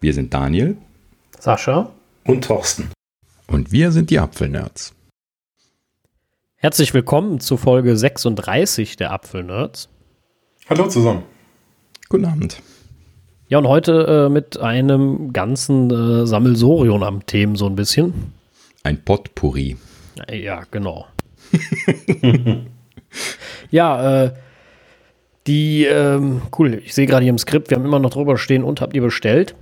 Wir sind Daniel. Sascha. Und Thorsten. Und wir sind die Apfelnerds. Herzlich willkommen zu Folge 36 der Apfelnerds. Hallo zusammen. Guten Abend. Ja, und heute äh, mit einem ganzen äh, Sammelsorium am Themen so ein bisschen. Ein Potpourri. Ja, genau. ja, äh, die, ähm, cool, ich sehe gerade hier im Skript, wir haben immer noch drüber stehen und habt ihr bestellt?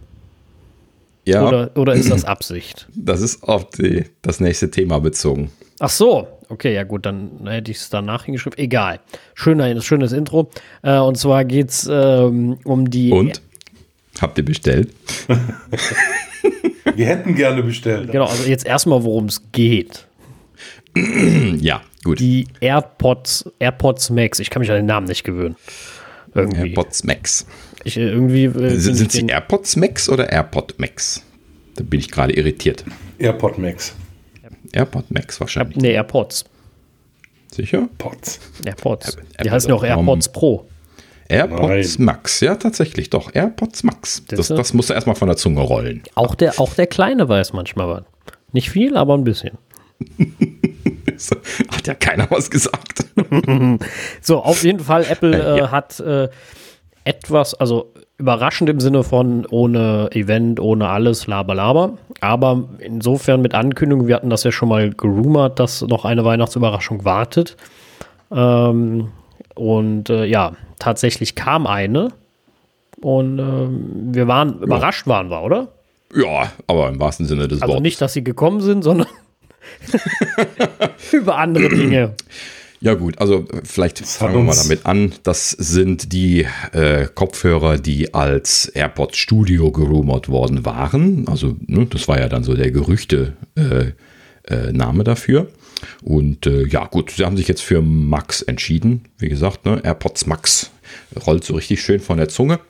Ja. Oder, oder ist das Absicht? Das ist auf die, das nächste Thema bezogen. Ach so, okay, ja gut, dann hätte ich es danach hingeschrieben. Egal. Schöner, schönes Intro. Äh, und zwar geht es ähm, um die. Und? Habt ihr bestellt? Wir hätten gerne bestellt. Genau, also jetzt erstmal, worum es geht. ja, gut. Die AirPods, AirPods Max. Ich kann mich an den Namen nicht gewöhnen. Irgendwie. AirPods Max. Ich, äh, irgendwie, äh, sind sind sie AirPods Max oder AirPod Max? Da bin ich gerade irritiert. AirPod Max. AirPod Max wahrscheinlich. Nee, AirPods. Sicher? Pods. AirPods. Die heißen ja auch AirPods Pro. AirPods Nein. Max, ja tatsächlich, doch. AirPods Max. Das, das musst du erstmal von der Zunge rollen. Auch der, auch der Kleine weiß manchmal was. Nicht viel, aber ein bisschen. hat ja keiner was gesagt. so, auf jeden Fall, Apple äh, ja. hat äh, etwas, also überraschend im Sinne von ohne Event, ohne alles, laber, laber. Aber insofern mit Ankündigung, wir hatten das ja schon mal gerumort, dass noch eine Weihnachtsüberraschung wartet. Ähm, und äh, ja, tatsächlich kam eine. Und äh, wir waren, überrascht waren wir, oder? Ja, aber im wahrsten Sinne des also Wortes. Also nicht, dass sie gekommen sind, sondern über andere Dinge. Ja gut, also vielleicht das fangen wir mal damit an. Das sind die äh, Kopfhörer, die als AirPods Studio gerumort worden waren. Also ne, das war ja dann so der Gerüchte äh, äh, Name dafür. Und äh, ja gut, sie haben sich jetzt für Max entschieden. Wie gesagt, ne, AirPods Max rollt so richtig schön von der Zunge.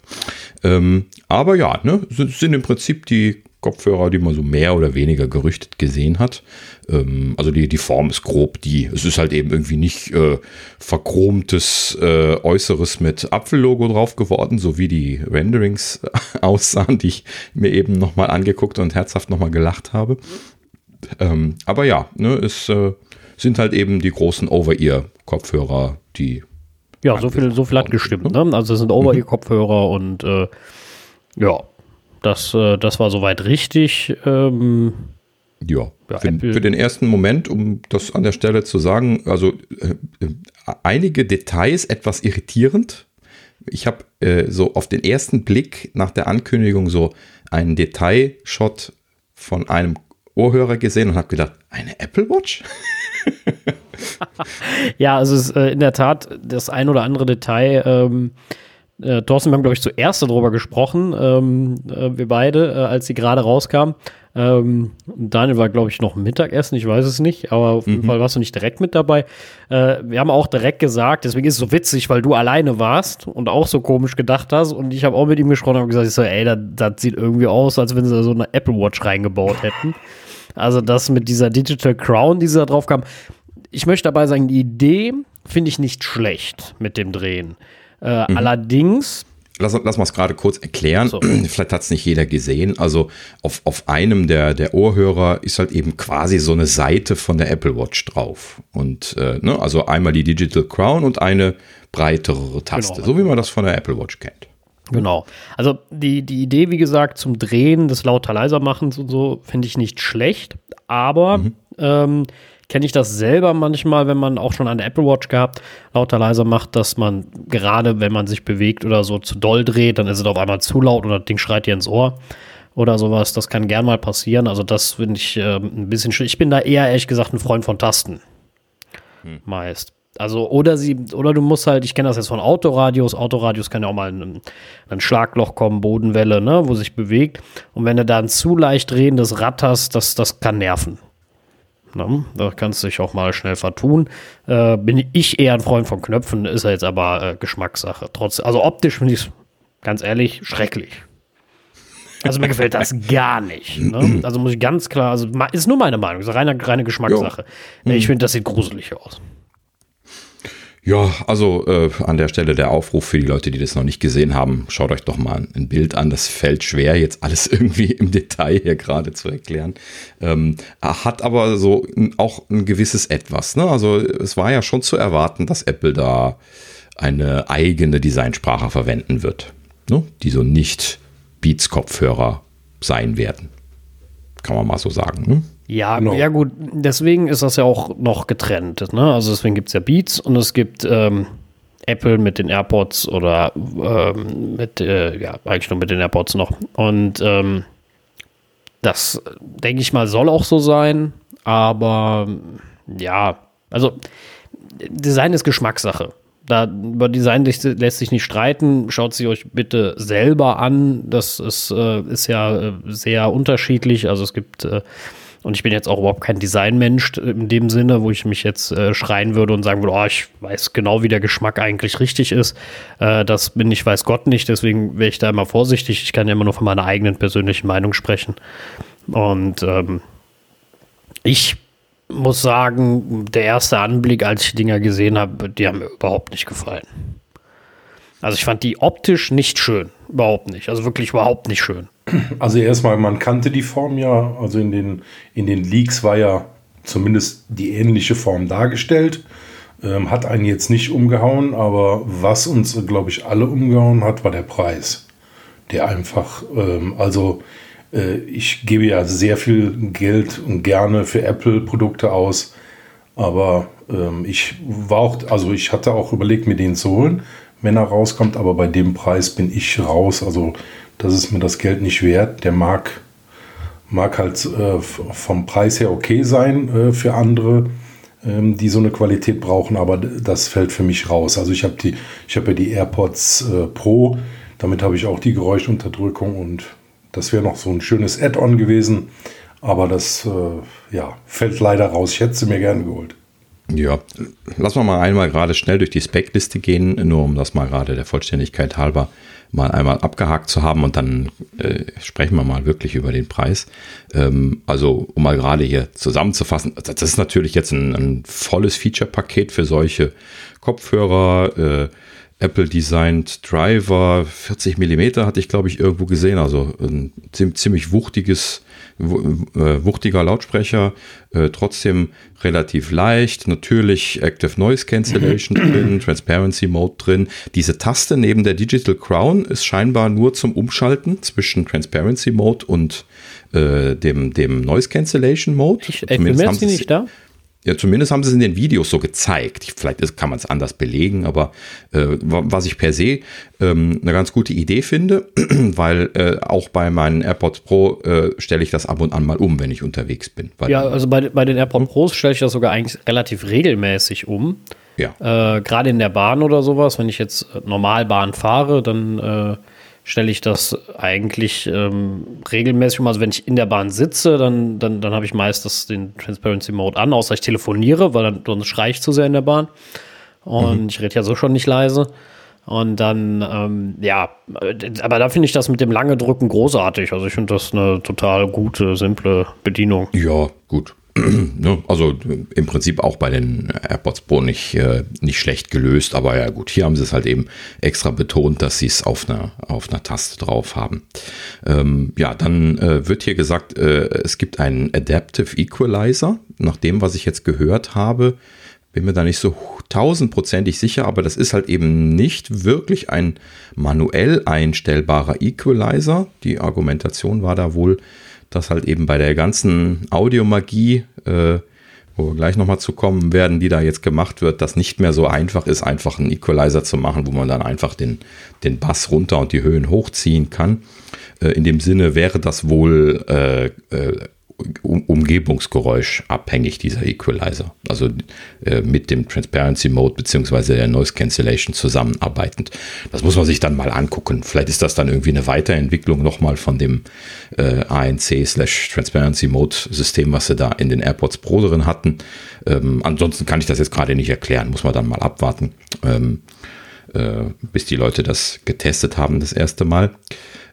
Ähm, aber ja, ne, sind im Prinzip die Kopfhörer, die man so mehr oder weniger gerüchtet gesehen hat. Ähm, also die, die Form ist grob die. Es ist halt eben irgendwie nicht äh, verchromtes äh, Äußeres mit Apfellogo drauf geworden, so wie die Renderings aussahen, die ich mir eben nochmal angeguckt und herzhaft nochmal gelacht habe. Ähm, aber ja, ne, es äh, sind halt eben die großen Over-Ear-Kopfhörer, die. Ja, so viel, so viel hat gestimmt. Ne? Also es sind Over-Ear-Kopfhörer und äh, ja, das, äh, das war soweit richtig. Ähm, ja, ja für, für, den ersten Moment, um das an der Stelle zu sagen, also äh, einige Details etwas irritierend. Ich habe äh, so auf den ersten Blick nach der Ankündigung so einen Detailshot von einem Ohrhörer gesehen und habe gedacht, eine Apple Watch? ja, also es ist äh, in der Tat das ein oder andere Detail. Ähm, äh, Thorsten, wir haben, glaube ich, zuerst darüber gesprochen, ähm, äh, wir beide, äh, als sie gerade rauskam. Ähm, Daniel war, glaube ich, noch Mittagessen, ich weiß es nicht, aber auf jeden mhm. Fall warst du nicht direkt mit dabei. Äh, wir haben auch direkt gesagt, deswegen ist es so witzig, weil du alleine warst und auch so komisch gedacht hast. Und ich habe auch mit ihm gesprochen und gesagt, ich so, ey, das, das sieht irgendwie aus, als wenn sie da so eine Apple Watch reingebaut hätten. Also das mit dieser Digital Crown, die sie da drauf kam. Ich möchte dabei sagen, die Idee finde ich nicht schlecht mit dem Drehen. Äh, mhm. Allerdings. Lass, lass mal es gerade kurz erklären. So. Vielleicht hat es nicht jeder gesehen. Also auf, auf einem der, der Ohrhörer ist halt eben quasi so eine Seite von der Apple Watch drauf. Und äh, ne, also einmal die Digital Crown und eine breitere Taste, genau. so wie man das von der Apple Watch kennt. Genau. Also die, die Idee, wie gesagt, zum Drehen des lauter leiser machens und so, finde ich nicht schlecht. Aber mhm. ähm, kenne ich das selber manchmal, wenn man auch schon eine Apple Watch gehabt, lauter leiser macht, dass man gerade, wenn man sich bewegt oder so zu doll dreht, dann ist es auf einmal zu laut oder das Ding schreit dir ins Ohr oder sowas. Das kann gern mal passieren. Also das finde ich äh, ein bisschen schwierig. Ich bin da eher, ehrlich gesagt, ein Freund von Tasten. Hm. Meist. Also, oder sie, oder du musst halt, ich kenne das jetzt von Autoradios, Autoradios kann ja auch mal ein, ein Schlagloch kommen, Bodenwelle, ne, wo sich bewegt. Und wenn du da ein zu leicht drehendes Rad hast, das, das kann nerven. Ne? Da kannst du dich auch mal schnell vertun. Äh, bin ich eher ein Freund von Knöpfen, ist ja jetzt aber äh, Geschmackssache. Trotz, also optisch finde ich es ganz ehrlich schrecklich. Also mir gefällt das gar nicht. Ne? Also muss ich ganz klar, also ist nur meine Meinung, ist reine, reine Geschmackssache. Jo. Ich finde, das sieht gruselig aus. Ja, also äh, an der Stelle der Aufruf für die Leute, die das noch nicht gesehen haben, schaut euch doch mal ein Bild an. Das fällt schwer, jetzt alles irgendwie im Detail hier gerade zu erklären. Ähm, hat aber so auch ein gewisses Etwas. Ne? Also es war ja schon zu erwarten, dass Apple da eine eigene Designsprache verwenden wird, ne? die so nicht Beats-Kopfhörer sein werden. Kann man mal so sagen. Ne? Ja, genau. ja gut, deswegen ist das ja auch noch getrennt. Ne? Also deswegen gibt es ja Beats und es gibt ähm, Apple mit den AirPods oder ähm, mit, äh, ja, eigentlich nur mit den AirPods noch. Und ähm, das, denke ich mal, soll auch so sein. Aber ja, also Design ist Geschmackssache. Da, über Design lässt sich nicht streiten. Schaut sie euch bitte selber an. Das ist, äh, ist ja äh, sehr unterschiedlich. Also es gibt äh, und ich bin jetzt auch überhaupt kein Designmensch in dem Sinne, wo ich mich jetzt äh, schreien würde und sagen würde, oh, ich weiß genau, wie der Geschmack eigentlich richtig ist. Äh, das bin ich, weiß Gott nicht, deswegen wäre ich da immer vorsichtig. Ich kann ja immer nur von meiner eigenen persönlichen Meinung sprechen. Und ähm, ich muss sagen, der erste Anblick, als ich die Dinger gesehen habe, die haben mir überhaupt nicht gefallen. Also ich fand die optisch nicht schön. Überhaupt nicht. Also wirklich überhaupt nicht schön. Also erstmal, man kannte die Form ja, also in den, in den Leaks war ja zumindest die ähnliche Form dargestellt. Ähm, hat einen jetzt nicht umgehauen, aber was uns, glaube ich, alle umgehauen hat, war der Preis. Der einfach, ähm, also äh, ich gebe ja sehr viel Geld und gerne für Apple-Produkte aus, aber ähm, ich war auch, also ich hatte auch überlegt, mir den zu holen, wenn er rauskommt, aber bei dem Preis bin ich raus. Also das ist mir das Geld nicht wert. Der mag, mag halt äh, vom Preis her okay sein äh, für andere, ähm, die so eine Qualität brauchen, aber das fällt für mich raus. Also ich habe die, ja die AirPods äh, Pro, damit habe ich auch die Geräuschunterdrückung und das wäre noch so ein schönes Add-on gewesen, aber das äh, ja, fällt leider raus. Ich hätte sie mir gerne geholt. Ja, lass wir mal einmal gerade schnell durch die Spec-Liste gehen, nur um das mal gerade der Vollständigkeit halber mal einmal abgehakt zu haben und dann äh, sprechen wir mal wirklich über den Preis. Ähm, also, um mal gerade hier zusammenzufassen, das ist natürlich jetzt ein, ein volles Feature-Paket für solche Kopfhörer, äh, Apple Designed Driver, 40 Millimeter hatte ich glaube ich irgendwo gesehen, also ein ziemlich wuchtiges äh, wuchtiger Lautsprecher, äh, trotzdem relativ leicht. Natürlich Active Noise Cancellation drin, Transparency Mode drin. Diese Taste neben der Digital Crown ist scheinbar nur zum Umschalten zwischen Transparency Mode und äh, dem, dem Noise Cancellation Mode. Ich, Zumindest haben sie nicht da? Ja, zumindest haben sie es in den Videos so gezeigt. Vielleicht ist, kann man es anders belegen, aber äh, was ich per se ähm, eine ganz gute Idee finde, weil äh, auch bei meinen AirPods Pro äh, stelle ich das ab und an mal um, wenn ich unterwegs bin. ja, also bei, bei den AirPods Pros stelle ich das sogar eigentlich relativ regelmäßig um. Ja. Äh, Gerade in der Bahn oder sowas, wenn ich jetzt normal Bahn fahre, dann äh, stelle ich das eigentlich ähm, regelmäßig um. Also wenn ich in der Bahn sitze, dann, dann, dann habe ich meist den Transparency Mode an, außer ich telefoniere, weil dann sonst schreie ich zu sehr in der Bahn. Und mhm. ich rede ja so schon nicht leise. Und dann, ähm, ja, aber da finde ich das mit dem lange Drücken großartig. Also ich finde das eine total gute, simple Bedienung. Ja, gut. ne, also im Prinzip auch bei den AirPods Pro nicht, äh, nicht schlecht gelöst, aber ja gut, hier haben sie es halt eben extra betont, dass sie es auf einer, auf einer Taste drauf haben. Ähm, ja, dann äh, wird hier gesagt, äh, es gibt einen Adaptive Equalizer. Nach dem, was ich jetzt gehört habe, bin mir da nicht so tausendprozentig sicher, aber das ist halt eben nicht wirklich ein manuell einstellbarer Equalizer. Die Argumentation war da wohl, dass halt eben bei der ganzen Audiomagie, äh, wo wir gleich nochmal zu kommen werden, die da jetzt gemacht wird, das nicht mehr so einfach ist, einfach einen Equalizer zu machen, wo man dann einfach den, den Bass runter und die Höhen hochziehen kann. Äh, in dem Sinne wäre das wohl äh, äh um Umgebungsgeräusch abhängig, dieser Equalizer. Also äh, mit dem Transparency Mode beziehungsweise der Noise Cancellation zusammenarbeitend. Das muss man sich dann mal angucken. Vielleicht ist das dann irgendwie eine Weiterentwicklung nochmal von dem äh, ANC slash Transparency Mode System, was sie da in den AirPods Pro drin hatten. Ähm, ansonsten kann ich das jetzt gerade nicht erklären. Muss man dann mal abwarten, ähm, äh, bis die Leute das getestet haben das erste Mal.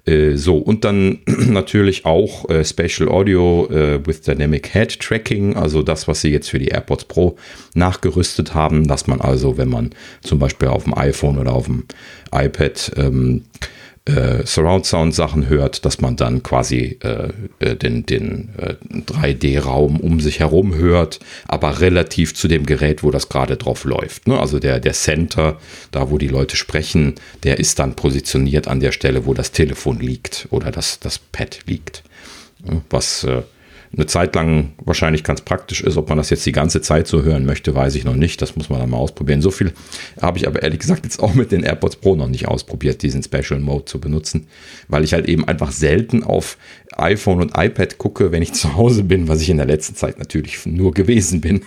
Äh, so, und dann natürlich auch äh, Spatial Audio äh, with Dynamic Head Tracking, also das, was sie jetzt für die AirPods Pro nachgerüstet haben, dass man also, wenn man zum Beispiel auf dem iPhone oder auf dem iPad ähm, äh, Surround Sound Sachen hört, dass man dann quasi äh, äh den, den äh, 3D-Raum um sich herum hört, aber relativ zu dem Gerät, wo das gerade drauf läuft. Ne? Also der, der Center, da wo die Leute sprechen, der ist dann positioniert an der Stelle, wo das Telefon liegt oder das, das Pad liegt. Was äh, eine Zeit lang wahrscheinlich ganz praktisch ist. Ob man das jetzt die ganze Zeit so hören möchte, weiß ich noch nicht. Das muss man dann mal ausprobieren. So viel habe ich aber ehrlich gesagt jetzt auch mit den AirPods Pro noch nicht ausprobiert, diesen Special Mode zu benutzen, weil ich halt eben einfach selten auf iPhone und iPad gucke, wenn ich zu Hause bin, was ich in der letzten Zeit natürlich nur gewesen bin.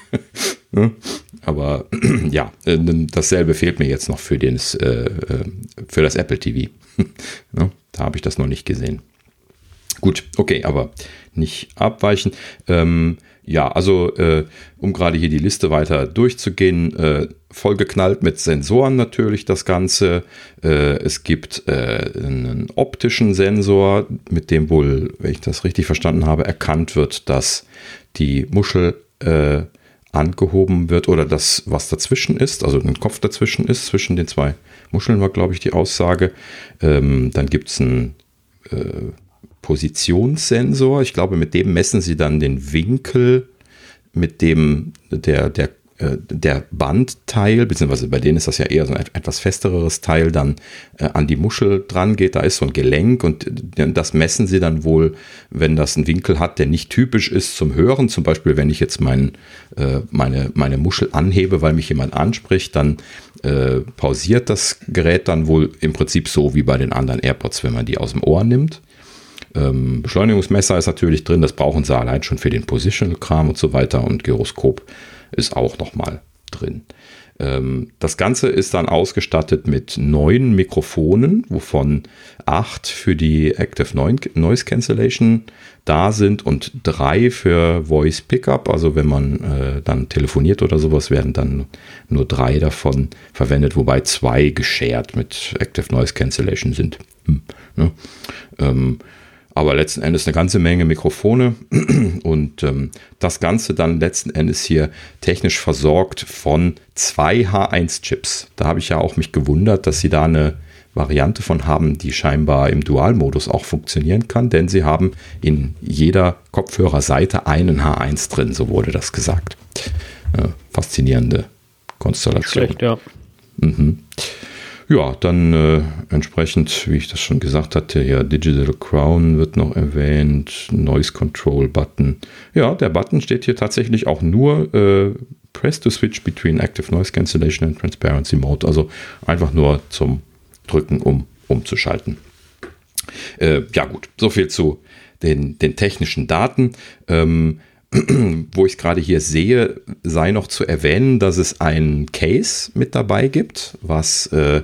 aber ja, äh, dasselbe fehlt mir jetzt noch für, den, äh, äh, für das Apple TV. da habe ich das noch nicht gesehen. Gut, okay, aber nicht abweichen. Ähm, ja, also äh, um gerade hier die Liste weiter durchzugehen, äh, vollgeknallt mit Sensoren natürlich das Ganze. Äh, es gibt äh, einen optischen Sensor, mit dem wohl, wenn ich das richtig verstanden habe, erkannt wird, dass die Muschel äh, angehoben wird oder das, was dazwischen ist, also ein Kopf dazwischen ist, zwischen den zwei Muscheln war, glaube ich, die Aussage. Ähm, dann gibt es ein äh, Positionssensor. Ich glaube, mit dem messen sie dann den Winkel, mit dem der, der, äh, der Bandteil, beziehungsweise bei denen ist das ja eher so ein etwas festeres Teil, dann äh, an die Muschel dran geht. Da ist so ein Gelenk und das messen sie dann wohl, wenn das einen Winkel hat, der nicht typisch ist zum Hören. Zum Beispiel, wenn ich jetzt mein, äh, meine, meine Muschel anhebe, weil mich jemand anspricht, dann äh, pausiert das Gerät dann wohl im Prinzip so wie bei den anderen AirPods, wenn man die aus dem Ohr nimmt. Ähm, Beschleunigungsmesser ist natürlich drin, das brauchen sie allein schon für den Positional-Kram und so weiter und Gyroskop ist auch nochmal drin. Ähm, das Ganze ist dann ausgestattet mit neun Mikrofonen, wovon acht für die Active Noise Cancellation da sind und drei für Voice Pickup. Also wenn man äh, dann telefoniert oder sowas, werden dann nur drei davon verwendet, wobei zwei geshared mit Active Noise Cancellation sind. Hm, ne? ähm, aber letzten Endes eine ganze Menge Mikrofone und ähm, das Ganze dann letzten Endes hier technisch versorgt von zwei H1-Chips. Da habe ich ja auch mich gewundert, dass sie da eine Variante von haben, die scheinbar im Dualmodus auch funktionieren kann, denn sie haben in jeder Kopfhörerseite einen H1 drin, so wurde das gesagt. Äh, faszinierende Konstellation. Schlecht, ja. Mhm. Ja, dann äh, entsprechend, wie ich das schon gesagt hatte, ja, Digital Crown wird noch erwähnt, Noise Control Button. Ja, der Button steht hier tatsächlich auch nur äh, Press to switch between Active Noise Cancellation and Transparency Mode. Also einfach nur zum Drücken, um umzuschalten. Äh, ja gut, soviel zu den, den technischen Daten. Ähm, wo ich es gerade hier sehe, sei noch zu erwähnen, dass es ein Case mit dabei gibt, was äh,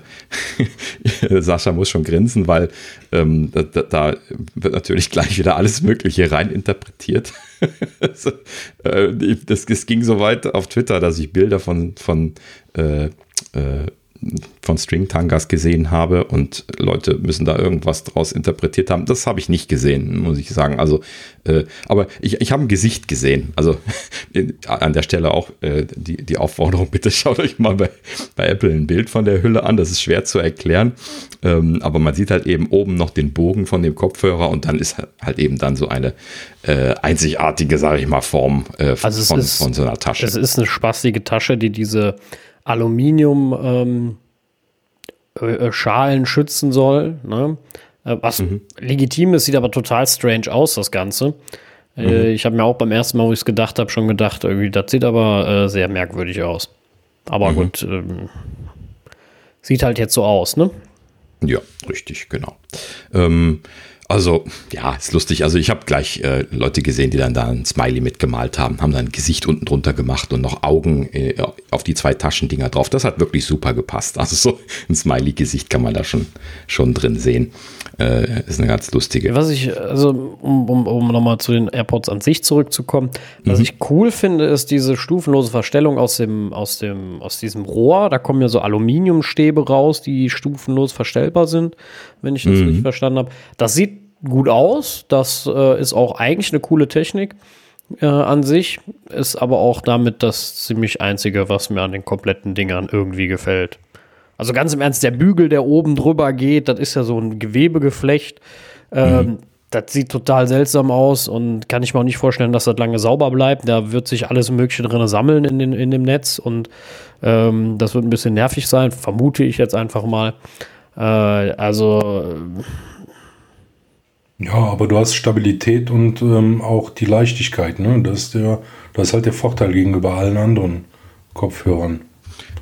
Sascha muss schon grinsen, weil ähm, da, da, wird natürlich gleich wieder alles Mögliche rein interpretiert. das, äh, das, das, ging so weit auf Twitter, dass ich Bilder von, von äh, äh von Stringtangas gesehen habe und Leute müssen da irgendwas draus interpretiert haben. Das habe ich nicht gesehen, muss ich sagen. Also, äh, aber ich, ich habe ein Gesicht gesehen. Also an der Stelle auch äh, die, die Aufforderung, bitte schaut euch mal bei, bei Apple ein Bild von der Hülle an. Das ist schwer zu erklären. Ähm, aber man sieht halt eben oben noch den Bogen von dem Kopfhörer und dann ist halt eben dann so eine äh, einzigartige, sage ich mal, Form äh, also von, ist, von so einer Tasche. Es ist eine spaßige Tasche, die diese Aluminium ähm, äh, Schalen schützen soll. Ne? Äh, was mhm. legitim ist, sieht aber total strange aus, das Ganze. Äh, mhm. ich habe mir auch beim ersten Mal, wo ich es gedacht habe, schon gedacht, irgendwie, das sieht aber sehr merkwürdig aus. Aber mhm. gut, ähm, sieht halt jetzt so aus, ne? Ja, richtig, genau. Ähm, also, ja, ist lustig. Also, ich habe gleich äh, Leute gesehen, die dann da ein Smiley mitgemalt haben, haben dann ein Gesicht unten drunter gemacht und noch Augen äh, auf die zwei Taschendinger drauf. Das hat wirklich super gepasst. Also, so ein Smiley-Gesicht kann man da schon, schon drin sehen. Äh, ist eine ganz lustige. Was ich, also, um, um, um nochmal zu den AirPods an sich zurückzukommen, was mhm. ich cool finde, ist diese stufenlose Verstellung aus dem, aus dem, aus diesem Rohr. Da kommen ja so Aluminiumstäbe raus, die stufenlos verstellbar sind. wenn ich das mhm. richtig verstanden habe. Das sieht gut aus. Das äh, ist auch eigentlich eine coole Technik äh, an sich. Ist aber auch damit das ziemlich einzige, was mir an den kompletten Dingern irgendwie gefällt. Also ganz im Ernst, der Bügel, der oben drüber geht, das ist ja so ein Gewebegeflecht. Ähm, mhm. Das sieht total seltsam aus und kann ich mir auch nicht vorstellen, dass das lange sauber bleibt. Da wird sich alles Mögliche drin sammeln in, den, in dem Netz und ähm, das wird ein bisschen nervig sein, vermute ich jetzt einfach mal. Äh, also. Ja, aber du hast Stabilität und ähm, auch die Leichtigkeit. Ne? Das, ist der, das ist halt der Vorteil gegenüber allen anderen Kopfhörern.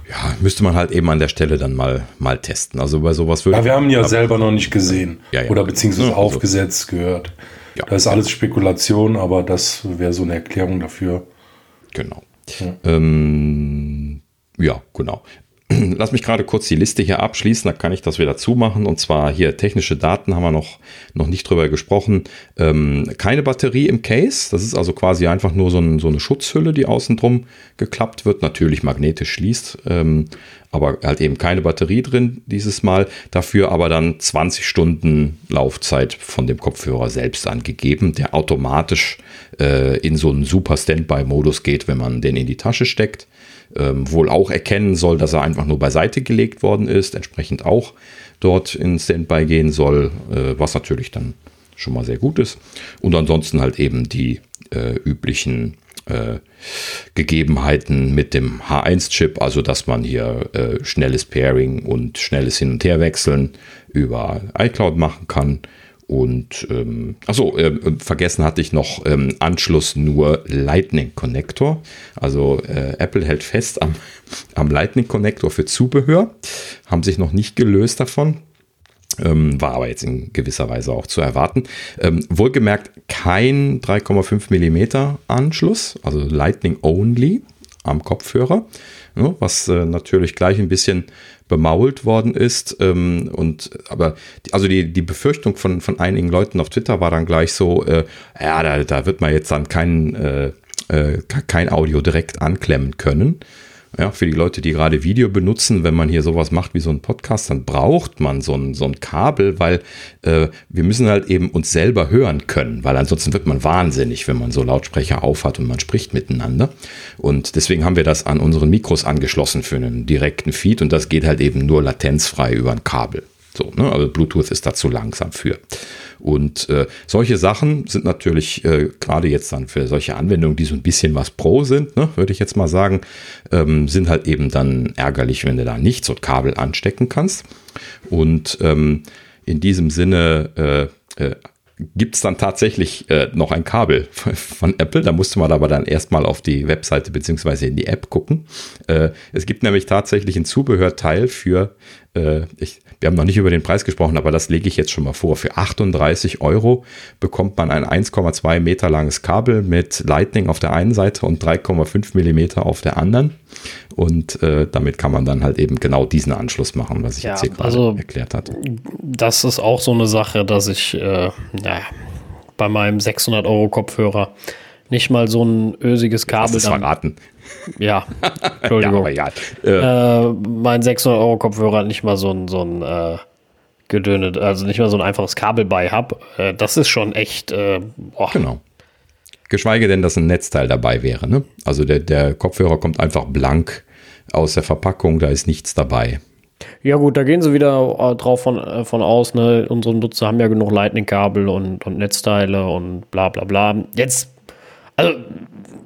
Ja, müsste man halt eben an der Stelle dann mal, mal testen. Also bei sowas würde Ja, wir haben ja selber noch nicht gesehen. Ja, ja. Oder beziehungsweise also, aufgesetzt gehört. Ja. Das ist alles Spekulation, aber das wäre so eine Erklärung dafür. Genau. Ja, ähm, ja genau. Lass mich gerade kurz die Liste hier abschließen, da kann ich das wieder zumachen. Und zwar hier technische Daten haben wir noch, noch nicht drüber gesprochen. Ähm, keine Batterie im Case, das ist also quasi einfach nur so, ein, so, eine Schutzhülle, die außen drum geklappt wird, natürlich magnetisch schließt, ähm, aber halt eben keine Batterie drin dieses Mal. Dafür aber dann 20 Stunden Laufzeit von dem Kopfhörer selbst angegeben, der automatisch äh, in so einen super Standby-Modus geht, wenn man den in die Tasche steckt ähm, wohl auch erkennen soll, dass er einfach nur beiseite gelegt worden ist, entsprechend auch dort in Standby gehen soll, äh, was natürlich dann schon mal sehr gut ist. Und ansonsten halt eben die äh, üblichen äh, Gegebenheiten mit dem H1-Chip, also dass man hier äh, schnelles Pairing und schnelles Hin- und Herwechseln über iCloud machen kann und ähm, achso, äh, vergessen hatte ich noch ähm, Anschluss nur Lightning Connector. Also äh, Apple hält fest am, am Lightning Connector für Zubehör. Haben sich noch nicht gelöst davon. Ähm, war aber jetzt in gewisser Weise auch zu erwarten. Ähm, wohlgemerkt kein 3,5 mm Anschluss, also Lightning Only am Kopfhörer, was äh, natürlich gleich ein bisschen bemault worden ist. Ähm, und aber die, also die, die Befürchtung von, von einigen Leuten auf Twitter war dann gleich so, äh, ja, da, da wird man jetzt dann kein, äh, äh, kein Audio direkt anklemmen können. Ja, für die Leute, die gerade Video benutzen, wenn man hier sowas macht wie so ein Podcast, dann braucht man so ein, so ein Kabel, weil äh, wir müssen halt eben uns selber hören können, weil ansonsten wird man wahnsinnig, wenn man so Lautsprecher aufhat und man spricht miteinander. Und deswegen haben wir das an unseren Mikros angeschlossen für einen direkten Feed und das geht halt eben nur latenzfrei über ein Kabel. So, ne? Also Bluetooth ist da zu langsam für. Und äh, solche Sachen sind natürlich äh, gerade jetzt dann für solche Anwendungen, die so ein bisschen was pro sind, ne, würde ich jetzt mal sagen, ähm, sind halt eben dann ärgerlich, wenn du da nicht so Kabel anstecken kannst. Und ähm, in diesem Sinne äh, äh, gibt es dann tatsächlich äh, noch ein Kabel von Apple. Da musste man aber dann erstmal auf die Webseite beziehungsweise in die App gucken. Äh, es gibt nämlich tatsächlich ein Zubehörteil für, äh, ich, wir haben noch nicht über den Preis gesprochen, aber das lege ich jetzt schon mal vor. Für 38 Euro bekommt man ein 1,2 Meter langes Kabel mit Lightning auf der einen Seite und 3,5 Millimeter auf der anderen. Und äh, damit kann man dann halt eben genau diesen Anschluss machen, was ich ja, jetzt hier gerade also, erklärt habe. Das ist auch so eine Sache, dass ich äh, ja, bei meinem 600 Euro Kopfhörer nicht mal so ein ösiges Kabel. Das verraten. Ja, Entschuldigung. ja, aber ja. Äh, mein 600 Euro Kopfhörer hat nicht mal so ein, so ein äh, gedönet, also nicht mal so ein einfaches Kabel bei hab. Äh, das ist schon echt. Äh, genau. Geschweige denn, dass ein Netzteil dabei wäre. Ne? Also der, der Kopfhörer kommt einfach blank aus der Verpackung, da ist nichts dabei. Ja gut, da gehen sie wieder äh, drauf von, äh, von aus. Ne? Unsere Nutzer haben ja genug Lightning-Kabel und, und Netzteile und bla bla bla. Jetzt, also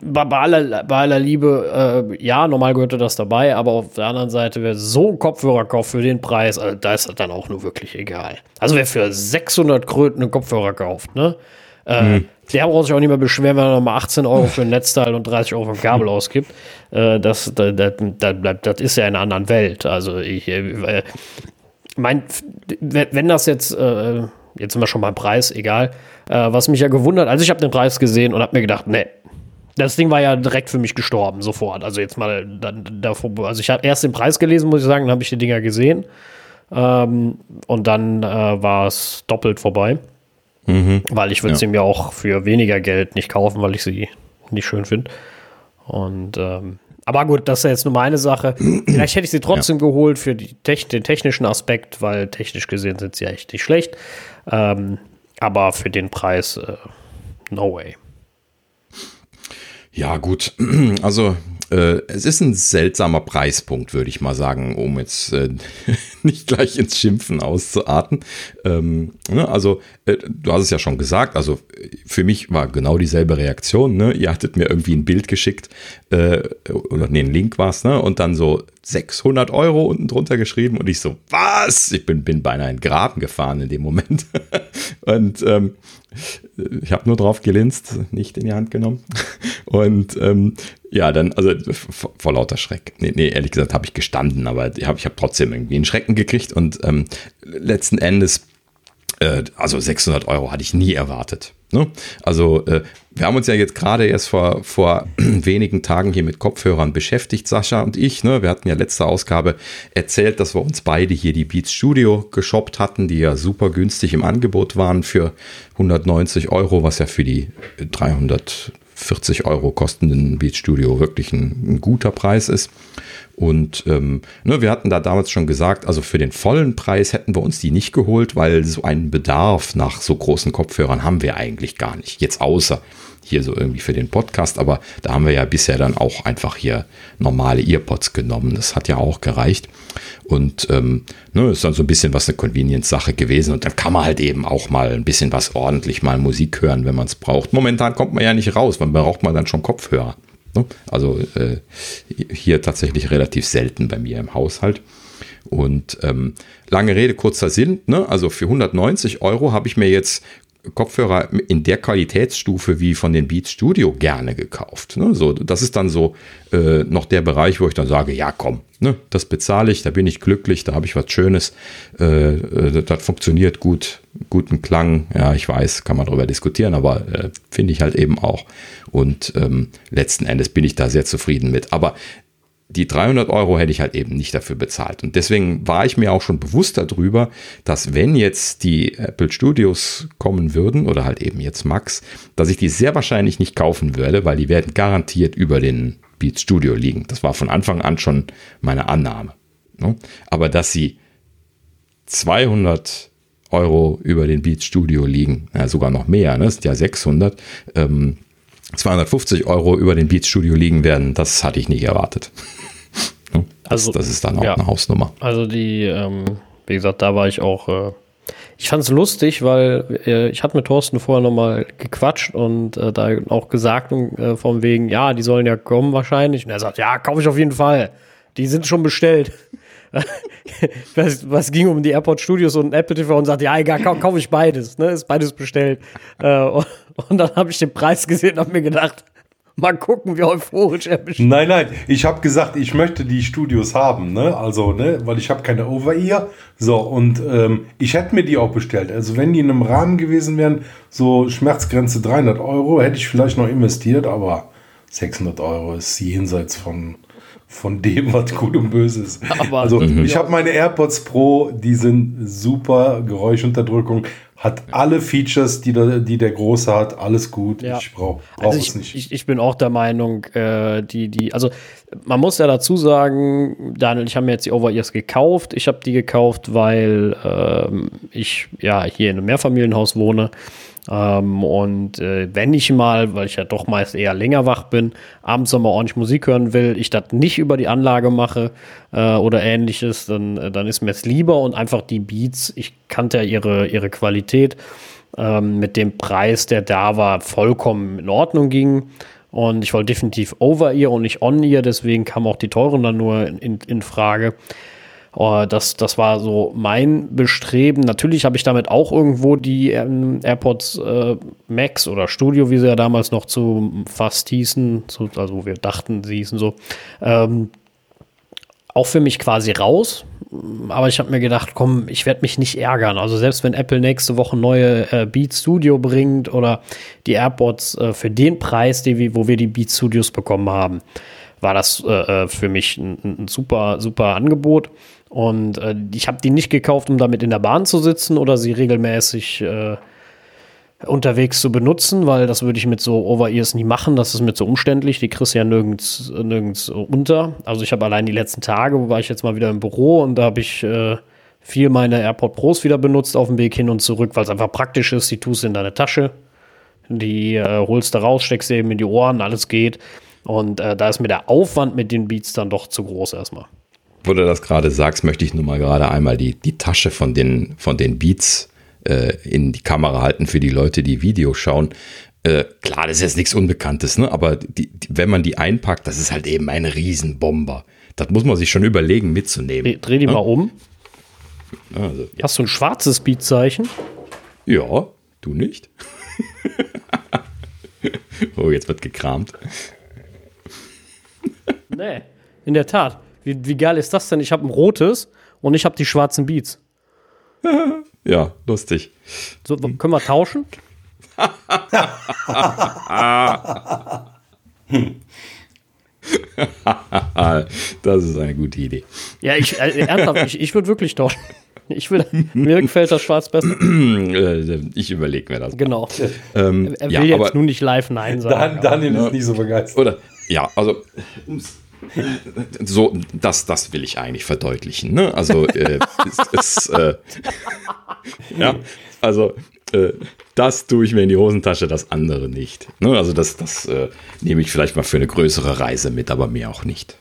bei, bei, aller, bei aller Liebe, äh, ja, normal gehörte das dabei, aber auf der anderen Seite, wer so einen Kopfhörer kauft für den Preis, also, da ist das dann auch nur wirklich egal. Also wer für 600 Kröten einen Kopfhörer kauft, ne? Äh, mhm. Der braucht sich auch nicht mehr beschweren, wenn er nochmal 18 Euro für ein Netzteil und 30 Euro für ein Kabel ausgibt. Äh, das, das, das, das, ist ja in einer anderen Welt. Also ich äh, mein, wenn das jetzt, äh, jetzt sind wir schon beim Preis, egal, äh, was mich ja gewundert, also ich habe den Preis gesehen und habe mir gedacht, nee, das Ding war ja direkt für mich gestorben, sofort. Also jetzt mal dann, davor, also ich habe erst den Preis gelesen, muss ich sagen, dann habe ich die Dinger gesehen. Ähm, und dann äh, war es doppelt vorbei. Mhm. Weil ich würde ja. sie mir auch für weniger Geld nicht kaufen, weil ich sie nicht schön finde. Und ähm, Aber gut, das ist ja jetzt nur meine Sache. Vielleicht hätte ich sie trotzdem ja. geholt für die, den technischen Aspekt, weil technisch gesehen sind sie ja echt nicht schlecht. Ähm, aber für den Preis, äh, no way. Ja, gut. Also äh, es ist ein seltsamer Preispunkt, würde ich mal sagen, um jetzt äh, nicht gleich ins Schimpfen auszuarten. Ähm, ne, also, äh, du hast es ja schon gesagt, also für mich war genau dieselbe Reaktion. Ne? Ihr hattet mir irgendwie ein Bild geschickt, äh, oder nee, ein Link war es, ne? und dann so 600 Euro unten drunter geschrieben und ich so, was? Ich bin, bin beinahe in den Graben gefahren in dem Moment. und ähm, ich habe nur drauf gelinst, nicht in die Hand genommen. Und ähm, ja, dann, also vor, lauter Schreck. Nee, nee ehrlich gesagt habe ich gestanden, aber ich habe ich hab trotzdem irgendwie einen Schrecken gekriegt und ähm, letzten Endes, äh, also 600 Euro hatte ich nie erwartet. Ne? Also äh, wir haben uns ja jetzt gerade erst vor, vor wenigen Tagen hier mit Kopfhörern beschäftigt, Sascha und ich. Ne? Wir hatten ja letzte Ausgabe erzählt, dass wir uns beide hier die Beats Studio geshoppt hatten, die ja super günstig im Angebot waren für 190 Euro, was ja für die 340 Euro kostenden Beats Studio wirklich ein, ein guter Preis ist. Und ähm, ne, wir hatten da damals schon gesagt, also für den vollen Preis hätten wir uns die nicht geholt, weil so einen Bedarf nach so großen Kopfhörern haben wir eigentlich gar nicht. Jetzt außer hier so irgendwie für den Podcast, aber da haben wir ja bisher dann auch einfach hier normale Earpods genommen. Das hat ja auch gereicht. Und ähm, ne, ist dann so ein bisschen was eine Convenience-Sache gewesen. Und dann kann man halt eben auch mal ein bisschen was ordentlich mal Musik hören, wenn man es braucht. Momentan kommt man ja nicht raus, man braucht man dann schon Kopfhörer. Ne? Also äh, hier tatsächlich relativ selten bei mir im Haushalt. Und ähm, lange Rede, kurzer Sinn, ne? also für 190 Euro habe ich mir jetzt Kopfhörer in der Qualitätsstufe wie von den Beats Studio gerne gekauft. Ne? So, das ist dann so äh, noch der Bereich, wo ich dann sage, ja komm, ne, das bezahle ich, da bin ich glücklich, da habe ich was Schönes, äh, äh, das funktioniert gut, guten Klang, ja, ich weiß, kann man darüber diskutieren, aber äh, finde ich halt eben auch. Und ähm, letzten Endes bin ich da sehr zufrieden mit. Aber die 300 Euro hätte ich halt eben nicht dafür bezahlt. Und deswegen war ich mir auch schon bewusst darüber, dass wenn jetzt die Apple Studios kommen würden oder halt eben jetzt Max, dass ich die sehr wahrscheinlich nicht kaufen würde, weil die werden garantiert über den Beats Studio liegen. Das war von Anfang an schon meine Annahme. Ne? Aber dass sie 200 Euro über den Beats Studio liegen, ja, sogar noch mehr, ne? das sind ja 600, ähm, 250 Euro über den Beats Studio liegen werden, das hatte ich nicht erwartet. Das, also, das ist dann auch ja. eine Hausnummer. Also die, ähm, wie gesagt, da war ich auch. Äh, ich fand es lustig, weil äh, ich hatte mit Thorsten vorher nochmal gequatscht und äh, da auch gesagt äh, von wegen, ja, die sollen ja kommen wahrscheinlich. Und er sagt, ja, kaufe ich auf jeden Fall. Die sind schon bestellt. was, was ging um die Airport Studios und Apple TV und sagt, ja, egal, kau kaufe ich beides, ne? Ist beides bestellt. Äh, und, und, dann habe ich den Preis gesehen und habe mir gedacht, Mal gucken, wie euphorisch er bestimmt. Nein, nein, ich habe gesagt, ich möchte die Studios haben, ne? Also, ne, weil ich habe keine Over-Ear. So, und ähm, ich hätte mir die auch bestellt. Also, wenn die in einem Rahmen gewesen wären, so Schmerzgrenze 300 Euro, hätte ich vielleicht noch investiert, aber 600 Euro ist jenseits von, von dem, was gut und böse ist. Aber, also, mhm. ich habe meine AirPods Pro, die sind super, Geräuschunterdrückung hat alle Features, die der, die der Große hat, alles gut. Ja. Ich brauche brauch also es nicht. Ich, ich, bin auch der Meinung, äh, die, die, also man muss ja dazu sagen, Daniel, ich habe mir jetzt die Over-Ears gekauft. Ich habe die gekauft, weil ähm, ich ja hier in einem Mehrfamilienhaus wohne ähm, und äh, wenn ich mal, weil ich ja doch meist eher länger wach bin, abends nochmal ordentlich Musik hören will, ich das nicht über die Anlage mache äh, oder ähnliches, dann, äh, dann ist mir es lieber und einfach die Beats, ich kannte ja ihre, ihre Qualität ähm, mit dem Preis, der da war, vollkommen in Ordnung ging. Und ich wollte definitiv Over-Ear und nicht On-Ear, deswegen kam auch die teuren dann nur in, in Frage. Oh, das, das war so mein Bestreben. Natürlich habe ich damit auch irgendwo die ähm, AirPods äh, Max oder Studio, wie sie ja damals noch zu fast hießen, zu, also wir dachten, sie hießen so, ähm, auch für mich quasi raus. Aber ich habe mir gedacht, komm, ich werde mich nicht ärgern. Also selbst wenn Apple nächste Woche neue äh, Beat Studio bringt oder die AirPods äh, für den Preis, die, wo wir die Beat Studios bekommen haben, war das äh, äh für mich ein, ein super, super Angebot. Und äh, ich habe die nicht gekauft, um damit in der Bahn zu sitzen oder sie regelmäßig äh, unterwegs zu benutzen, weil das würde ich mit so Over-Ears nie machen. Das ist mir zu umständlich. Die kriegst du ja nirgends, nirgends unter. Also ich habe allein die letzten Tage, wo war ich jetzt mal wieder im Büro und da habe ich äh, viel meine AirPod Pros wieder benutzt auf dem Weg hin und zurück, weil es einfach praktisch ist. Die tust du in deine Tasche, die äh, holst du raus, steckst eben in die Ohren, alles geht. Und äh, da ist mir der Aufwand mit den Beats dann doch zu groß erstmal. Wo du das gerade sagst, möchte ich nur mal gerade einmal die, die Tasche von den, von den Beats äh, in die Kamera halten für die Leute, die Video schauen. Äh, klar, das ist jetzt nichts Unbekanntes, ne? aber die, die, wenn man die einpackt, das ist halt eben ein Riesenbomber. Das muss man sich schon überlegen mitzunehmen. Dreh, dreh die ne? mal um. Also, ja. Hast du ein schwarzes Beatzeichen? Ja, du nicht. oh, jetzt wird gekramt. nee, in der Tat. Wie, wie geil ist das denn? Ich habe ein rotes und ich habe die schwarzen Beats. Ja, lustig. So, können wir tauschen? das ist eine gute Idee. Ja, ich, äh, ernsthaft, ich, ich würde wirklich tauschen. Ich will, mir gefällt das Schwarz besser. ich überlege mir das. Genau. Ähm, er will ja, jetzt nun nicht live Nein sagen. Dan, Daniel ist nicht so begeistert. Oder, ja, also so, das, das will ich eigentlich verdeutlichen. Ne? Also, äh, es, es, äh, ja, also äh, das tue ich mir in die Hosentasche, das andere nicht. Ne? Also das, das äh, nehme ich vielleicht mal für eine größere Reise mit, aber mehr auch nicht.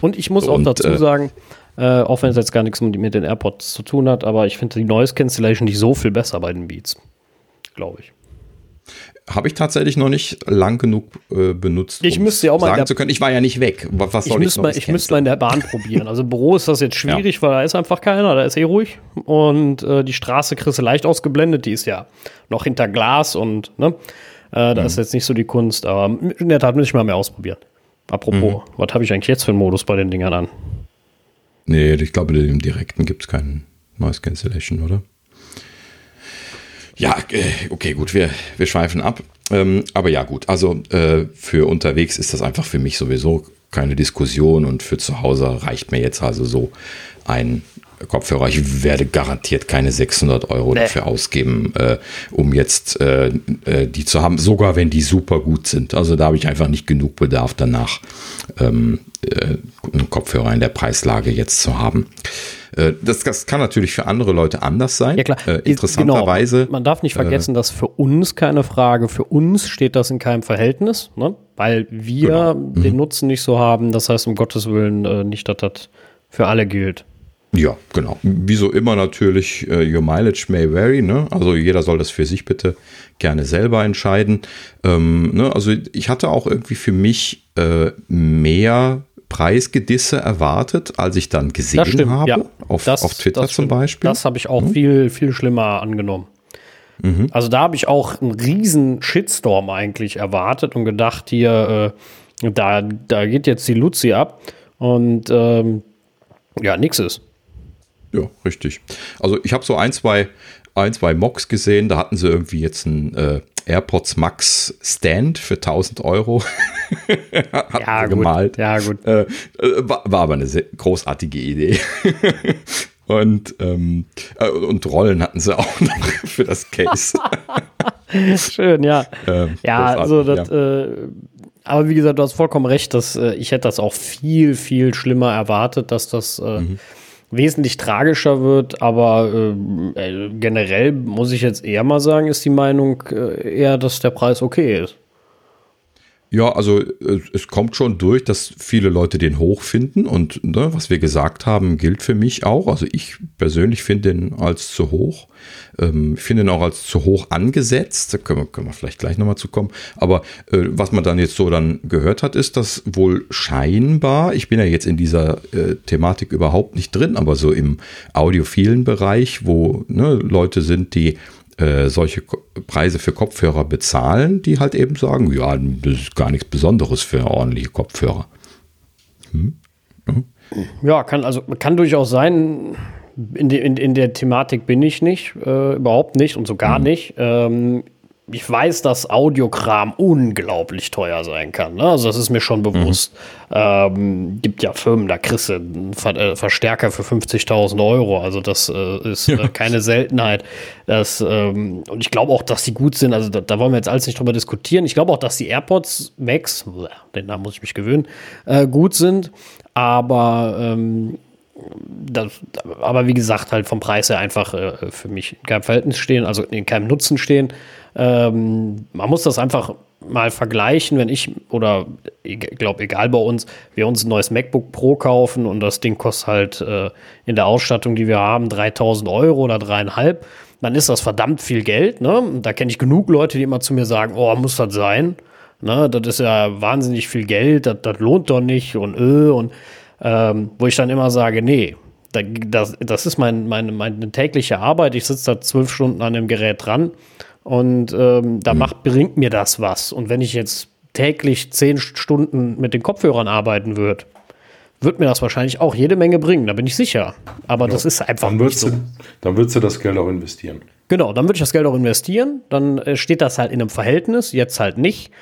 Und ich muss auch Und, dazu äh, sagen, äh, auch wenn es jetzt gar nichts mit, mit den AirPods zu tun hat, aber ich finde die Noise Cancellation nicht so viel besser bei den Beats. Glaube ich. Habe ich tatsächlich noch nicht lang genug äh, benutzt. Ich müsste ja auch mal sagen zu können, ich war ja nicht weg. Was soll ich, ich, mal, ich müsste mal in der Bahn probieren. Also im Büro ist das jetzt schwierig, ja. weil da ist einfach keiner, da ist eh ruhig. Und äh, die Straße kriegst du leicht ausgeblendet, die ist ja noch hinter Glas und ne, äh, da mhm. ist jetzt nicht so die Kunst. Aber in der Tat müsste ich mal mehr ausprobieren. Apropos, mhm. was habe ich eigentlich jetzt für einen Modus bei den Dingern an? Nee, ich glaube, im direkten gibt es keinen Noise Cancellation, oder? Ja, äh, okay, gut, wir, wir schweifen ab. Ähm, aber ja, gut, also äh, für unterwegs ist das einfach für mich sowieso keine Diskussion und für zu Hause reicht mir jetzt also so ein Kopfhörer. Ich werde garantiert keine 600 Euro nee. dafür ausgeben, äh, um jetzt äh, äh, die zu haben, sogar wenn die super gut sind. Also da habe ich einfach nicht genug Bedarf danach, ähm, äh, einen Kopfhörer in der Preislage jetzt zu haben. Äh, das, das, kann natürlich für andere Leute anders sein. Ja, klar. Äh, interessanterweise. Genau. Man darf nicht vergessen, dass für uns keine Frage, für uns steht das in keinem Verhältnis, ne? weil wir genau. mhm. den Nutzen nicht so haben. Das heißt, um Gottes Willen nicht, dass das für alle gilt. Ja, genau. Wie so immer natürlich, uh, your mileage may vary. Ne? Also jeder soll das für sich bitte gerne selber entscheiden. Ähm, ne? Also ich hatte auch irgendwie für mich äh, mehr Preisgedisse erwartet, als ich dann gesehen stimmt, habe. Ja. Auf, das, auf Twitter zum Beispiel. Das habe ich auch mhm. viel, viel schlimmer angenommen. Mhm. Also da habe ich auch einen riesen Shitstorm eigentlich erwartet und gedacht, hier, äh, da, da geht jetzt die Luzi ab. Und ähm, ja, nix ist. Ja, richtig. Also ich habe so ein, zwei, ein, zwei Mocks gesehen, da hatten sie irgendwie jetzt ein äh, AirPods Max Stand für 1000 Euro. ja, gut. gemalt. Ja, gut. Äh, äh, war, war, aber eine sehr großartige Idee. und, ähm, äh, und Rollen hatten sie auch noch für das Case. Schön, ja. Ähm, ja, also das, ja. Äh, aber wie gesagt, du hast vollkommen recht, dass äh, ich hätte das auch viel, viel schlimmer erwartet, dass das mhm wesentlich tragischer wird, aber äh, generell muss ich jetzt eher mal sagen, ist die Meinung äh, eher, dass der Preis okay ist. Ja, also es kommt schon durch, dass viele Leute den hoch finden und ne, was wir gesagt haben, gilt für mich auch. Also ich persönlich finde den als zu hoch. Ähm, ich finde ihn auch als zu hoch angesetzt. Da können wir, können wir vielleicht gleich nochmal zu kommen. Aber äh, was man dann jetzt so dann gehört hat, ist, dass wohl scheinbar, ich bin ja jetzt in dieser äh, Thematik überhaupt nicht drin, aber so im audiophilen Bereich, wo ne, Leute sind, die äh, solche Preise für Kopfhörer bezahlen, die halt eben sagen, ja, das ist gar nichts Besonderes für ordentliche Kopfhörer. Hm? Ja. ja, kann also kann durchaus sein. In, de, in, in der Thematik bin ich nicht, äh, überhaupt nicht und so gar mhm. nicht. Ähm, ich weiß, dass Audiokram unglaublich teuer sein kann. Ne? Also das ist mir schon bewusst. Mhm. Ähm, gibt ja Firmen, da kriegst du einen Ver äh, Verstärker für 50.000 Euro. Also das äh, ist äh, keine Seltenheit. Das, ähm, und ich glaube auch, dass sie gut sind. Also da, da, wollen wir jetzt alles nicht drüber diskutieren. Ich glaube auch, dass die AirPods Max, den Namen muss ich mich gewöhnen, äh, gut sind. Aber ähm, das, aber wie gesagt, halt vom Preis her einfach äh, für mich in keinem Verhältnis stehen, also in keinem Nutzen stehen. Ähm, man muss das einfach mal vergleichen, wenn ich, oder ich glaube, egal bei uns, wir uns ein neues MacBook Pro kaufen und das Ding kostet halt äh, in der Ausstattung, die wir haben, 3000 Euro oder dreieinhalb, dann ist das verdammt viel Geld. Ne? Da kenne ich genug Leute, die immer zu mir sagen, oh, muss das sein? Ne? Das ist ja wahnsinnig viel Geld, das, das lohnt doch nicht und äh, und ähm, wo ich dann immer sage, nee, das, das ist mein, meine, meine tägliche Arbeit. Ich sitze da zwölf Stunden an dem Gerät dran und ähm, da mhm. macht, bringt mir das was. Und wenn ich jetzt täglich zehn Stunden mit den Kopfhörern arbeiten würde, wird mir das wahrscheinlich auch jede Menge bringen, da bin ich sicher. Aber ja, das ist einfach dann nicht so. Du, dann würdest du das Geld auch investieren. Genau, dann würde ich das Geld auch investieren. Dann äh, steht das halt in einem Verhältnis, jetzt halt nicht.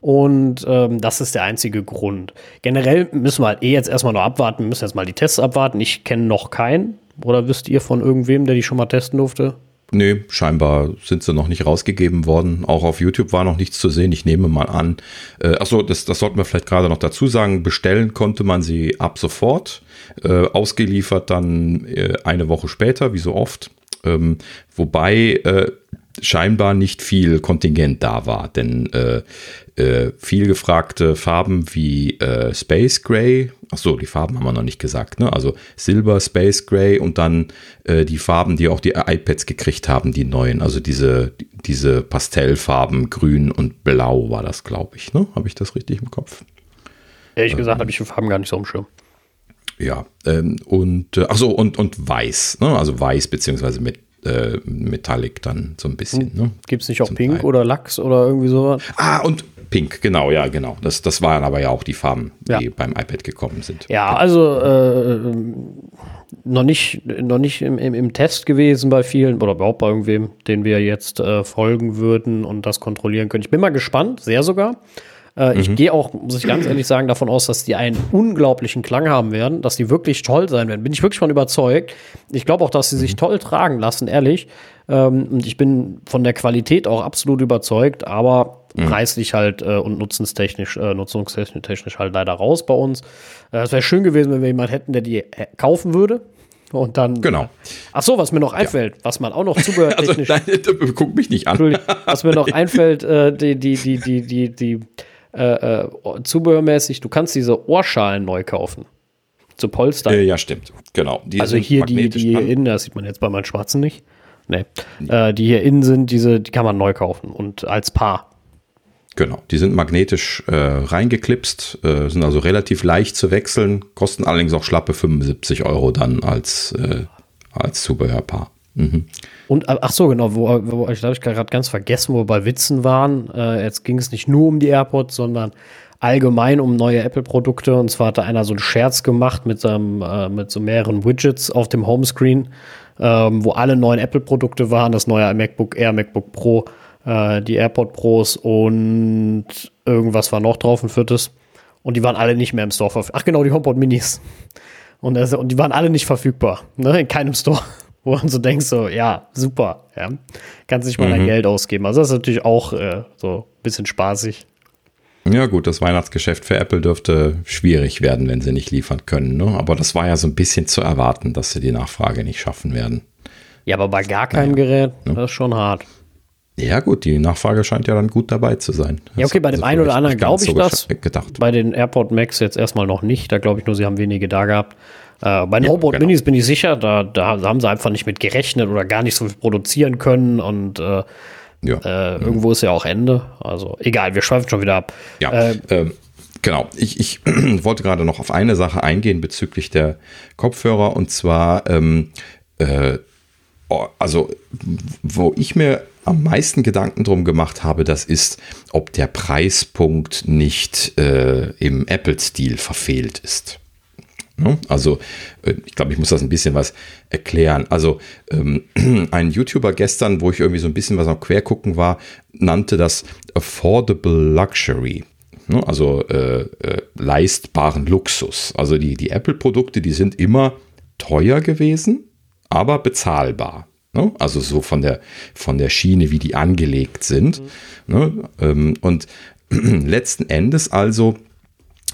Und ähm, das ist der einzige Grund. Generell müssen wir halt eh jetzt erstmal noch abwarten. Wir müssen jetzt mal die Tests abwarten. Ich kenne noch keinen. Oder wisst ihr von irgendwem, der die schon mal testen durfte? Nee, scheinbar sind sie noch nicht rausgegeben worden. Auch auf YouTube war noch nichts zu sehen. Ich nehme mal an. Äh, achso, das, das sollten wir vielleicht gerade noch dazu sagen. Bestellen konnte man sie ab sofort. Äh, ausgeliefert dann äh, eine Woche später, wie so oft. Ähm, wobei äh, scheinbar nicht viel Kontingent da war, denn äh, äh, viel gefragte Farben wie äh, Space Gray, achso, die Farben haben wir noch nicht gesagt, ne? Also Silber, Space Gray und dann äh, die Farben, die auch die iPads gekriegt haben, die neuen, also diese, diese Pastellfarben, Grün und Blau war das, glaube ich, ne? Habe ich das richtig im Kopf? Ehrlich ähm, gesagt habe ich die Farben gar nicht so im Schirm. Ja, ähm, und äh, achso, und, und weiß, ne? Also weiß beziehungsweise mit äh, Metallic dann so ein bisschen. Ne? Gibt es nicht auch Zum Pink Teil. oder Lachs oder irgendwie sowas? Ah, und Pink, genau, ja, genau. Das, das waren aber ja auch die Farben, die ja. beim iPad gekommen sind. Ja, genau. also äh, noch nicht, noch nicht im, im, im, Test gewesen bei vielen oder überhaupt bei irgendwem, den wir jetzt äh, folgen würden und das kontrollieren können. Ich bin mal gespannt, sehr sogar. Äh, mhm. Ich gehe auch, muss ich ganz ehrlich sagen, davon aus, dass die einen unglaublichen Klang haben werden, dass die wirklich toll sein werden. Bin ich wirklich von überzeugt. Ich glaube auch, dass sie sich mhm. toll tragen lassen, ehrlich. Ähm, und ich bin von der Qualität auch absolut überzeugt, aber mhm. preislich halt äh, und nutzungstechnisch, äh, nutzungstechnisch halt leider raus bei uns. Äh, es wäre schön gewesen, wenn wir jemanden hätten, der die äh, kaufen würde. Und dann. Genau. Ach so, was mir noch einfällt, ja. was man auch noch zubehörtechnisch. also, nein, guck mich nicht an. was mir noch einfällt, äh, die, die, die, die, die, die äh, äh, zubehörmäßig, du kannst diese Ohrschalen neu kaufen. Zu Polster. Äh, ja, stimmt. Genau. Die also hier die, die hier innen, das sieht man jetzt bei meinen Schwarzen nicht. Nee. Äh, die hier innen sind, diese, die kann man neu kaufen und als Paar. Genau, die sind magnetisch äh, reingeklipst, äh, sind also relativ leicht zu wechseln, kosten allerdings auch schlappe 75 Euro dann als, äh, als Zubehörpaar. Mhm. Und ach so, genau, wo, wo ich glaube, ich gerade ganz vergessen, wo wir bei Witzen waren. Äh, jetzt ging es nicht nur um die AirPods, sondern allgemein um neue Apple-Produkte. Und zwar hatte einer so einen Scherz gemacht mit, ähm, äh, mit so mehreren Widgets auf dem Homescreen, ähm, wo alle neuen Apple-Produkte waren. Das neue MacBook Air, MacBook Pro, äh, die AirPod Pros und irgendwas war noch drauf, ein viertes. Und die waren alle nicht mehr im Store verfügbar. Ach genau, die HomePod Minis. Und, das, und die waren alle nicht verfügbar, ne, in keinem Store wo man so denkt, so, ja, super, ja. Kannst nicht mal mhm. dein Geld ausgeben. Also das ist natürlich auch äh, so ein bisschen spaßig. Ja, gut, das Weihnachtsgeschäft für Apple dürfte schwierig werden, wenn sie nicht liefern können. Ne? Aber das war ja so ein bisschen zu erwarten, dass sie die Nachfrage nicht schaffen werden. Ja, aber bei gar keinem naja, Gerät, ne? das ist schon hart. Ja, gut, die Nachfrage scheint ja dann gut dabei zu sein. Ja, okay, bei dem einen oder anderen glaube ich so das. Gedacht. Bei den AirPod Max jetzt erstmal noch nicht. Da glaube ich nur, sie haben wenige da gehabt. Äh, bei den ja, Robot genau. Minis bin ich sicher, da, da haben sie einfach nicht mit gerechnet oder gar nicht so viel produzieren können und äh, ja. äh, irgendwo ist ja auch Ende. Also egal, wir schweifen schon wieder ab. Ja, äh, ähm, genau. Ich, ich wollte gerade noch auf eine Sache eingehen bezüglich der Kopfhörer und zwar, ähm, äh, also wo ich mir am meisten Gedanken drum gemacht habe, das ist, ob der Preispunkt nicht äh, im Apple-Stil verfehlt ist. Ne? Also, äh, ich glaube, ich muss das ein bisschen was erklären. Also, ähm, ein YouTuber gestern, wo ich irgendwie so ein bisschen was am Quergucken war, nannte das Affordable Luxury. Ne? Also äh, äh, leistbaren Luxus. Also die, die Apple-Produkte, die sind immer teuer gewesen, aber bezahlbar. Ne? Also so von der, von der Schiene, wie die angelegt sind. Mhm. Ähm, und letzten Endes also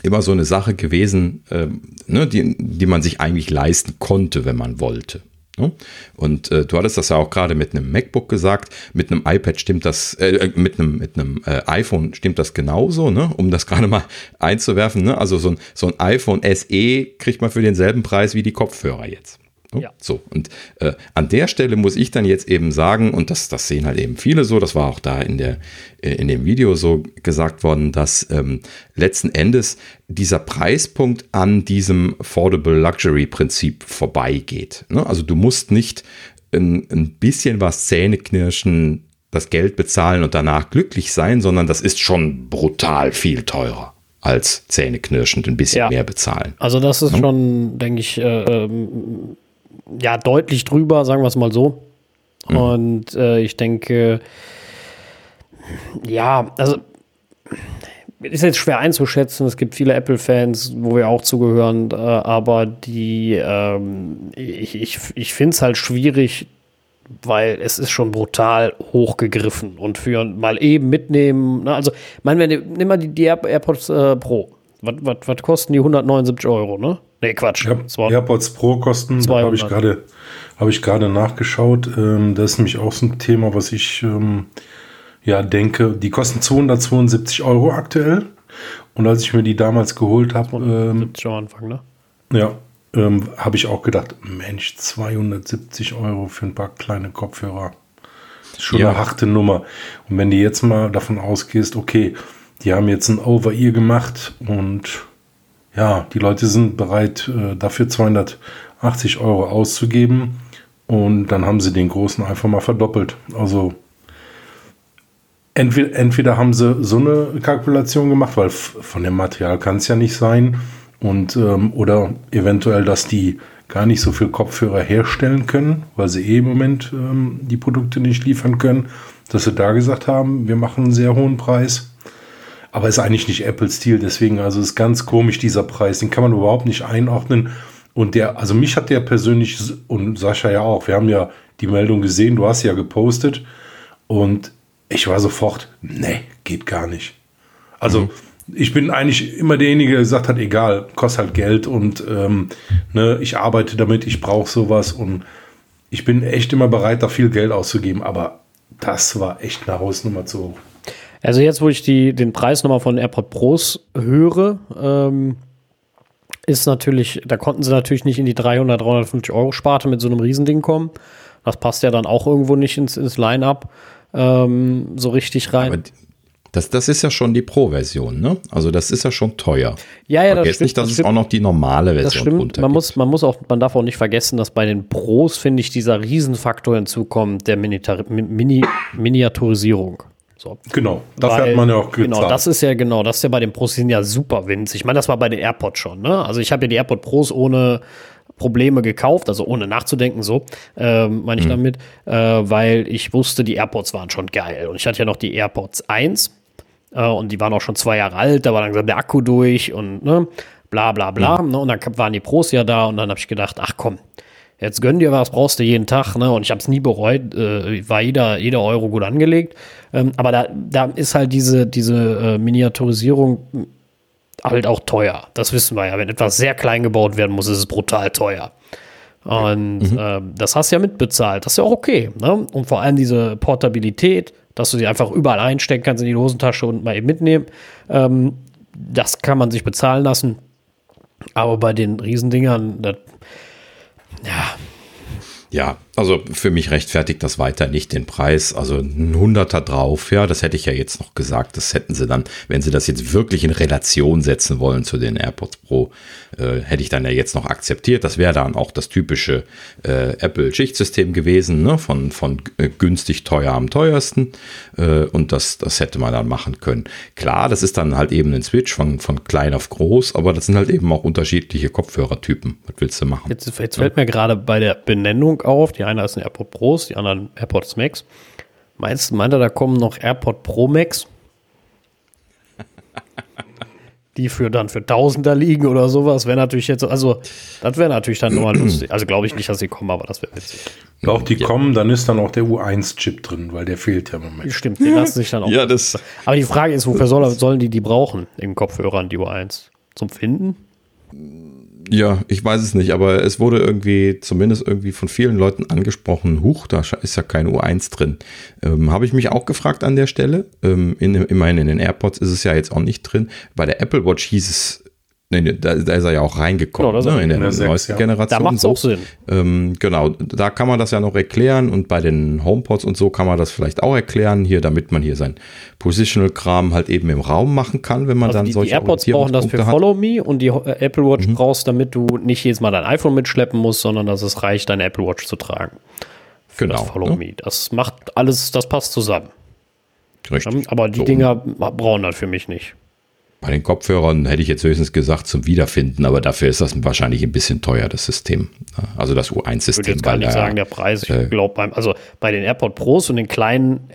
immer so eine Sache gewesen, ähm, ne, die, die man sich eigentlich leisten konnte, wenn man wollte. Ne? Und äh, du hattest das ja auch gerade mit einem MacBook gesagt, mit einem iPad stimmt das, äh, äh, mit einem, mit einem äh, iPhone stimmt das genauso, ne? um das gerade mal einzuwerfen. Ne? Also so ein, so ein iPhone SE kriegt man für denselben Preis wie die Kopfhörer jetzt. Ne? Ja. So, und äh, an der Stelle muss ich dann jetzt eben sagen, und das, das sehen halt eben viele so, das war auch da in, der, äh, in dem Video so gesagt worden, dass ähm, letzten Endes dieser Preispunkt an diesem Affordable Luxury Prinzip vorbeigeht. Ne? Also du musst nicht ein, ein bisschen was Zähneknirschen das Geld bezahlen und danach glücklich sein, sondern das ist schon brutal viel teurer als zähneknirschend ein bisschen ja. mehr bezahlen. Also das ist ja? Ne? schon, denke ich, äh, ähm, ja, deutlich drüber, sagen wir es mal so. Mhm. Und äh, ich denke, ja, also ist jetzt schwer einzuschätzen. Es gibt viele Apple-Fans, wo wir auch zugehören, äh, aber die, ähm, ich, ich, ich finde es halt schwierig, weil es ist schon brutal hochgegriffen und für mal eben mitnehmen. Ne? Also, ich meine, nimm mal die, die AirPods äh, Pro. Was, was, was kosten die 179 Euro, ne? Nee, Quatsch. Ja, AirPods Pro kosten, da habe ich gerade habe ich gerade nachgeschaut. Ähm, das ist nämlich auch so ein Thema, was ich ähm, ja denke. Die kosten 272 Euro aktuell. Und als ich mir die damals geholt habe, ähm, am Anfang, ne? Ja, ähm, habe ich auch gedacht, Mensch, 270 Euro für ein paar kleine Kopfhörer. Schon ja. eine harte Nummer. Und wenn du jetzt mal davon ausgehst, okay, die haben jetzt ein Over-Ear gemacht und ja, die Leute sind bereit, äh, dafür 280 Euro auszugeben. Und dann haben sie den großen einfach mal verdoppelt. Also entweder, entweder haben sie so eine Kalkulation gemacht, weil von dem Material kann es ja nicht sein. Und, ähm, oder eventuell, dass die gar nicht so viel Kopfhörer herstellen können, weil sie eh im Moment ähm, die Produkte nicht liefern können, dass sie da gesagt haben, wir machen einen sehr hohen Preis aber ist eigentlich nicht Apple-Stil. Deswegen, also ist ganz komisch dieser Preis. Den kann man überhaupt nicht einordnen. Und der, also mich hat der persönlich und Sascha ja auch. Wir haben ja die Meldung gesehen, du hast ja gepostet. Und ich war sofort, nee, geht gar nicht. Also, mhm. ich bin eigentlich immer derjenige, der gesagt hat, egal, kostet halt Geld und ähm, ne, ich arbeite damit, ich brauche sowas und ich bin echt immer bereit, da viel Geld auszugeben. Aber das war echt eine Hausnummer zu hoch. Also jetzt, wo ich die, den Preis nochmal von AirPod Pros höre, ähm, ist natürlich, da konnten sie natürlich nicht in die 300, 350 Euro Sparte mit so einem Riesending kommen. Das passt ja dann auch irgendwo nicht ins, ins Line-Up ähm, so richtig rein. Aber das, das ist ja schon die Pro-Version, ne? Also das ist ja schon teuer. Ja, ja, das Vergesst stimmt. nicht, dass das es auch noch die normale Version das stimmt. Man muss, man muss auch, man darf auch nicht vergessen, dass bei den Pros, finde ich, dieser Riesenfaktor hinzukommt, der Mini Miniaturisierung. So. Genau, dafür Weil, hat man ja auch gezahlt. Genau, das ist ja genau, das ist ja bei den Pros sind ja super winzig. Ich meine, das war bei den AirPods schon. Ne? Also ich habe ja die AirPods Pros ohne Probleme gekauft, also ohne nachzudenken, so ähm, meine ich mhm. damit, äh, weil ich wusste, die AirPods waren schon geil. Und ich hatte ja noch die AirPods 1 äh, und die waren auch schon zwei Jahre alt, da war langsam der Akku durch und ne, bla bla bla. Mhm. Ne? Und dann waren die Pros ja da und dann habe ich gedacht, ach komm, jetzt gönn dir was, brauchst du jeden Tag, ne? Und ich habe es nie bereut, äh, war jeder, jeder Euro gut angelegt. Ähm, aber da, da ist halt diese, diese äh, Miniaturisierung halt auch teuer. Das wissen wir ja. Wenn etwas sehr klein gebaut werden muss, ist es brutal teuer. Und mhm. äh, das hast du ja mitbezahlt. Das ist ja auch okay. Ne? Und vor allem diese Portabilität, dass du sie einfach überall einstecken kannst in die Hosentasche und mal eben mitnehmen. Ähm, das kann man sich bezahlen lassen. Aber bei den Riesendingern, das, ja. Ja, also für mich rechtfertigt das weiter nicht den Preis. Also ein Hunderter drauf, ja, das hätte ich ja jetzt noch gesagt. Das hätten sie dann, wenn sie das jetzt wirklich in Relation setzen wollen zu den AirPods Pro, äh, hätte ich dann ja jetzt noch akzeptiert. Das wäre dann auch das typische äh, Apple-Schichtsystem gewesen, ne? von, von äh, günstig teuer am teuersten. Äh, und das, das hätte man dann machen können. Klar, das ist dann halt eben ein Switch von, von klein auf groß, aber das sind halt eben auch unterschiedliche Kopfhörertypen. Was willst du machen? Jetzt, jetzt fällt mir gerade bei der Benennung auf, die eine ist ein AirPod Pros, die anderen AirPods Max. Meinst, meint er, da kommen noch AirPod Pro Max? die für dann für Tausender liegen oder sowas, wäre natürlich jetzt, also das wäre natürlich dann nochmal lustig. Also glaube ich nicht, dass sie kommen, aber das wäre witzig. Doch, die ja. kommen, dann ist dann auch der U1-Chip drin, weil der fehlt ja im Moment. Stimmt, die lassen sich dann auch. ja, das aber die Frage ist, wofür soll, sollen die die brauchen, in Kopfhörern, die U1? Zum Finden? Ja, ich weiß es nicht, aber es wurde irgendwie, zumindest irgendwie von vielen Leuten angesprochen, huch, da ist ja kein U1 drin. Ähm, Habe ich mich auch gefragt an der Stelle. Ähm, in, immerhin in den AirPods ist es ja jetzt auch nicht drin. Bei der Apple Watch hieß es Nee, da, da, ist er ja auch reingekommen, genau, ne, in der, in der 6, neuesten ja. Generation. Da macht es auch Sinn. Ähm, genau, da kann man das ja noch erklären und bei den HomePods und so kann man das vielleicht auch erklären, hier, damit man hier sein Positional-Kram halt eben im Raum machen kann, wenn man also dann die, solche Die AirPods brauchen das für. Follow Me und die äh, Apple Watch mhm. brauchst, damit du nicht jedes Mal dein iPhone mitschleppen musst, sondern dass es reicht, deine Apple Watch zu tragen. Für genau. Das Follow ne? Me. Das macht alles, das passt zusammen. Richtig. Aber die so. Dinger brauchen das für mich nicht. Bei den Kopfhörern hätte ich jetzt höchstens gesagt zum Wiederfinden, aber dafür ist das wahrscheinlich ein bisschen teuer, das System. Also das U1-System. Ich würde jetzt gar nicht sagen, der Preis, ich äh, glaube, also bei den AirPod Pros und den kleinen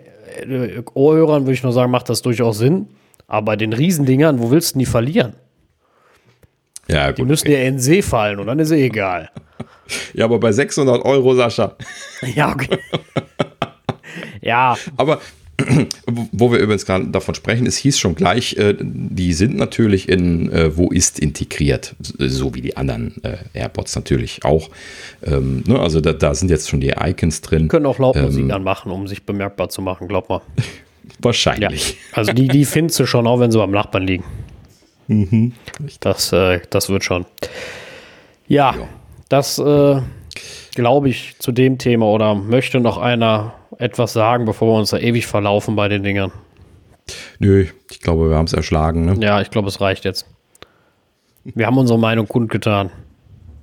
äh, Ohrhörern würde ich nur sagen, macht das durchaus Sinn. Aber bei den Riesendingern, wo willst du die verlieren? Ja, gut, die müssen okay. ja in den See fallen und dann ist eh egal. Ja, aber bei 600 Euro, Sascha. Ja, okay. ja. Aber wo wir übrigens gerade davon sprechen, es hieß schon gleich, äh, die sind natürlich in äh, Wo ist integriert, so wie die anderen äh, AirPods natürlich auch. Ähm, ne, also da, da, sind jetzt schon die Icons drin. Die können auch Lautmusik ähm, anmachen, um sich bemerkbar zu machen, glaub mal. Wahrscheinlich. Ja. Also die, die findest du schon, auch wenn sie beim Nachbarn liegen. Mhm. Das, äh, das wird schon. Ja, ja. das äh, glaube ich zu dem Thema oder möchte noch einer etwas sagen, bevor wir uns da ewig verlaufen bei den Dingern? Nö, ich glaube, wir haben es erschlagen. Ne? Ja, ich glaube, es reicht jetzt. Wir haben unsere Meinung kundgetan.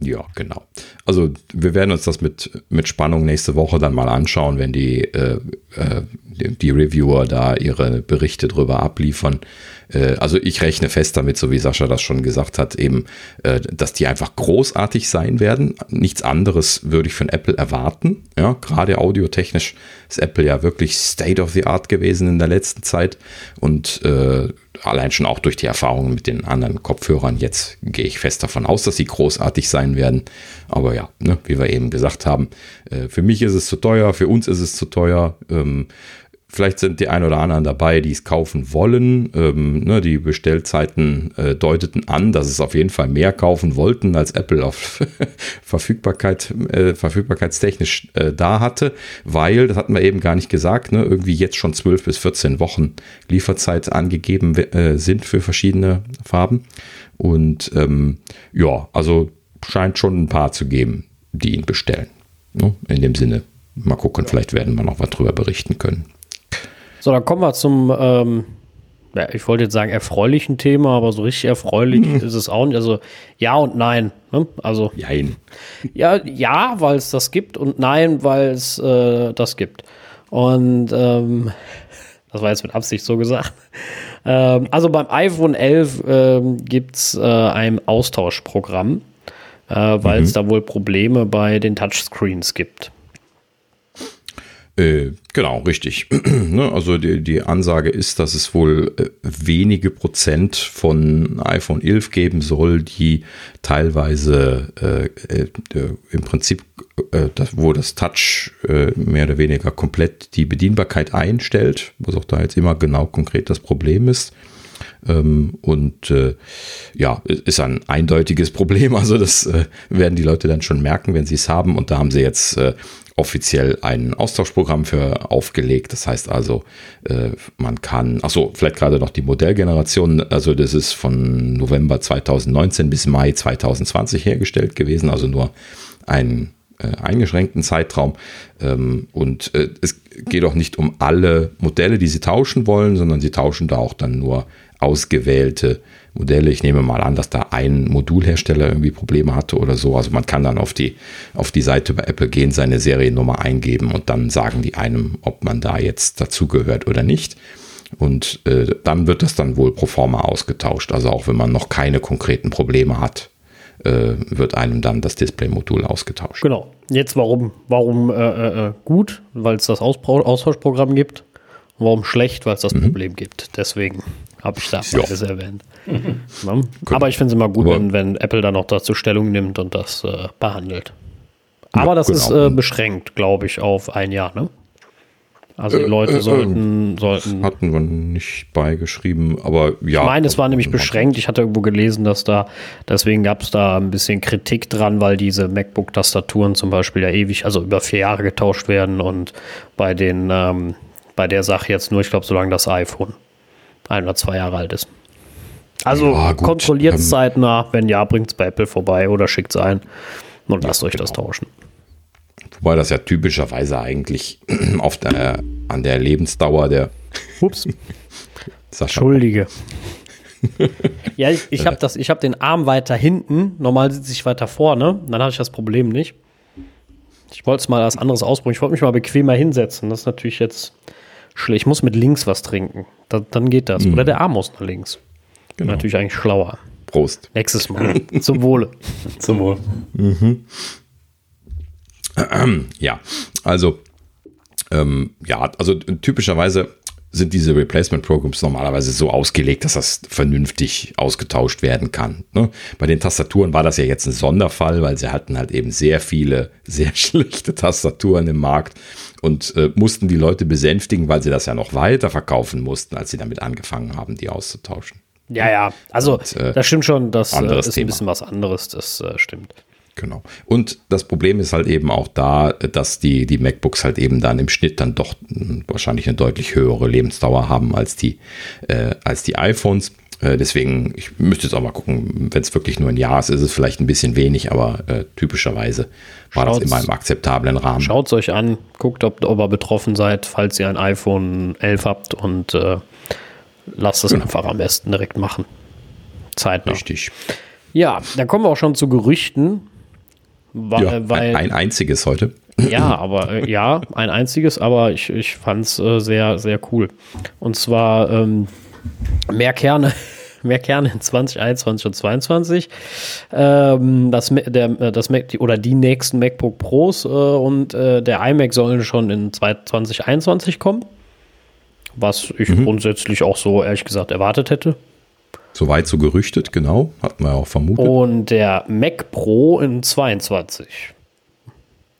Ja, genau. Also wir werden uns das mit, mit Spannung nächste Woche dann mal anschauen, wenn die, äh, äh, die, Reviewer da ihre Berichte drüber abliefern. Äh, also ich rechne fest damit, so wie Sascha das schon gesagt hat, eben, äh, dass die einfach großartig sein werden. Nichts anderes würde ich von Apple erwarten. Ja, gerade audiotechnisch ist Apple ja wirklich State of the Art gewesen in der letzten Zeit und äh, allein schon auch durch die Erfahrungen mit den anderen Kopfhörern jetzt gehe ich fest davon aus, dass sie großartig sein werden. Aber ja, ne, wie wir eben gesagt haben, äh, für mich ist es zu teuer, für uns ist es zu teuer. Ähm, Vielleicht sind die ein oder anderen dabei, die es kaufen wollen. Ähm, ne, die Bestellzeiten äh, deuteten an, dass es auf jeden Fall mehr kaufen wollten, als Apple auf Verfügbarkeit, äh, verfügbarkeitstechnisch äh, da hatte, weil, das hatten wir eben gar nicht gesagt, ne, irgendwie jetzt schon 12 bis 14 Wochen Lieferzeit angegeben äh, sind für verschiedene Farben. Und ähm, ja, also scheint schon ein paar zu geben, die ihn bestellen. Ne, in dem Sinne, mal gucken, vielleicht werden wir noch was drüber berichten können. So, dann kommen wir zum, ähm, ja, ich wollte jetzt sagen erfreulichen Thema, aber so richtig erfreulich hm. ist es auch nicht. Also ja und nein. Ne? Also Nein. Ja, ja, weil es das gibt und nein, weil es äh, das gibt. Und ähm, das war jetzt mit Absicht so gesagt. Ähm, also beim iPhone 11 ähm, gibt es äh, ein Austauschprogramm, äh, weil es mhm. da wohl Probleme bei den Touchscreens gibt. Äh, genau, richtig. Ne, also die, die Ansage ist, dass es wohl äh, wenige Prozent von iPhone 11 geben soll, die teilweise äh, äh, im Prinzip, äh, das, wo das Touch äh, mehr oder weniger komplett die Bedienbarkeit einstellt, was auch da jetzt immer genau konkret das Problem ist. Ähm, und äh, ja, ist ein eindeutiges Problem. Also das äh, werden die Leute dann schon merken, wenn sie es haben. Und da haben sie jetzt äh, offiziell ein Austauschprogramm für aufgelegt. Das heißt also, äh, man kann, achso, vielleicht gerade noch die Modellgeneration, also das ist von November 2019 bis Mai 2020 hergestellt gewesen, also nur ein äh, eingeschränkten Zeitraum. Ähm, und äh, es geht auch nicht um alle Modelle, die sie tauschen wollen, sondern sie tauschen da auch dann nur ausgewählte Modelle. Ich nehme mal an, dass da ein Modulhersteller irgendwie Probleme hatte oder so. Also man kann dann auf die, auf die Seite bei Apple gehen, seine Seriennummer eingeben und dann sagen die einem, ob man da jetzt dazugehört oder nicht. Und äh, dann wird das dann wohl pro forma ausgetauscht. Also auch wenn man noch keine konkreten Probleme hat, äh, wird einem dann das Display-Modul ausgetauscht. Genau. Jetzt warum, warum äh, äh, äh gut? Weil es das Austauschprogramm gibt. Warum schlecht? Weil es das mhm. Problem gibt. Deswegen habe ich da beides erwähnt. Mhm. Ja. Aber ich finde es immer gut, wenn, wenn, Apple dann auch dazu Stellung nimmt und das äh, behandelt. Aber ja, das genau. ist äh, beschränkt, glaube ich, auf ein Jahr, ne? Also die äh, Leute äh, sollten, äh, sollten. Hatten wir nicht beigeschrieben, aber ja. Ich meine, es war nämlich beschränkt. Ich hatte irgendwo gelesen, dass da, deswegen gab es da ein bisschen Kritik dran, weil diese MacBook-Tastaturen zum Beispiel ja ewig, also über vier Jahre getauscht werden und bei den, ähm, bei der Sache jetzt nur, ich glaube, solange das iPhone ein oder zwei Jahre alt ist. Also ja, kontrolliert es ähm, zeitnah, wenn ja, bringt es bei Apple vorbei oder schickt es ein und lasst ja, euch genau. das tauschen. Wobei das ja typischerweise eigentlich auf der, an der Lebensdauer der. Ups. Entschuldige. ja, ich, ich habe hab den Arm weiter hinten. Normal sitze ich weiter vorne. Dann habe ich das Problem nicht. Ich wollte es mal als anderes ausprobieren. Ich wollte mich mal bequemer hinsetzen. Das ist natürlich jetzt. Ich muss mit links was trinken. Da, dann geht das. Mhm. Oder der Arm muss nach links. Genau. Natürlich eigentlich schlauer. Prost. Nächstes Mal. Zum Wohle. Zum Wohl. Mhm. Ja, also ähm, ja, also typischerweise sind diese Replacement Programs normalerweise so ausgelegt, dass das vernünftig ausgetauscht werden kann. Ne? Bei den Tastaturen war das ja jetzt ein Sonderfall, weil sie hatten halt eben sehr viele, sehr schlechte Tastaturen im Markt und äh, mussten die Leute besänftigen, weil sie das ja noch weiter verkaufen mussten, als sie damit angefangen haben, die auszutauschen. Ja, ja, also und, äh, das stimmt schon, das äh, ist Thema. ein bisschen was anderes, das äh, stimmt. Genau. Und das Problem ist halt eben auch da, dass die, die MacBooks halt eben dann im Schnitt dann doch hm, wahrscheinlich eine deutlich höhere Lebensdauer haben als die, äh, als die iPhones. Äh, deswegen, ich müsste jetzt auch mal gucken, wenn es wirklich nur ein Jahr ist, ist es vielleicht ein bisschen wenig, aber äh, typischerweise war Schaut's, das immer im akzeptablen Rahmen. Schaut es euch an, guckt, ob, ob ihr betroffen seid, falls ihr ein iPhone 11 habt und äh, lasst es genau. einfach am besten direkt machen. Zeitnah. Richtig. Ja, dann kommen wir auch schon zu Gerüchten. Weil, ja, weil, ein einziges heute. Ja, aber äh, ja, ein einziges, aber ich, ich fand es äh, sehr, sehr cool. Und zwar ähm, mehr Kerne. Mehr Kerne in 2021 und 2022. Ähm, das, der, äh, das Mac, oder die nächsten MacBook Pros äh, und äh, der iMac sollen schon in 2021 kommen. Was ich mhm. grundsätzlich auch so, ehrlich gesagt, erwartet hätte. Soweit so gerüchtet, genau. Hatten wir auch vermutet. Und der Mac Pro in 22.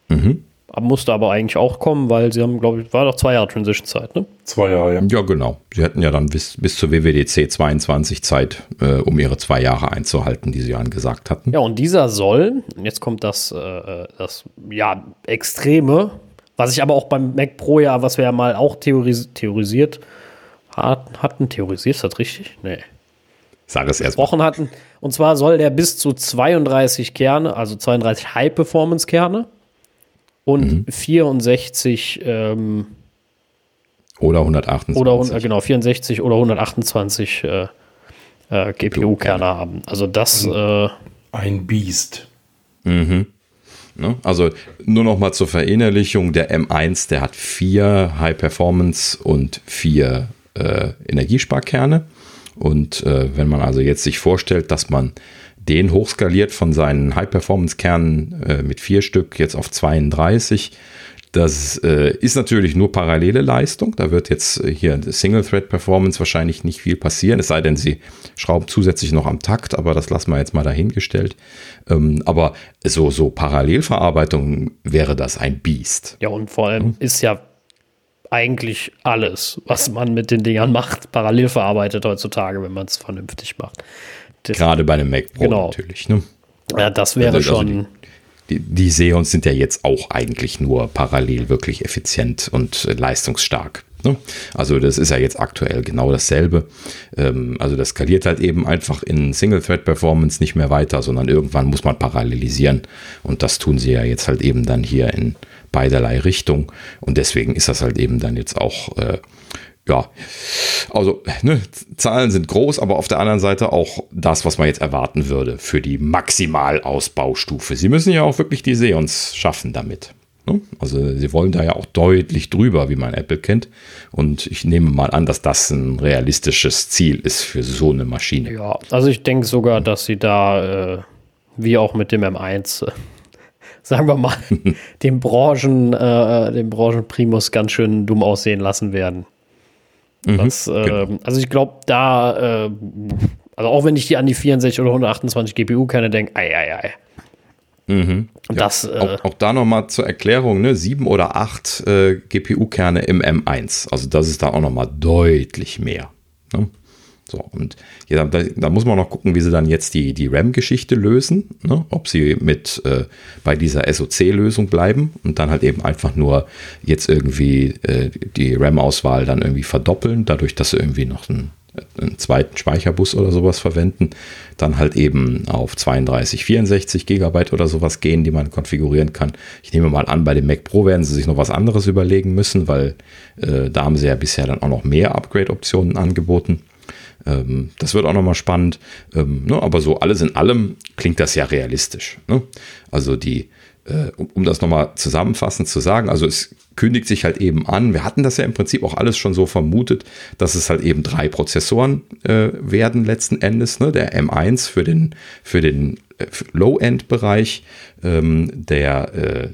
Mhm. Musste aber eigentlich auch kommen, weil sie haben, glaube ich, war doch zwei Jahre Transition-Zeit, ne? Zwei Jahre, ja. Ja, genau. Sie hätten ja dann bis, bis zur WWDC 22 Zeit, äh, um ihre zwei Jahre einzuhalten, die sie angesagt hatten. Ja, und dieser soll, jetzt kommt das, äh, das ja, Extreme, was ich aber auch beim Mac Pro ja, was wir ja mal auch theoris theorisiert hatten. Theorisiert ist das richtig? Nee. Sag es erst. Gesprochen hatten. Und zwar soll der bis zu 32 Kerne, also 32 High-Performance-Kerne und mhm. 64 ähm, oder 128. Oder genau, 64 oder 128 äh, äh, GPU-Kerne haben. Also das. Äh, Ein Biest. Mhm. Ne? Also nur noch mal zur Verinnerlichung: Der M1, der hat vier High Performance und vier äh, Energiesparkerne. Und äh, wenn man also jetzt sich vorstellt, dass man den hochskaliert von seinen High-Performance-Kernen äh, mit vier Stück jetzt auf 32, das äh, ist natürlich nur parallele Leistung. Da wird jetzt äh, hier Single-Thread-Performance wahrscheinlich nicht viel passieren, es sei denn, sie schrauben zusätzlich noch am Takt, aber das lassen wir jetzt mal dahingestellt. Ähm, aber so, so Parallelverarbeitung wäre das ein Biest. Ja, und vor allem hm? ist ja eigentlich alles, was man mit den Dingern macht, parallel verarbeitet heutzutage, wenn man es vernünftig macht. Das, Gerade bei einem Mac Pro genau. natürlich. Ne? Ja, das wäre also, schon. Also die, die, Xeons sind ja jetzt auch eigentlich nur parallel wirklich effizient und äh, leistungsstark. Ne? Also das ist ja jetzt aktuell genau dasselbe. Ähm, also das skaliert halt eben einfach in Single-Thread-Performance nicht mehr weiter, sondern irgendwann muss man parallelisieren. Und das tun sie ja jetzt halt eben dann hier in beiderlei Richtung. Und deswegen ist das halt eben dann jetzt auch, äh, ja, also ne, Zahlen sind groß, aber auf der anderen Seite auch das, was man jetzt erwarten würde für die Maximalausbaustufe. Sie müssen ja auch wirklich die Seons schaffen damit. Ne? Also sie wollen da ja auch deutlich drüber, wie man Apple kennt. Und ich nehme mal an, dass das ein realistisches Ziel ist für so eine Maschine. Ja, also ich denke sogar, dass sie da, äh, wie auch mit dem M1, äh, sagen wir mal, den Branchen, äh, den Branchenprimus ganz schön dumm aussehen lassen werden. Mhm, das, genau. Also ich glaube, da, äh, also auch wenn ich die an die 64 oder 128 GPU kenne, denke, ei, ei, ei. Mhm. Ja, das, äh, auch, auch, da nochmal zur Erklärung, ne? sieben oder acht äh, GPU-Kerne im M1. Also das ist da auch nochmal deutlich mehr. Ne? So, und ja, da, da, muss man noch gucken, wie sie dann jetzt die, die RAM-Geschichte lösen. Ne? Ob sie mit äh, bei dieser SoC-Lösung bleiben und dann halt eben einfach nur jetzt irgendwie äh, die RAM-Auswahl dann irgendwie verdoppeln, dadurch, dass sie irgendwie noch ein einen zweiten Speicherbus oder sowas verwenden, dann halt eben auf 32, 64 Gigabyte oder sowas gehen, die man konfigurieren kann. Ich nehme mal an, bei dem Mac Pro werden sie sich noch was anderes überlegen müssen, weil äh, da haben sie ja bisher dann auch noch mehr Upgrade-Optionen angeboten. Ähm, das wird auch nochmal spannend. Ähm, ne, aber so alles in allem klingt das ja realistisch. Ne? Also die äh, um, um das nochmal zusammenfassend zu sagen, also es kündigt sich halt eben an, wir hatten das ja im Prinzip auch alles schon so vermutet, dass es halt eben drei Prozessoren äh, werden letzten Endes, ne? der M1 für den, für den äh, Low-End-Bereich, ähm, der äh,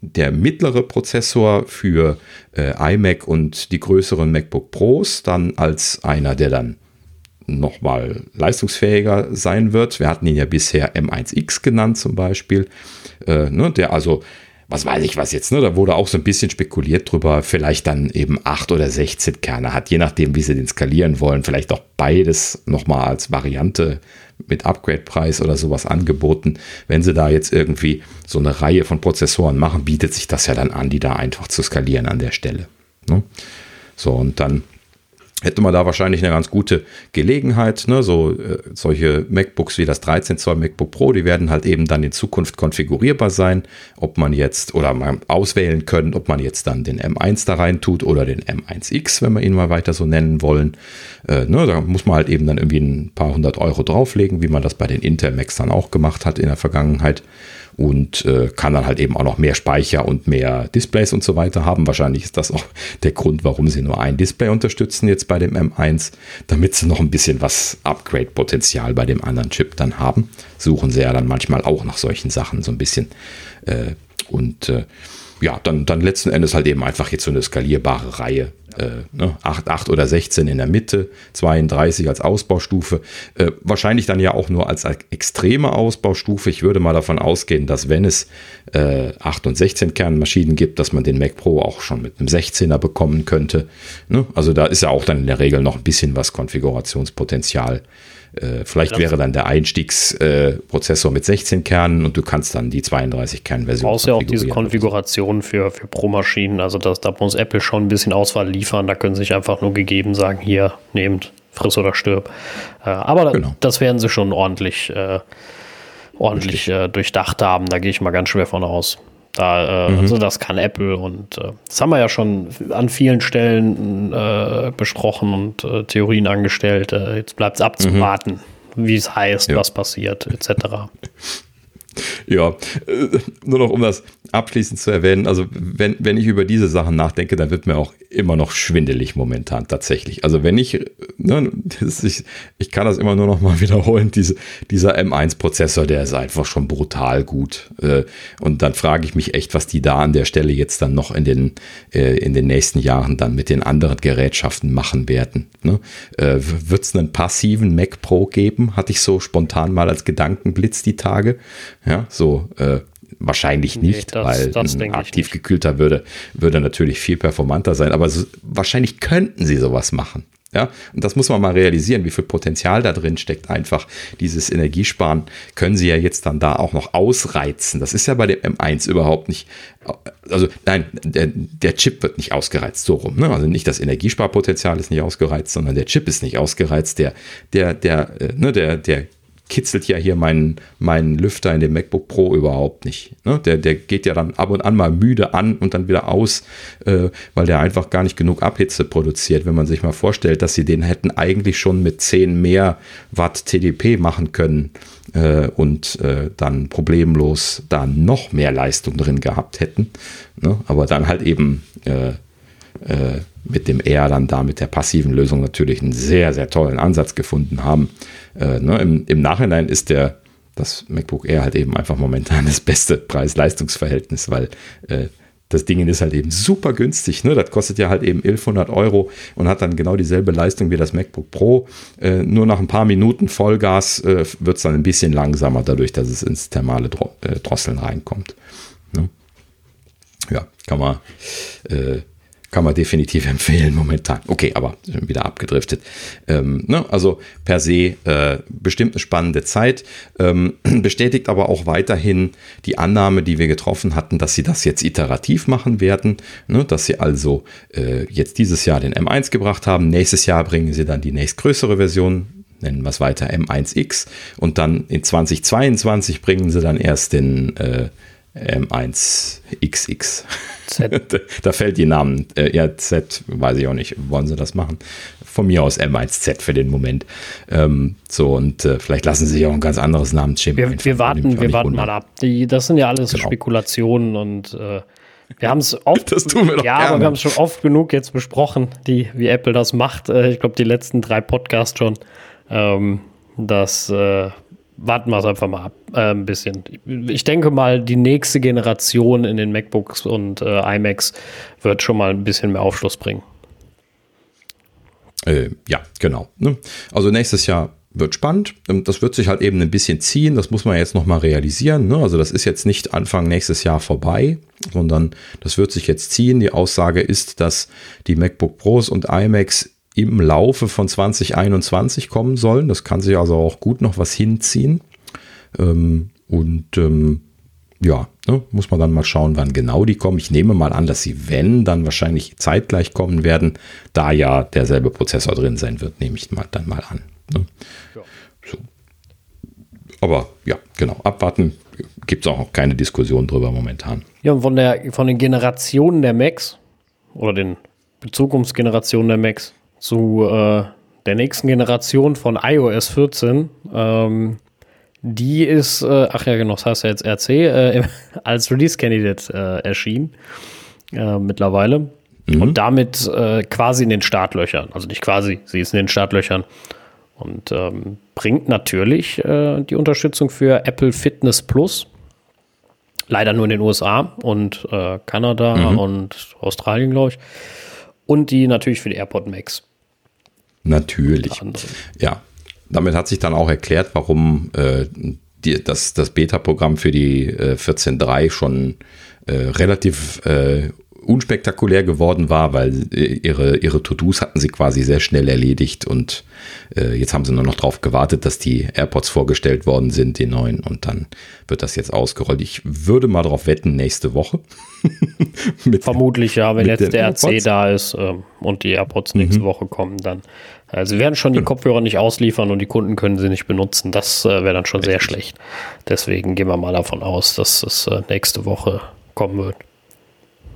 der mittlere Prozessor für äh, iMac und die größeren MacBook Pros dann als einer, der dann nochmal leistungsfähiger sein wird. Wir hatten ihn ja bisher M1X genannt zum Beispiel, äh, ne, der also, was weiß ich was jetzt, ne, da wurde auch so ein bisschen spekuliert drüber, vielleicht dann eben 8 oder 16 Kerne hat, je nachdem, wie sie den skalieren wollen, vielleicht auch beides nochmal als Variante mit Upgrade-Preis oder sowas angeboten. Wenn sie da jetzt irgendwie so eine Reihe von Prozessoren machen, bietet sich das ja dann an, die da einfach zu skalieren an der Stelle. Ne? So, und dann hätte man da wahrscheinlich eine ganz gute Gelegenheit. Ne? So äh, solche MacBooks wie das 13 Zoll MacBook Pro, die werden halt eben dann in Zukunft konfigurierbar sein, ob man jetzt oder man auswählen können, ob man jetzt dann den M1 da rein tut oder den M1X, wenn wir ihn mal weiter so nennen wollen. Äh, ne? Da muss man halt eben dann irgendwie ein paar hundert Euro drauflegen, wie man das bei den Intel Macs dann auch gemacht hat in der Vergangenheit und äh, kann dann halt eben auch noch mehr Speicher und mehr Displays und so weiter haben. Wahrscheinlich ist das auch der Grund, warum sie nur ein Display unterstützen jetzt bei dem M1, damit sie noch ein bisschen was Upgrade-Potenzial bei dem anderen Chip dann haben. Suchen sie ja dann manchmal auch nach solchen Sachen so ein bisschen. Äh, und äh, ja, dann, dann letzten Endes halt eben einfach jetzt so eine skalierbare Reihe äh, ne, 8, 8 oder 16 in der Mitte, 32 als Ausbaustufe. Äh, wahrscheinlich dann ja auch nur als extreme Ausbaustufe. Ich würde mal davon ausgehen, dass wenn es äh, 8 und 16 Kernmaschinen gibt, dass man den Mac Pro auch schon mit einem 16er bekommen könnte. Ne? Also da ist ja auch dann in der Regel noch ein bisschen was Konfigurationspotenzial äh, vielleicht wäre dann der Einstiegsprozessor äh, mit 16 Kernen und du kannst dann die 32 Kernversion. Du brauchst ja auch diese Konfiguration für, für Pro-Maschinen. Also das, da muss Apple schon ein bisschen Auswahl liefern. Da können sie sich einfach nur gegeben sagen, hier, nehmt, friss oder stirb. Äh, aber genau. das werden sie schon ordentlich, äh, ordentlich äh, durchdacht haben. Da gehe ich mal ganz schwer von aus. Da, äh, mhm. Also das kann Apple und äh, das haben wir ja schon an vielen Stellen äh, besprochen und äh, Theorien angestellt. Äh, jetzt bleibt es abzuwarten, mhm. wie es heißt, ja. was passiert, etc. Ja, äh, nur noch um das abschließend zu erwähnen, also wenn, wenn ich über diese Sachen nachdenke, dann wird mir auch immer noch schwindelig momentan tatsächlich. Also wenn ich, ne, ich, ich kann das immer nur noch mal wiederholen, diese, dieser M1-Prozessor, der ist einfach schon brutal gut. Äh, und dann frage ich mich echt, was die da an der Stelle jetzt dann noch in den, äh, in den nächsten Jahren dann mit den anderen Gerätschaften machen werden. Ne? Wird es einen passiven Mac Pro geben? Hatte ich so spontan mal als Gedankenblitz die Tage. Ja, so äh, wahrscheinlich nicht, nee, das, weil das ein aktiv gekühlter würde, würde natürlich viel performanter sein. Aber so, wahrscheinlich könnten sie sowas machen. Ja, und das muss man mal realisieren, wie viel Potenzial da drin steckt. Einfach dieses Energiesparen können sie ja jetzt dann da auch noch ausreizen. Das ist ja bei dem M1 überhaupt nicht. Also nein, der, der Chip wird nicht ausgereizt, so rum. Ne? Also nicht das Energiesparpotenzial ist nicht ausgereizt, sondern der Chip ist nicht ausgereizt. Der, der, der, äh, ne, der, der kitzelt ja hier meinen, meinen Lüfter in dem MacBook Pro überhaupt nicht. Ne? Der, der geht ja dann ab und an mal müde an und dann wieder aus, äh, weil der einfach gar nicht genug Abhitze produziert. Wenn man sich mal vorstellt, dass sie den hätten eigentlich schon mit 10 mehr Watt TDP machen können äh, und äh, dann problemlos da noch mehr Leistung drin gehabt hätten. Ne? Aber dann halt eben äh, äh, mit dem R dann da mit der passiven Lösung natürlich einen sehr, sehr tollen Ansatz gefunden haben. Äh, ne, im, Im Nachhinein ist der, das MacBook Air halt eben einfach momentan das beste Preis-Leistungs-Verhältnis, weil äh, das Ding ist halt eben super günstig. Ne? Das kostet ja halt eben 1100 Euro und hat dann genau dieselbe Leistung wie das MacBook Pro. Äh, nur nach ein paar Minuten Vollgas äh, wird es dann ein bisschen langsamer, dadurch, dass es ins thermale Dro äh, Drosseln reinkommt. Ne? Ja, kann man äh, kann man definitiv empfehlen momentan. Okay, aber wieder abgedriftet. Ähm, ne? Also per se äh, bestimmt eine spannende Zeit. Ähm, bestätigt aber auch weiterhin die Annahme, die wir getroffen hatten, dass sie das jetzt iterativ machen werden. Ne? Dass sie also äh, jetzt dieses Jahr den M1 gebracht haben. Nächstes Jahr bringen sie dann die nächstgrößere Version nennen wir es weiter M1X und dann in 2022 bringen sie dann erst den äh, M1XX. Z. da fällt die Namen. Äh, ja, Z, weiß ich auch nicht. Wollen sie das machen? Von mir aus M1Z für den Moment. Ähm, so, und äh, vielleicht lassen sie sich auch ein ganz anderes Namensschema Wir, wir warten, wir warten mal ab. Die, das sind ja alles genau. Spekulationen und äh, wir haben es oft. Das tun wir doch Ja, gerne. aber wir haben es schon oft genug jetzt besprochen, die, wie Apple das macht. Äh, ich glaube, die letzten drei Podcasts schon. Ähm, das äh, warten wir es einfach mal ab, äh, ein bisschen. Ich denke mal, die nächste Generation in den MacBooks und äh, iMacs wird schon mal ein bisschen mehr Aufschluss bringen. Äh, ja, genau. Ne? Also nächstes Jahr wird spannend. Ähm, das wird sich halt eben ein bisschen ziehen. Das muss man jetzt nochmal realisieren. Ne? Also das ist jetzt nicht Anfang nächstes Jahr vorbei, sondern das wird sich jetzt ziehen. Die Aussage ist, dass die MacBook Pros und iMacs im Laufe von 2021 kommen sollen. Das kann sich also auch gut noch was hinziehen. Ähm, und ähm, ja, ne, muss man dann mal schauen, wann genau die kommen. Ich nehme mal an, dass sie, wenn, dann wahrscheinlich zeitgleich kommen werden, da ja derselbe Prozessor drin sein wird, nehme ich mal, dann mal an. Ne? Ja. So. Aber ja, genau, abwarten. Gibt es auch noch keine Diskussion drüber momentan. Ja, und von, der, von den Generationen der Macs oder den Zukunftsgenerationen der Macs zu äh, der nächsten Generation von iOS 14. Ähm, die ist, äh, ach ja, genau, das heißt ja jetzt RC, äh, als Release-Candidate äh, erschienen äh, mittlerweile. Mhm. Und damit äh, quasi in den Startlöchern. Also nicht quasi, sie ist in den Startlöchern. Und ähm, bringt natürlich die Unterstützung für Apple Fitness Plus. Leider nur in den USA und Kanada mhm. und Australien, glaube ich. Und die natürlich für die AirPod Max. Natürlich. Ja, damit hat sich dann auch erklärt, warum äh, die, das, das Beta-Programm für die äh, 14.3 schon äh, relativ äh, unspektakulär geworden war, weil ihre, ihre To-Dos hatten sie quasi sehr schnell erledigt und äh, jetzt haben sie nur noch darauf gewartet, dass die AirPods vorgestellt worden sind, die neuen, und dann wird das jetzt ausgerollt. Ich würde mal darauf wetten, nächste Woche. Vermutlich ja, wenn jetzt der RC da ist äh, und die AirPods nächste mhm. Woche kommen, dann. Also sie werden schon die genau. Kopfhörer nicht ausliefern und die Kunden können sie nicht benutzen. Das äh, wäre dann schon Richtig. sehr schlecht. Deswegen gehen wir mal davon aus, dass es äh, nächste Woche kommen wird.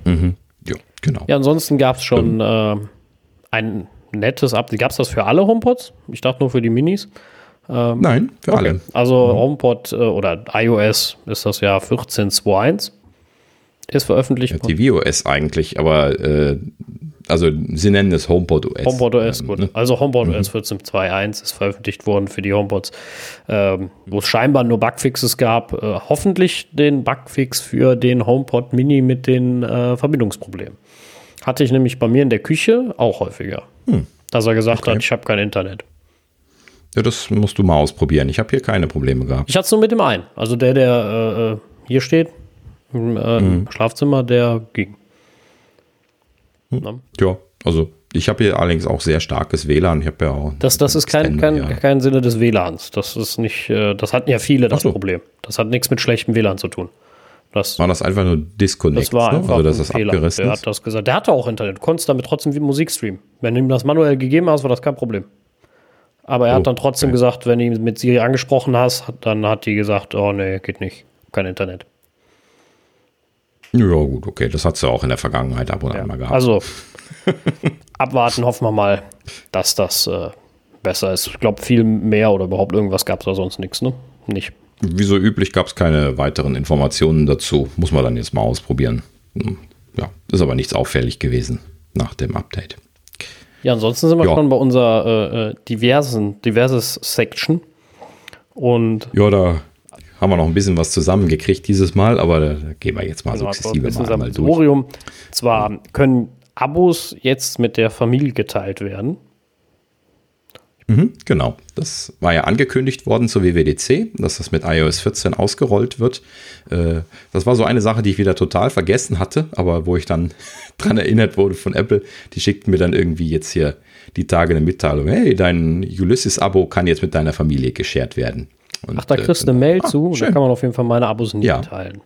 Mhm. Ja, genau. Ja, ansonsten gab es schon ähm. äh, ein nettes Update. Gab es das für alle HomePods? Ich dachte nur für die Minis. Ähm, Nein, für okay. alle. Also mhm. HomePod äh, oder iOS ist das ja 14.2.1. Ist veröffentlicht. Ja, tvOS eigentlich, aber äh, also sie nennen es HomePod OS. HomePod OS, ähm, gut. Ne? Also HomePod mhm. OS 14.2.1 ist veröffentlicht worden für die HomePods, ähm, wo es scheinbar nur Bugfixes gab. Äh, hoffentlich den Bugfix für den HomePod Mini mit den äh, Verbindungsproblemen. Hatte ich nämlich bei mir in der Küche auch häufiger. Hm. Dass er gesagt okay. hat, ich habe kein Internet. Ja, das musst du mal ausprobieren. Ich habe hier keine Probleme gehabt. Ich hatte es nur mit dem einen. Also der, der äh, äh hier steht, im äh, mhm. Schlafzimmer, der ging. Hm. Ja, also Ich habe hier allerdings auch sehr starkes WLAN. Ich habe ja auch. Das, das ist kein, kein, ja. kein Sinne des WLANs. Das ist nicht, äh, das hatten ja viele das so. Problem. Das hat nichts mit schlechtem WLAN zu tun. Das, war das einfach nur Disconnect? Das war ne? einfach also, dass das Fehler. abgerissen Der hat das gesagt. Der hatte auch Internet. Du konntest damit trotzdem wie Musik streamen. Wenn du ihm das manuell gegeben hast, war das kein Problem. Aber er oh, hat dann trotzdem okay. gesagt, wenn du ihn mit Siri angesprochen hast, dann hat die gesagt, oh nee, geht nicht. Kein Internet. Ja, gut, okay. Das hat sie auch in der Vergangenheit ab und ja. an mal gehabt. Also, abwarten, hoffen wir mal, dass das äh, besser ist. Ich glaube, viel mehr oder überhaupt irgendwas gab es da sonst nichts, ne? Nicht. Wie so üblich gab es keine weiteren Informationen dazu. Muss man dann jetzt mal ausprobieren. Hm, ja, ist aber nichts auffällig gewesen nach dem Update. Ja, ansonsten sind wir ja. schon bei unserer äh, äh diversen, diverses Section. Und ja, da haben wir noch ein bisschen was zusammengekriegt dieses Mal, aber da gehen wir jetzt mal genau, sukzessive mal, mal durch. Orium. Zwar können Abos jetzt mit der Familie geteilt werden. Mhm, genau, das war ja angekündigt worden zur WWDC, dass das mit iOS 14 ausgerollt wird. Äh, das war so eine Sache, die ich wieder total vergessen hatte, aber wo ich dann dran erinnert wurde von Apple. Die schickten mir dann irgendwie jetzt hier die Tage eine Mitteilung. Hey, dein Ulysses-Abo kann jetzt mit deiner Familie geshared werden. Und, Ach, da kriegst du eine Mail ah, zu schön. da kann man auf jeden Fall meine Abos nicht ja. teilen.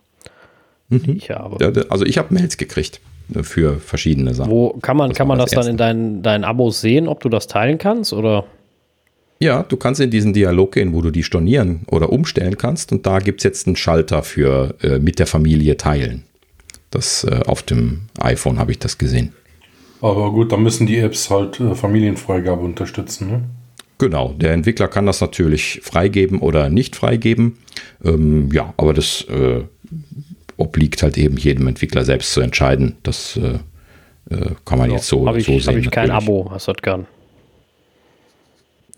Mhm. ich habe. Also ich habe Mails gekriegt ne, für verschiedene Sachen. Wo kann man, das kann man das, das dann in deinen, deinen Abos sehen, ob du das teilen kannst oder? Ja, du kannst in diesen Dialog gehen, wo du die stornieren oder umstellen kannst. Und da gibt es jetzt einen Schalter für äh, mit der Familie teilen. Das äh, auf dem iPhone habe ich das gesehen. Aber gut, dann müssen die Apps halt äh, Familienfreigabe unterstützen, ne? Genau, der Entwickler kann das natürlich freigeben oder nicht freigeben. Ähm, ja, aber das äh, obliegt halt eben jedem Entwickler selbst zu entscheiden. Das äh, äh kann man ja, jetzt so, hab ich, so sehen. Habe ich kein Abo, hast du das gern?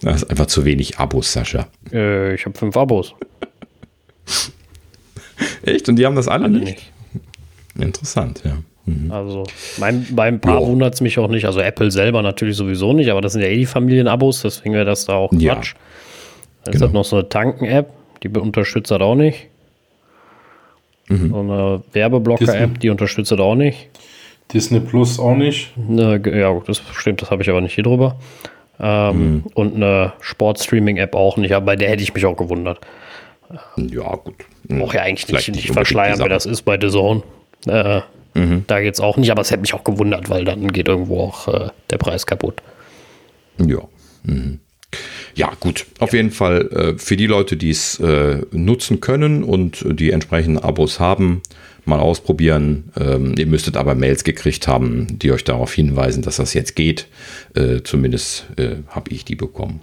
Das ist einfach zu wenig Abos, Sascha. Äh, ich habe fünf Abos. Echt? Und die haben das alle, alle nicht? nicht? Interessant, ja. Mhm. Also mein, beim Paar ja. wundert es mich auch nicht. Also Apple selber natürlich sowieso nicht, aber das sind ja eh die Familienabos, deswegen wäre das da auch Quatsch. Ja. Dann genau. ist halt noch so eine Tanken-App, die unterstützt das auch nicht. Mhm. So eine Werbeblocker-App, die unterstützt das auch nicht. Disney Plus auch nicht. Ne, ja, das stimmt, das habe ich aber nicht hier drüber. Ähm, mhm. Und eine Sportstreaming-App auch nicht, aber bei der hätte ich mich auch gewundert. Ja, gut. Auch ja eigentlich nicht, nicht verschleiern, wer das ist bei The Zone. Äh, mhm. Da es auch nicht, aber es hätte mich auch gewundert, weil dann geht irgendwo auch äh, der Preis kaputt. Ja. Mhm. Ja, gut. Auf ja. jeden Fall äh, für die Leute, die es äh, nutzen können und die entsprechenden Abos haben, mal ausprobieren. Ähm, ihr müsstet aber Mails gekriegt haben, die euch darauf hinweisen, dass das jetzt geht. Äh, zumindest äh, habe ich die bekommen.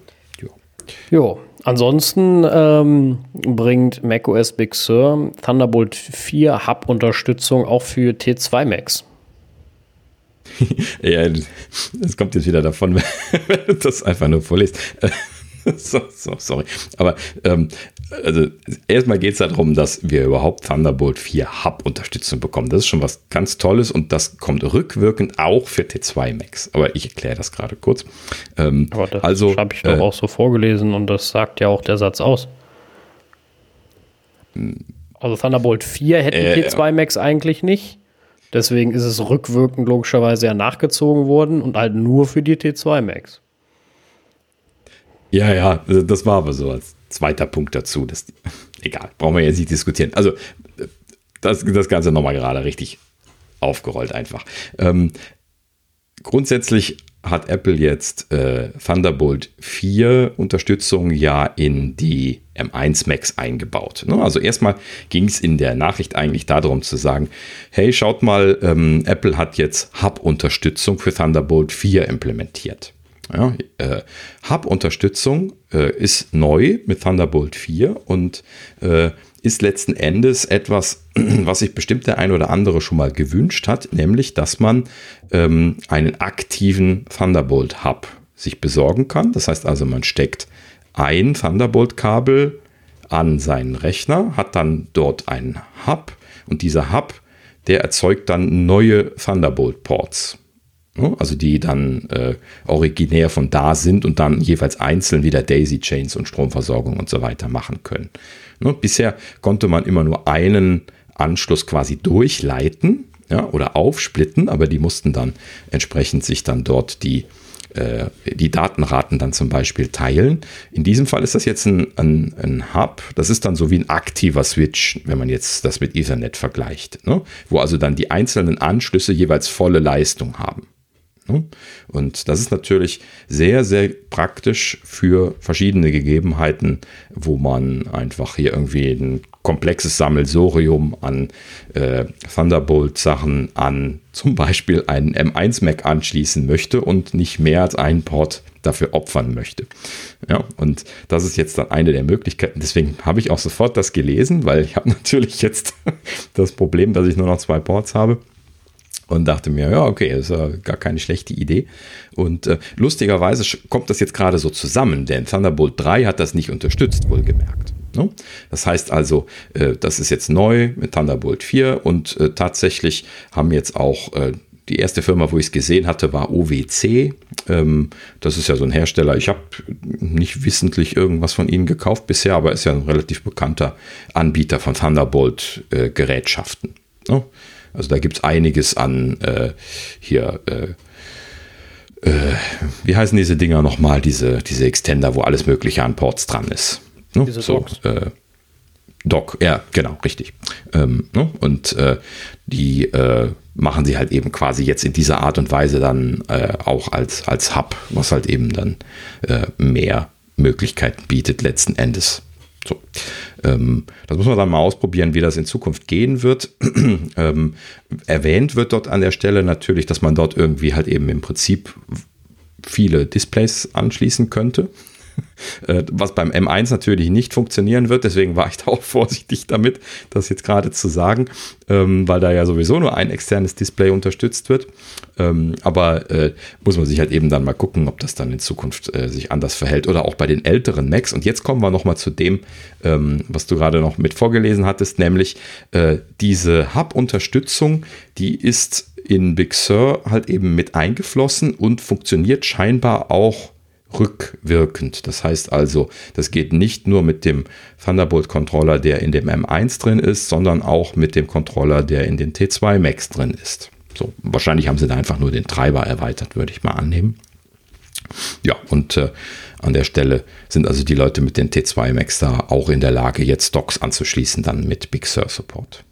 Jo, ansonsten ähm, bringt macOS Big Sur Thunderbolt 4 Hub-Unterstützung auch für T2 Macs. ja, das kommt jetzt wieder davon, wenn du das einfach nur vorliest. so, so, sorry. Aber ähm, also erstmal geht es darum, dass wir überhaupt Thunderbolt 4 Hub-Unterstützung bekommen. Das ist schon was ganz Tolles und das kommt rückwirkend auch für T2 Max. Aber ich erkläre das gerade kurz. Ähm, Aber das also, habe ich doch äh, auch so vorgelesen und das sagt ja auch der Satz aus. Also Thunderbolt 4 hätten äh, T2 Max eigentlich nicht. Deswegen ist es rückwirkend logischerweise ja nachgezogen worden und halt nur für die T2 Max. Ja, ja, das war aber so als zweiter Punkt dazu. Das, egal, brauchen wir jetzt nicht diskutieren. Also, das, das Ganze nochmal gerade richtig aufgerollt einfach. Ähm, grundsätzlich hat Apple jetzt äh, Thunderbolt 4 Unterstützung ja in die M1 Max eingebaut. Ne? Also erstmal ging es in der Nachricht eigentlich darum zu sagen, hey, schaut mal, ähm, Apple hat jetzt Hub-Unterstützung für Thunderbolt 4 implementiert. Ja, äh, Hub-Unterstützung äh, ist neu mit Thunderbolt 4 und äh, ist letzten Endes etwas, was sich bestimmt der ein oder andere schon mal gewünscht hat, nämlich, dass man ähm, einen aktiven Thunderbolt Hub sich besorgen kann. Das heißt also, man steckt ein Thunderbolt-Kabel an seinen Rechner, hat dann dort einen Hub und dieser Hub, der erzeugt dann neue Thunderbolt-Ports. Ne? Also die dann äh, originär von da sind und dann jeweils einzeln wieder Daisy-Chains und Stromversorgung und so weiter machen können. Ne? Bisher konnte man immer nur einen Anschluss quasi durchleiten. ja, oder aufsplitten, aber die mussten dann entsprechend sich dann dort die, äh, die Datenraten dann zum Beispiel teilen. In diesem Fall ist das jetzt ein, ein, ein, Hub, das ist dann so wie ein aktiver Switch, wenn man jetzt das mit Ethernet vergleicht, ne? wo also dann die einzelnen Anschlüsse jeweils volle Leistung haben. Ne? Und das ist natürlich sehr, sehr praktisch für verschiedene Gegebenheiten, wo man einfach hier irgendwie ein komplexes Sammelsorium an äh, Thunderbolt-Sachen an zum Beispiel einen M1 Mac anschließen möchte und nicht mehr als einen Port dafür opfern möchte. Ja, und das ist jetzt dann eine der Möglichkeiten. Deswegen habe ich auch sofort das gelesen, weil ich habe natürlich jetzt das Problem, dass ich nur noch zwei Ports habe und dachte mir, ja, okay, das ist ja gar keine schlechte Idee. Und äh, lustigerweise kommt das jetzt gerade so zusammen, denn Thunderbolt 3 hat das nicht unterstützt, wohlgemerkt. Ne? Das heißt also, äh, das ist jetzt neu mit Thunderbolt 4 und äh, tatsächlich haben jetzt auch äh, die erste Firma, wo ich es gesehen hatte, war OWC. Ähm, das ist ja so ein Hersteller. Ich habe nicht wissentlich irgendwas von ihnen gekauft bisher, aber ist ja ein relativ bekannter Anbieter von Thunderbolt-Gerätschaften. Äh, ne? Also da gibt es einiges an äh, hier, äh, äh, wie heißen diese Dinger nochmal, diese, diese Extender, wo alles Mögliche an Ports dran ist. Ne? Diese so, äh, Doc, ja, genau, richtig. Ähm, ne? Und äh, die äh, machen sie halt eben quasi jetzt in dieser Art und Weise dann auch als, als Hub, was halt eben dann mehr Möglichkeiten bietet letzten Endes. So. Ähm, das muss man dann mal ausprobieren, wie das in Zukunft gehen wird. ähm, erwähnt wird dort an der Stelle natürlich, dass man dort irgendwie halt eben im Prinzip viele Displays anschließen könnte. Äh, was beim M1 natürlich nicht funktionieren wird. Deswegen war ich da auch vorsichtig damit, das jetzt gerade zu sagen, ähm, weil da ja sowieso nur ein externes Display unterstützt wird. Ähm, aber äh, muss man sich halt eben dann mal gucken, ob das dann in Zukunft äh, sich anders verhält oder auch bei den älteren Macs. Und jetzt kommen wir nochmal zu dem, ähm, was du gerade noch mit vorgelesen hattest, nämlich diese Hub-Unterstützung, die ist in Big Sur halt eben mit eingeflossen und funktioniert scheinbar auch rückwirkend. Das heißt also, das geht nicht nur mit dem Thunderbolt-Controller, der in dem M1 drin ist, sondern auch mit dem Controller, der in den T2 Max drin ist. So, wahrscheinlich haben sie da einfach nur den Treiber erweitert, würde ich mal annehmen. Ja, und äh, an der Stelle sind also die Leute mit den T2 Max da auch in der Lage, jetzt Docks anzuschließen, dann mit Big Sur Support.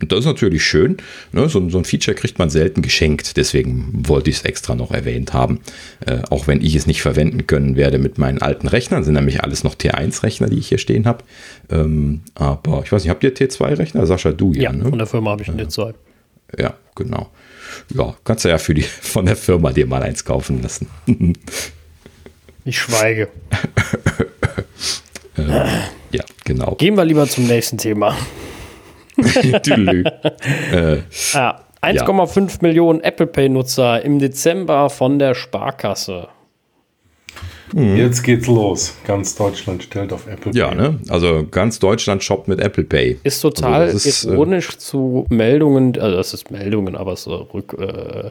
Und das ist natürlich schön. Ne? So, so, ein Feature kriegt man selten geschenkt. Deswegen wollte ich es extra noch erwähnt haben. Äh, auch wenn ich es nicht verwenden können werde mit meinen alten Rechnern. Sind nämlich alles noch T1-Rechner, die ich hier stehen habe. Ähm, aber ich weiß nicht, habt ihr T2-Rechner? Sascha, du ja. Ja, ne? von der Firma habe ich einen T2. Ja, genau. Ja, kannst du ja für die, von der Firma dir mal eins kaufen lassen. ich schweige. äh, ja, genau. Gehen wir lieber zum nächsten Thema. äh, ja, 1,5 ja. Millionen Apple Pay-Nutzer im Dezember von der Sparkasse. Mhm. Jetzt geht's los. Ganz Deutschland stellt auf Apple Pay. Ja, ne? Also ganz Deutschland shoppt mit Apple Pay. Ist total also ist, äh, ironisch äh, zu Meldungen, also das ist Meldungen, aber so Rück, äh,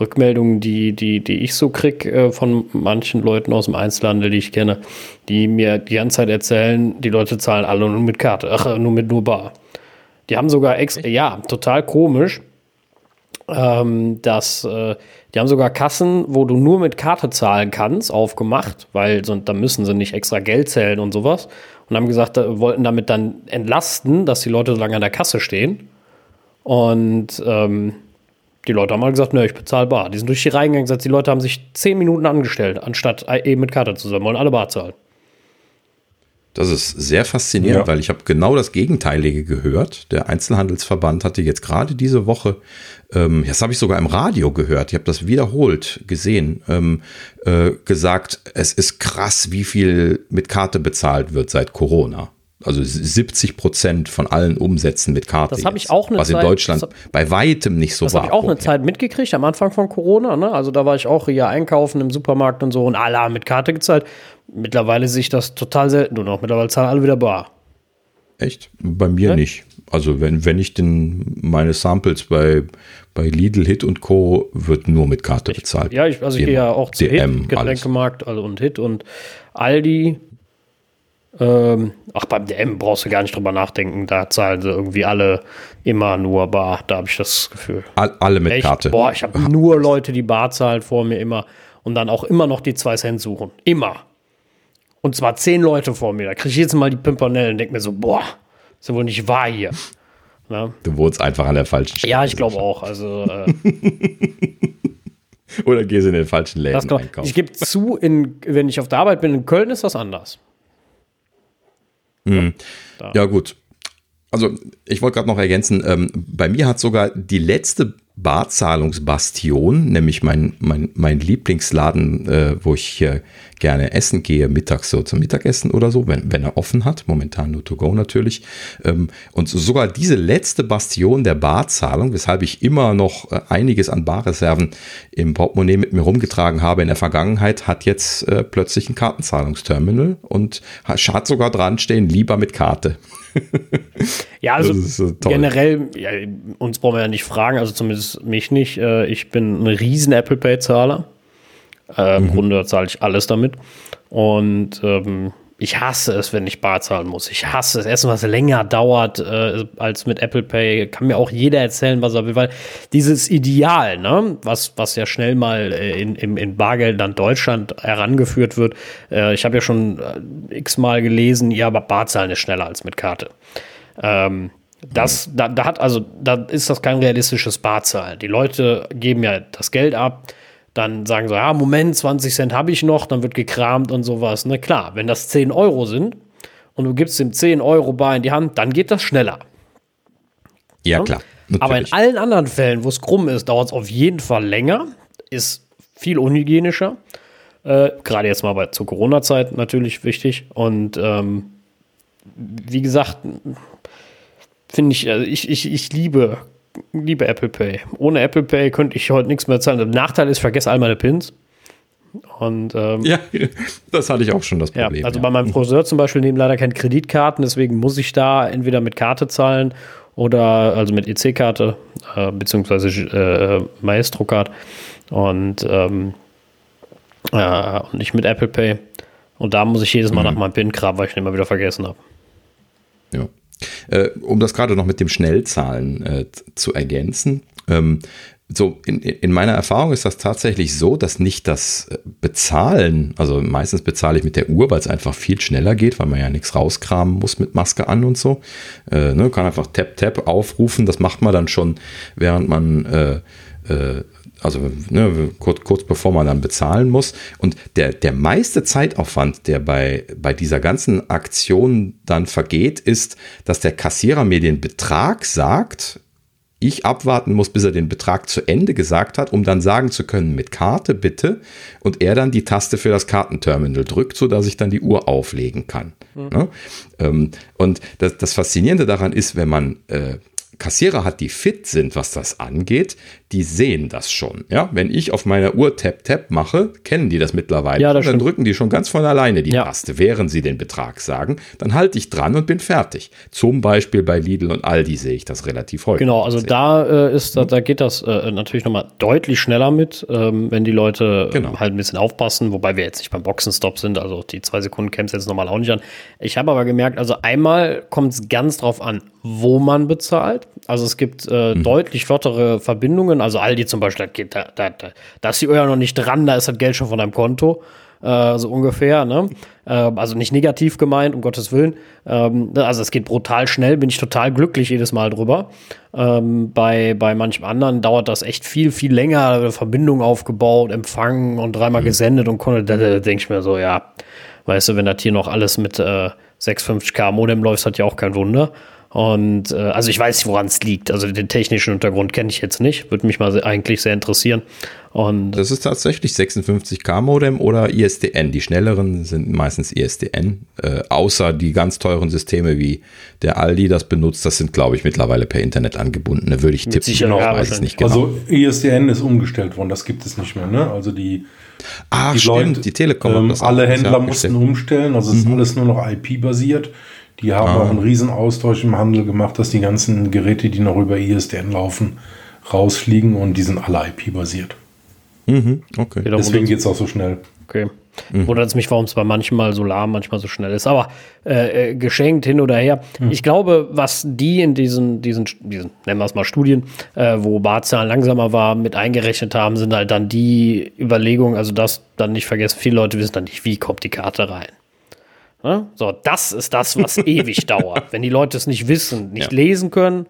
Rückmeldungen, die, die, die ich so krieg äh, von manchen Leuten aus dem Einzelhandel, die ich kenne, die mir die ganze Zeit erzählen, die Leute zahlen alle nur mit Karte, ach, nur mit nur Bar. Die haben sogar extra, ja, total komisch. Ähm, dass äh, die haben sogar Kassen, wo du nur mit Karte zahlen kannst, aufgemacht, weil so, da müssen sie nicht extra Geld zählen und sowas. Und haben gesagt, da, wollten damit dann entlasten, dass die Leute so lange an der Kasse stehen. Und ähm, die Leute haben mal gesagt, ne, ich bezahle bar. Die sind durch die Reihen gegangen gesagt, die Leute haben sich zehn Minuten angestellt, anstatt eben mit Karte zu sein, wollen alle bar zahlen. Das ist sehr faszinierend, ja. weil ich habe genau das Gegenteilige gehört. Der Einzelhandelsverband hatte jetzt gerade diese Woche, ähm, das habe ich sogar im Radio gehört, ich habe das wiederholt gesehen, ähm, äh, gesagt, es ist krass, wie viel mit Karte bezahlt wird seit Corona. Also 70 Prozent von allen Umsätzen mit Karte. Das habe ich auch eine Was Zeit, in Deutschland hab, bei weitem nicht so das war. Das habe ich auch eine Zeit mitgekriegt am Anfang von Corona. Ne? Also da war ich auch hier einkaufen im Supermarkt und so und alle haben mit Karte gezahlt. Mittlerweile sehe ich das total selten nur noch. Mittlerweile zahlen alle wieder bar. Echt? Bei mir ja? nicht. Also wenn, wenn ich den, meine Samples bei, bei Lidl, Hit und Co. wird nur mit Karte ich, bezahlt. Ja, ich, also ich gehe ja auch zu DM, Hit, Getränkemarkt also und Hit und Aldi. Ähm, ach, beim DM brauchst du gar nicht drüber nachdenken. Da zahlen sie irgendwie alle immer nur bar. Da habe ich das Gefühl. All, alle mit Echt? Karte. Boah, ich habe nur Leute, die bar zahlen vor mir immer und dann auch immer noch die 2 Cent suchen. Immer. Und zwar zehn Leute vor mir. Da kriege ich jetzt mal die Pimpernellen und denke mir so, boah, ist ja wohl nicht wahr hier. Na? Du wohnst einfach an der falschen Stelle. Ja, ich glaube auch. Also, äh, Oder gehst in den falschen Läden einkaufen. ich gebe zu, in, wenn ich auf der Arbeit bin in Köln, ist das anders. Ja, gut. Also, ich wollte gerade noch ergänzen, ähm, bei mir hat sogar die letzte Barzahlungsbastion, nämlich mein, mein, mein Lieblingsladen, äh, wo ich hier gerne essen gehe, mittags so zum Mittagessen oder so, wenn, wenn er offen hat, momentan nur to go natürlich. Ähm, und sogar diese letzte Bastion der Barzahlung, weshalb ich immer noch äh, einiges an Barreserven im Portemonnaie mit mir rumgetragen habe in der Vergangenheit, hat jetzt äh, plötzlich ein Kartenzahlungsterminal und hat sogar dran stehen, lieber mit Karte. Ja, also generell, ja, uns brauchen wir ja nicht fragen, also zumindest mich nicht. Äh, ich bin ein riesen Apple Pay-Zahler. Äh, Mhm. Im Grunde zahle ich alles damit. Und ähm, ich hasse es, wenn ich bar zahlen muss. Ich hasse es. Erstens, was länger dauert äh, als mit Apple Pay. Kann mir auch jeder erzählen, was er will, weil dieses Ideal, ne, was, was ja schnell mal äh, in, in, in Bargeldland Deutschland herangeführt wird, äh, ich habe ja schon äh, x-mal gelesen, ja, aber Barzahlen ist schneller als mit Karte. Ähm, das, da, da hat also, da ist das kein realistisches Barzahlen. Die Leute geben ja das Geld ab, dann sagen sie, ja, Moment, 20 Cent habe ich noch, dann wird gekramt und sowas. Na klar, wenn das 10 Euro sind und du gibst ihm 10 Euro bar in die Hand, dann geht das schneller. Ja, klar. Aber in natürlich. allen anderen Fällen, wo es krumm ist, dauert es auf jeden Fall länger, ist viel unhygienischer. Äh, Gerade jetzt mal bei, zur Corona-Zeit natürlich wichtig. Und ähm, wie gesagt, finde ich, also ich, ich, ich liebe, liebe Apple Pay. Ohne Apple Pay könnte ich heute nichts mehr zahlen. Der Nachteil ist, ich vergesse all meine Pins. Und ähm, Ja, das hatte ich auch schon das ja, Problem. also ja. bei meinem Friseur zum Beispiel nehmen leider keine Kreditkarten, deswegen muss ich da entweder mit Karte zahlen oder also mit EC-Karte äh, beziehungsweise äh, Maestro-Card und, ähm, äh, und nicht mit Apple Pay. Und da muss ich jedes Mal nach meinem PIN graben, weil ich ihn immer wieder vergessen habe. Ja. Äh, um das gerade noch mit dem Schnellzahlen äh, zu ergänzen. Ähm, so, in, in meiner Erfahrung ist das tatsächlich so, dass nicht das äh, Bezahlen, also meistens bezahle ich mit der Uhr, weil es einfach viel schneller geht, weil man ja nichts rauskramen muss mit Maske an und so. Äh, ne, kann einfach Tap Tap aufrufen, das macht man dann schon, während man äh, äh, also ne, kurz, kurz bevor man dann bezahlen muss. Und der, der meiste Zeitaufwand, der bei, bei dieser ganzen Aktion dann vergeht, ist, dass der Kassierer mir den Betrag sagt, ich abwarten muss, bis er den Betrag zu Ende gesagt hat, um dann sagen zu können, mit Karte bitte, und er dann die Taste für das Kartenterminal drückt, sodass ich dann die Uhr auflegen kann. Ne? Ähm, und das, das Faszinierende daran ist, wenn man äh, Kassierer hat, die fit sind, was das angeht, die sehen das schon. Ja, wenn ich auf meiner Uhr Tap Tap mache, kennen die das mittlerweile. Ja, das dann stimmt. drücken die schon ganz von alleine die Ja. Taste, während sie den Betrag sagen. Dann halte ich dran und bin fertig. Zum Beispiel bei Lidl und Aldi sehe ich das relativ häufig. Genau, also da äh, ist, da, da geht das äh, natürlich nochmal deutlich schneller mit, ähm, wenn die Leute Genau. halt ein bisschen aufpassen, wobei wir jetzt nicht beim Boxenstopp sind, also die zwei Sekunden kämpft jetzt nochmal auch nicht an. Ich habe aber gemerkt, also einmal kommt es ganz drauf an, wo man bezahlt. Also es gibt äh, deutlich flottere Verbindungen, also Aldi zum Beispiel, da, da, da, da, ist die ja noch nicht dran, da ist das Geld schon von deinem Konto. Äh, so ungefähr, ne? Ähm, also nicht negativ gemeint, um Gottes Willen. Ähm, also es geht brutal schnell, bin ich total glücklich jedes Mal drüber. Ähm, bei, bei manchem anderen dauert das echt viel, viel länger, Verbindung aufgebaut, empfangen und dreimal gesendet und konnte, da, da denke ich mir so, ja, weißt du, wenn das hier noch alles mit äh, 650k Modem läuft, hat ja auch kein Wunder. Und äh, also ich weiß nicht, woran es liegt. Also den technischen Hintergrund kenne ich jetzt nicht. Würde mich mal eigentlich sehr interessieren. Und Das ist tatsächlich 56K Modem oder ISDN. Die schnelleren sind meistens ISDN, äh, außer die ganz teuren Systeme wie der Aldi das benutzt. Das sind, glaube ich, mittlerweile per Internet angebundene. Würde ich tippen. Sicherheit, ich ja, weiß es nicht genau. Also ISDN ist umgestellt worden, das gibt es nicht mehr. Ne? Also die, Ach, die stimmt, Leute, die Telekom. ähm, das alle Händler ja mussten umstellen, also es ist alles nur noch IP-basiert. Die haben Ah. auch einen riesen Austausch im Handel gemacht, dass die ganzen Geräte, die noch über ISDN laufen, rausfliegen und die sind alle IP-basiert. Mhm, okay. Deswegen geht es auch so schnell. Okay. Mhm. Wundert es mich, warum es bei manchmal so lahm, manchmal so schnell ist. Aber äh, äh, geschenkt hin oder her. Mhm. Ich glaube, was die in diesen, diesen, diesen nennen wir es mal Studien, äh, wo Barzahlen langsamer war, mit eingerechnet haben, sind halt dann die Überlegungen, also das dann nicht vergessen, viele Leute wissen dann nicht, wie kommt die Karte rein. Ne? So, das ist das, was ewig dauert. Wenn die Leute es nicht wissen, nicht ja. lesen können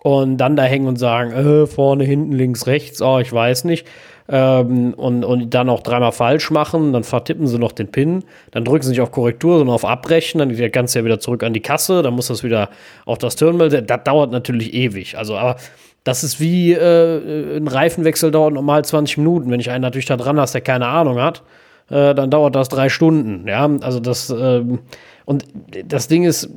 und dann da hängen und sagen, äh, vorne, hinten, links, rechts, oh, ich weiß nicht ähm, und, und dann auch dreimal falsch machen, dann vertippen sie noch den PIN, dann drücken sie nicht auf Korrektur, sondern auf Abbrechen, dann geht der Ganze ja wieder zurück an die Kasse, dann muss das wieder auf das Terminal, das dauert natürlich ewig. Also, aber das ist wie äh, ein Reifenwechsel dauert normal 20 Minuten. Wenn ich einen natürlich da dran hast, der keine Ahnung hat, äh, dann dauert das drei Stunden. Ja, also das ähm, und das Ding ist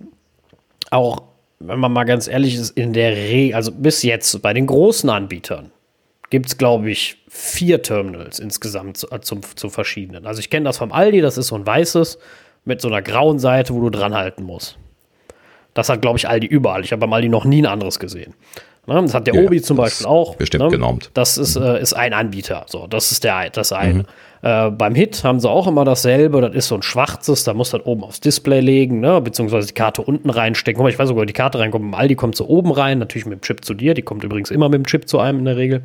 auch, wenn man mal ganz ehrlich ist, in der Regel, also bis jetzt bei den großen Anbietern, gibt es, glaube ich, vier Terminals insgesamt zu, äh, zum, zu verschiedenen. Also ich kenne das vom Aldi, das ist so ein weißes mit so einer grauen Seite, wo du dran halten musst. Das hat, glaube ich, Aldi überall. Ich habe beim Aldi noch nie ein anderes gesehen. Ne? Das hat der ja, Obi zum Beispiel auch. Bestimmt ne? genormt. Das ist, äh, ist ein Anbieter. So, das ist der, das eine. Mhm. Äh, beim Hit haben sie auch immer dasselbe. Das ist so ein schwarzes, da muss das oben aufs Display legen, ne? beziehungsweise die Karte unten reinstecken. Guck mal, ich weiß sogar, die Karte reinkommt. Im Aldi kommt sie oben rein, natürlich mit dem Chip zu dir. Die kommt übrigens immer mit dem Chip zu einem in der Regel.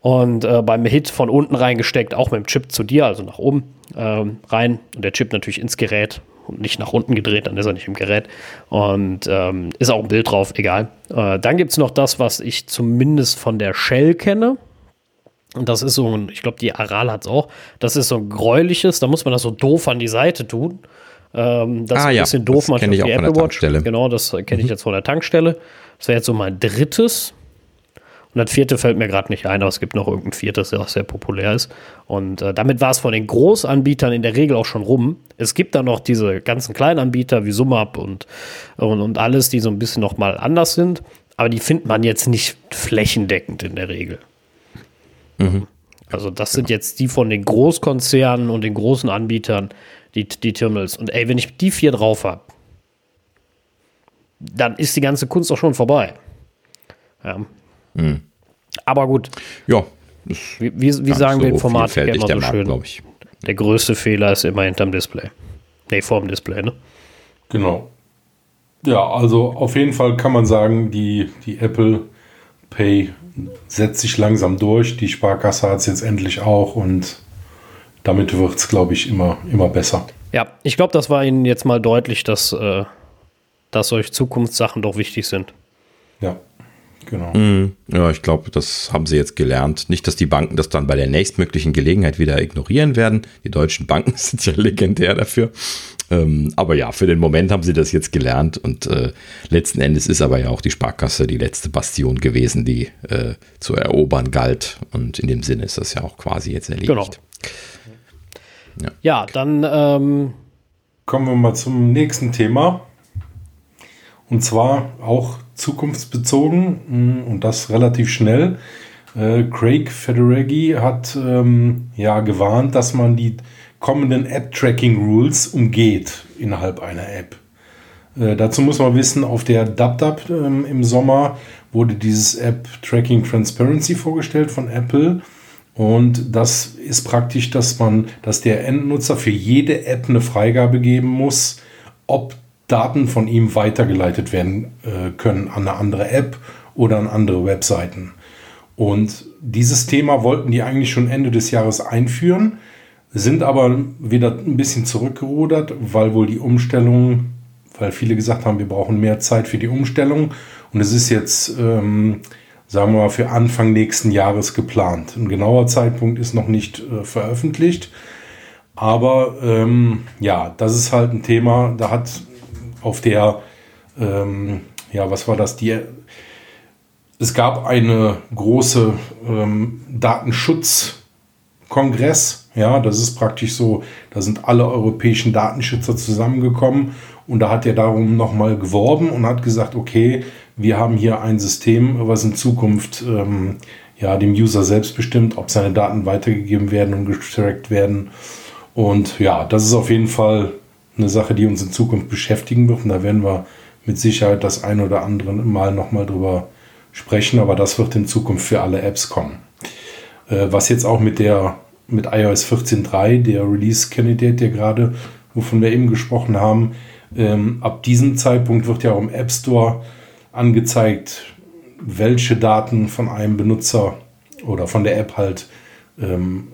Und äh, beim Hit von unten reingesteckt, auch mit dem Chip zu dir, also nach oben ähm, rein. Und der Chip natürlich ins Gerät und nicht nach unten gedreht, dann ist er nicht im Gerät. Und ähm, ist auch ein Bild drauf, egal. Äh, dann gibt es noch das, was ich zumindest von der Shell kenne. Und das ist so ein, ich glaube, die Aral hat es auch. Das ist so ein gräuliches, da muss man das so doof an die Seite tun. Ähm, das ah, ist ein bisschen ja, doof manchmal für die Apple Watch. Genau, das kenne ich mhm. jetzt von der Tankstelle. Das wäre jetzt so mein drittes. Und das vierte fällt mir gerade nicht ein, aber es gibt noch irgendein viertes, der auch sehr populär ist. Und äh, damit war es von den Großanbietern in der Regel auch schon rum. Es gibt da noch diese ganzen kleinen Anbieter wie SumUp und, und, und alles, die so ein bisschen noch mal anders sind. Aber die findet man jetzt nicht flächendeckend in der Regel. Mhm. Also das sind jetzt die von den Großkonzernen und den großen Anbietern, die, die Terminals. Und ey, wenn ich die vier drauf habe, dann ist die ganze Kunst auch schon vorbei. Ja. Mhm. Aber gut. Ja. Wie, wie, wie sagen so wir Informatiker immer so schön? Markt, ich. Der größte Fehler ist immer hinterm Display. Nee, vorm Display, ne? Genau. Ja, also auf jeden Fall kann man sagen, die, die Apple Pay setzt sich langsam durch. Die Sparkasse hat es jetzt endlich auch und damit wird es, glaube ich, immer, immer besser. Ja, ich glaube, das war Ihnen jetzt mal deutlich, dass, äh, dass solche Zukunftssachen doch wichtig sind. Ja. Genau. Mm, ja, ich glaube, das haben sie jetzt gelernt. Nicht, dass die Banken das dann bei der nächstmöglichen Gelegenheit wieder ignorieren werden. Die deutschen Banken sind ja legendär dafür. Ähm, aber ja, für den Moment haben sie das jetzt gelernt und äh, letzten Endes ist aber ja auch die Sparkasse die letzte Bastion gewesen, die äh, zu erobern galt. Und in dem Sinne ist das ja auch quasi jetzt erledigt. Genau. Ja, ja dann ähm kommen wir mal zum nächsten Thema. Und zwar auch zukunftsbezogen mm, und das relativ schnell. Äh, Craig Federighi hat ähm, ja gewarnt, dass man die kommenden App-Tracking-Rules umgeht innerhalb einer App. Äh, dazu muss man wissen, auf der DubDub ähm, im Sommer wurde dieses App-Tracking Transparency vorgestellt von Apple. Und das ist praktisch, dass man, dass der Endnutzer für jede App eine Freigabe geben muss, ob Daten von ihm weitergeleitet werden äh, können an eine andere App oder an andere Webseiten. Und dieses Thema wollten die eigentlich schon Ende des Jahres einführen, sind aber wieder ein bisschen zurückgerudert, weil wohl die Umstellung, weil viele gesagt haben, wir brauchen mehr Zeit für die Umstellung. Und es ist jetzt, ähm, sagen wir mal, für Anfang nächsten Jahres geplant. Ein genauer Zeitpunkt ist noch nicht äh, veröffentlicht. Aber ähm, ja, das ist halt ein Thema, da hat auf der, ähm, ja, was war das? Die, es gab eine große ähm, Datenschutzkongress. Ja, das ist praktisch so, da sind alle europäischen Datenschützer zusammengekommen und da hat er darum nochmal geworben und hat gesagt, okay, wir haben hier ein System, was in Zukunft ähm, ja, dem User selbst bestimmt, ob seine Daten weitergegeben werden und getrackt werden. Und ja, das ist auf jeden Fall eine Sache, die uns in Zukunft beschäftigen wird. Und da werden wir mit Sicherheit das ein oder andere Mal nochmal drüber sprechen. Aber das wird in Zukunft für alle Apps kommen. Äh, was jetzt auch mit der mit iOS 14.3, der Release-Candidate, der gerade, wovon wir eben gesprochen haben, ähm, ab diesem Zeitpunkt wird ja auch im App Store angezeigt, welche Daten von einem Benutzer oder von der App halt ähm,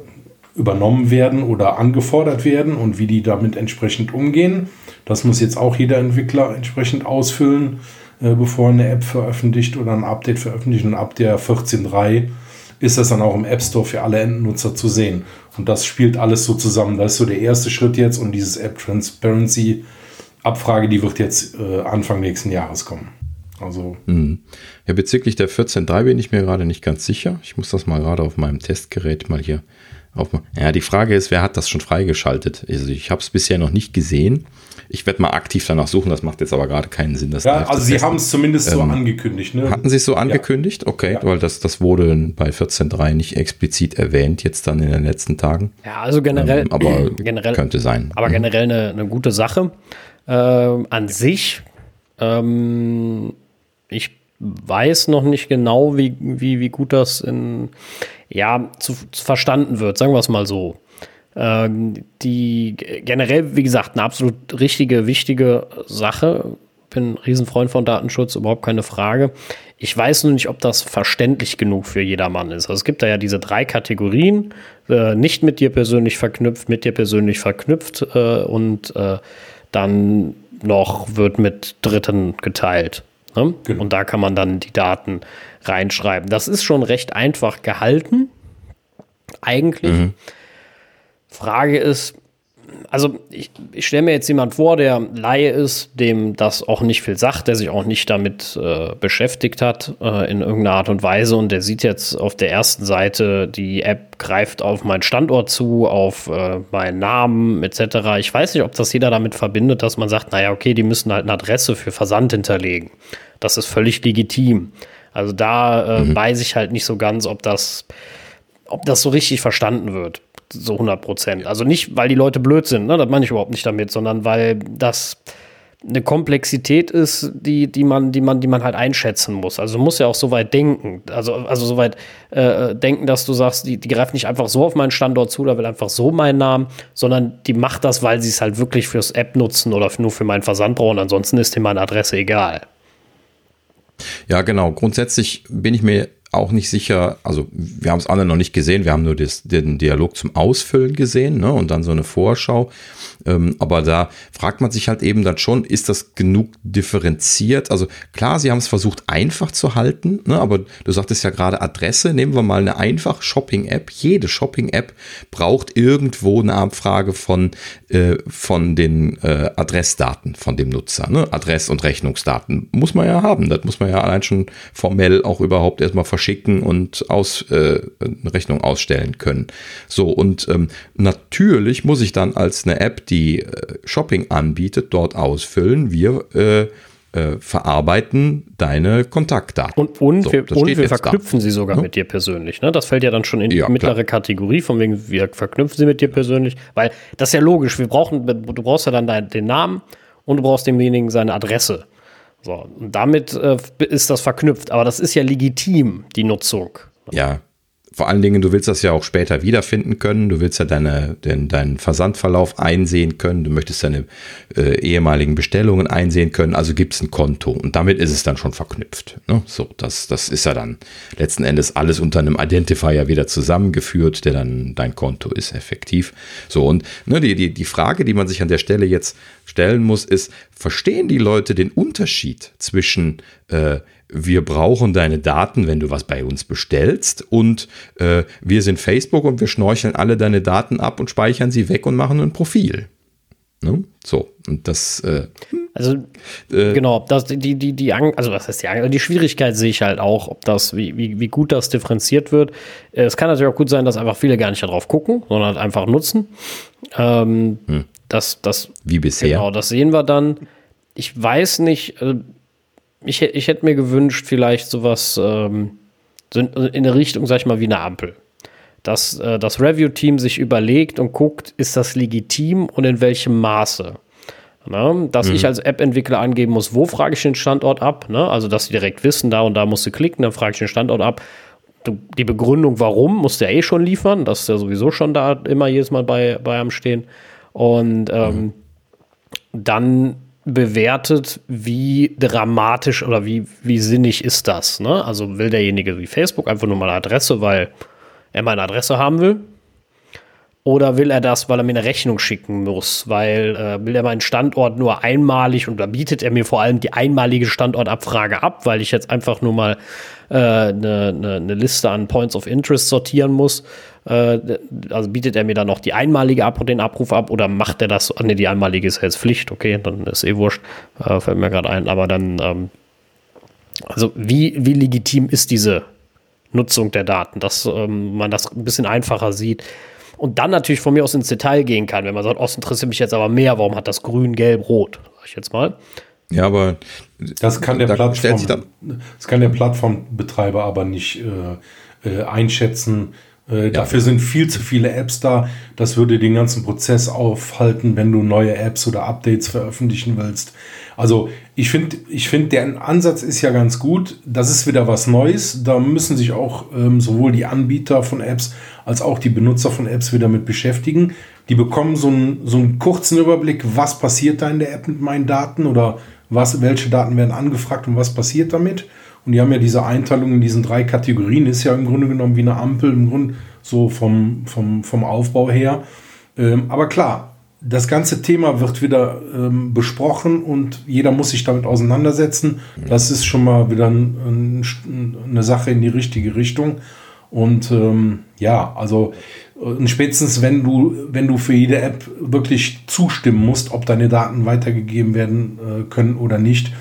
übernommen werden oder angefordert werden und wie die damit entsprechend umgehen. Das muss jetzt auch jeder Entwickler entsprechend ausfüllen, äh, bevor eine App veröffentlicht oder ein Update veröffentlicht. Und ab der 14.3 ist das dann auch im App Store für alle Endnutzer zu sehen. Und das spielt alles so zusammen. Das ist so der erste Schritt jetzt und dieses App Transparency Abfrage, die wird jetzt äh, Anfang nächsten Jahres kommen. Also. Mhm. Ja, bezüglich der 14.3 bin ich mir gerade nicht ganz sicher. Ich muss das mal gerade auf meinem Testgerät mal hier. Ja, die Frage ist, wer hat das schon freigeschaltet? Also ich habe es bisher noch nicht gesehen. Ich werde mal aktiv danach suchen, das macht jetzt aber gerade keinen Sinn. ja, also Sie haben es zumindest ähm, so angekündigt. Ne? Hatten Sie es so angekündigt? Ja. Okay, ja. weil das, das wurde bei 14.3 nicht explizit erwähnt, jetzt dann in den letzten Tagen. Ja, also generell. Ähm, aber generell, könnte sein. Aber mhm. generell eine, eine gute Sache. Ähm, an sich, ähm, ich weiß noch nicht genau, wie, wie, wie gut das in, ja, zu, zu verstanden wird, sagen wir es mal so. Ähm, die generell, wie gesagt, eine absolut richtige, wichtige Sache. Bin ein Riesenfreund von Datenschutz, überhaupt keine Frage. Ich weiß nur nicht, ob das verständlich genug für jedermann ist. Also es gibt da ja diese drei Kategorien, äh, nicht mit dir persönlich verknüpft, mit dir persönlich verknüpft äh, und äh, dann noch wird mit Dritten geteilt. Ne? Genau. Und da kann man dann die Daten reinschreiben. Das ist schon recht einfach gehalten, eigentlich. Mhm. Frage ist, also ich, ich stelle mir jetzt jemand vor, der Laie ist, dem das auch nicht viel sagt, der sich auch nicht damit äh, beschäftigt hat äh, in irgendeiner Art und Weise und der sieht jetzt auf der ersten Seite, die App greift auf meinen Standort zu, auf äh, meinen Namen etc. Ich weiß nicht, ob das jeder damit verbindet, dass man sagt, naja, okay, die müssen halt eine Adresse für Versand hinterlegen. Das ist völlig legitim. Also da äh, mhm. weiß ich halt nicht so ganz, ob das, ob das so richtig verstanden wird so 100 Prozent. Also nicht, weil die Leute blöd sind, ne? das meine ich überhaupt nicht damit, sondern weil das eine Komplexität ist, die, die, man, die, man, die man halt einschätzen muss. Also du musst ja auch so weit denken, also, also so weit äh, denken, dass du sagst, die, die greift nicht einfach so auf meinen Standort zu, da will einfach so meinen Namen, sondern die macht das, weil sie es halt wirklich fürs App nutzen oder nur für meinen Versand brauchen. Ansonsten ist dir meine Adresse egal. Ja, genau. Grundsätzlich bin ich mir auch nicht sicher, also wir haben es alle noch nicht gesehen, wir haben nur das, den Dialog zum Ausfüllen gesehen ne, und dann so eine Vorschau. Ähm, aber da fragt man sich halt eben dann schon, ist das genug differenziert? Also klar, sie haben es versucht einfach zu halten, ne, aber du sagtest ja gerade Adresse, nehmen wir mal eine einfache Shopping-App. Jede Shopping-App braucht irgendwo eine Abfrage von, äh, von den äh, Adressdaten von dem Nutzer. Ne? Adress- und Rechnungsdaten muss man ja haben. Das muss man ja allein schon formell auch überhaupt erstmal verstehen verschicken und aus, äh, eine Rechnung ausstellen können. So, und ähm, natürlich muss ich dann als eine App, die äh, Shopping anbietet, dort ausfüllen, wir äh, äh, verarbeiten deine Kontaktdaten. Und, und so, wir, und wir verknüpfen da. sie sogar ja? mit dir persönlich. Ne? Das fällt ja dann schon in die ja, mittlere klar. Kategorie, von wegen, wir verknüpfen sie mit dir persönlich, weil das ist ja logisch, wir brauchen, du brauchst ja dann dein, den Namen und du brauchst demjenigen seine Adresse. So, und damit äh, ist das verknüpft. Aber das ist ja legitim, die Nutzung. Ja, vor allen Dingen, du willst das ja auch später wiederfinden können. Du willst ja deine, den, deinen Versandverlauf einsehen können. Du möchtest deine äh, ehemaligen Bestellungen einsehen können. Also gibt es ein Konto. Und damit ist es dann schon verknüpft. Ne? So, das, das ist ja dann letzten Endes alles unter einem Identifier wieder zusammengeführt, der dann dein Konto ist, effektiv. So, und ne, die, die, die Frage, die man sich an der Stelle jetzt stellen muss, ist, verstehen die Leute den Unterschied zwischen äh, wir brauchen deine Daten, wenn du was bei uns bestellst und äh, wir sind Facebook und wir schnorcheln alle deine Daten ab und speichern sie weg und machen ein Profil. Ne? So, und das. Äh, also, äh, genau, das, die, die, die, also was heißt die Angst? Die Schwierigkeit sehe ich halt auch, ob das, wie, wie, wie gut das differenziert wird. Äh, es kann natürlich auch gut sein, dass einfach viele gar nicht darauf gucken, sondern halt einfach nutzen. Ähm, hm. das, das, wie bisher. Genau, das sehen wir dann. Ich weiß nicht, äh, ich, ich hätte mir gewünscht, vielleicht sowas ähm, in, eine Richtung, sag ich mal, wie eine Ampel. Dass äh, das Review-Team sich überlegt und guckt, ist das legitim und in welchem Maße. Ne? Dass mhm. ich als App-Entwickler angeben muss, wo frage ich den Standort ab. Ne? Also, dass sie direkt wissen, da und da musst du klicken, dann frage ich den Standort ab. die Begründung, warum, musst du ja eh schon liefern. Das ist ja sowieso schon da immer jedes Mal bei, bei am Stehen. Und ähm, mhm. dann bewertet, wie dramatisch oder wie, wie sinnig ist das. Ne? Also will derjenige wie Facebook einfach nur mal eine Adresse, weil er meine Adresse haben will? Oder will er das, weil er mir eine Rechnung schicken muss? Weil äh, will er meinen Standort nur einmalig und da bietet er mir vor allem die einmalige Standortabfrage ab, weil ich jetzt einfach nur mal eine äh, ne, ne, ne Liste an Points of Interest sortieren muss. Äh, also bietet er mir dann noch die einmalige ab den Abruf ab oder macht er das? Ne, die einmalige ist jetzt Pflicht, okay, dann ist eh wurscht, äh, fällt mir gerade ein. Aber dann, ähm, also wie, wie legitim ist diese Nutzung der Daten, dass ähm, man das ein bisschen einfacher sieht? und dann natürlich von mir aus ins Detail gehen kann, wenn man sagt, oh, es interessiert mich jetzt aber mehr, warum hat das grün, gelb, rot, sag ich jetzt mal. Ja, aber das kann der, Plattform, das kann der Plattformbetreiber aber nicht äh, äh, einschätzen. Äh, ja. Dafür sind viel zu viele Apps da. Das würde den ganzen Prozess aufhalten, wenn du neue Apps oder Updates veröffentlichen willst. Also ich finde, ich finde, der Ansatz ist ja ganz gut. Das ist wieder was Neues. Da müssen sich auch ähm, sowohl die Anbieter von Apps als auch die Benutzer von Apps wieder mit beschäftigen. Die bekommen so einen, so einen kurzen Überblick, was passiert da in der App mit meinen Daten oder was, welche Daten werden angefragt und was passiert damit. Und die haben ja diese Einteilung in diesen drei Kategorien, ist ja im Grunde genommen wie eine Ampel, im Grunde so vom, vom, vom Aufbau her. Ähm, aber klar, das ganze Thema wird wieder ähm, besprochen und jeder muss sich damit auseinandersetzen. Das ist schon mal wieder ein, ein, eine Sache in die richtige Richtung. Und ähm, ja, also äh, spätestens wenn du, wenn du für jede App wirklich zustimmen musst, ob deine Daten weitergegeben werden äh, können oder nicht,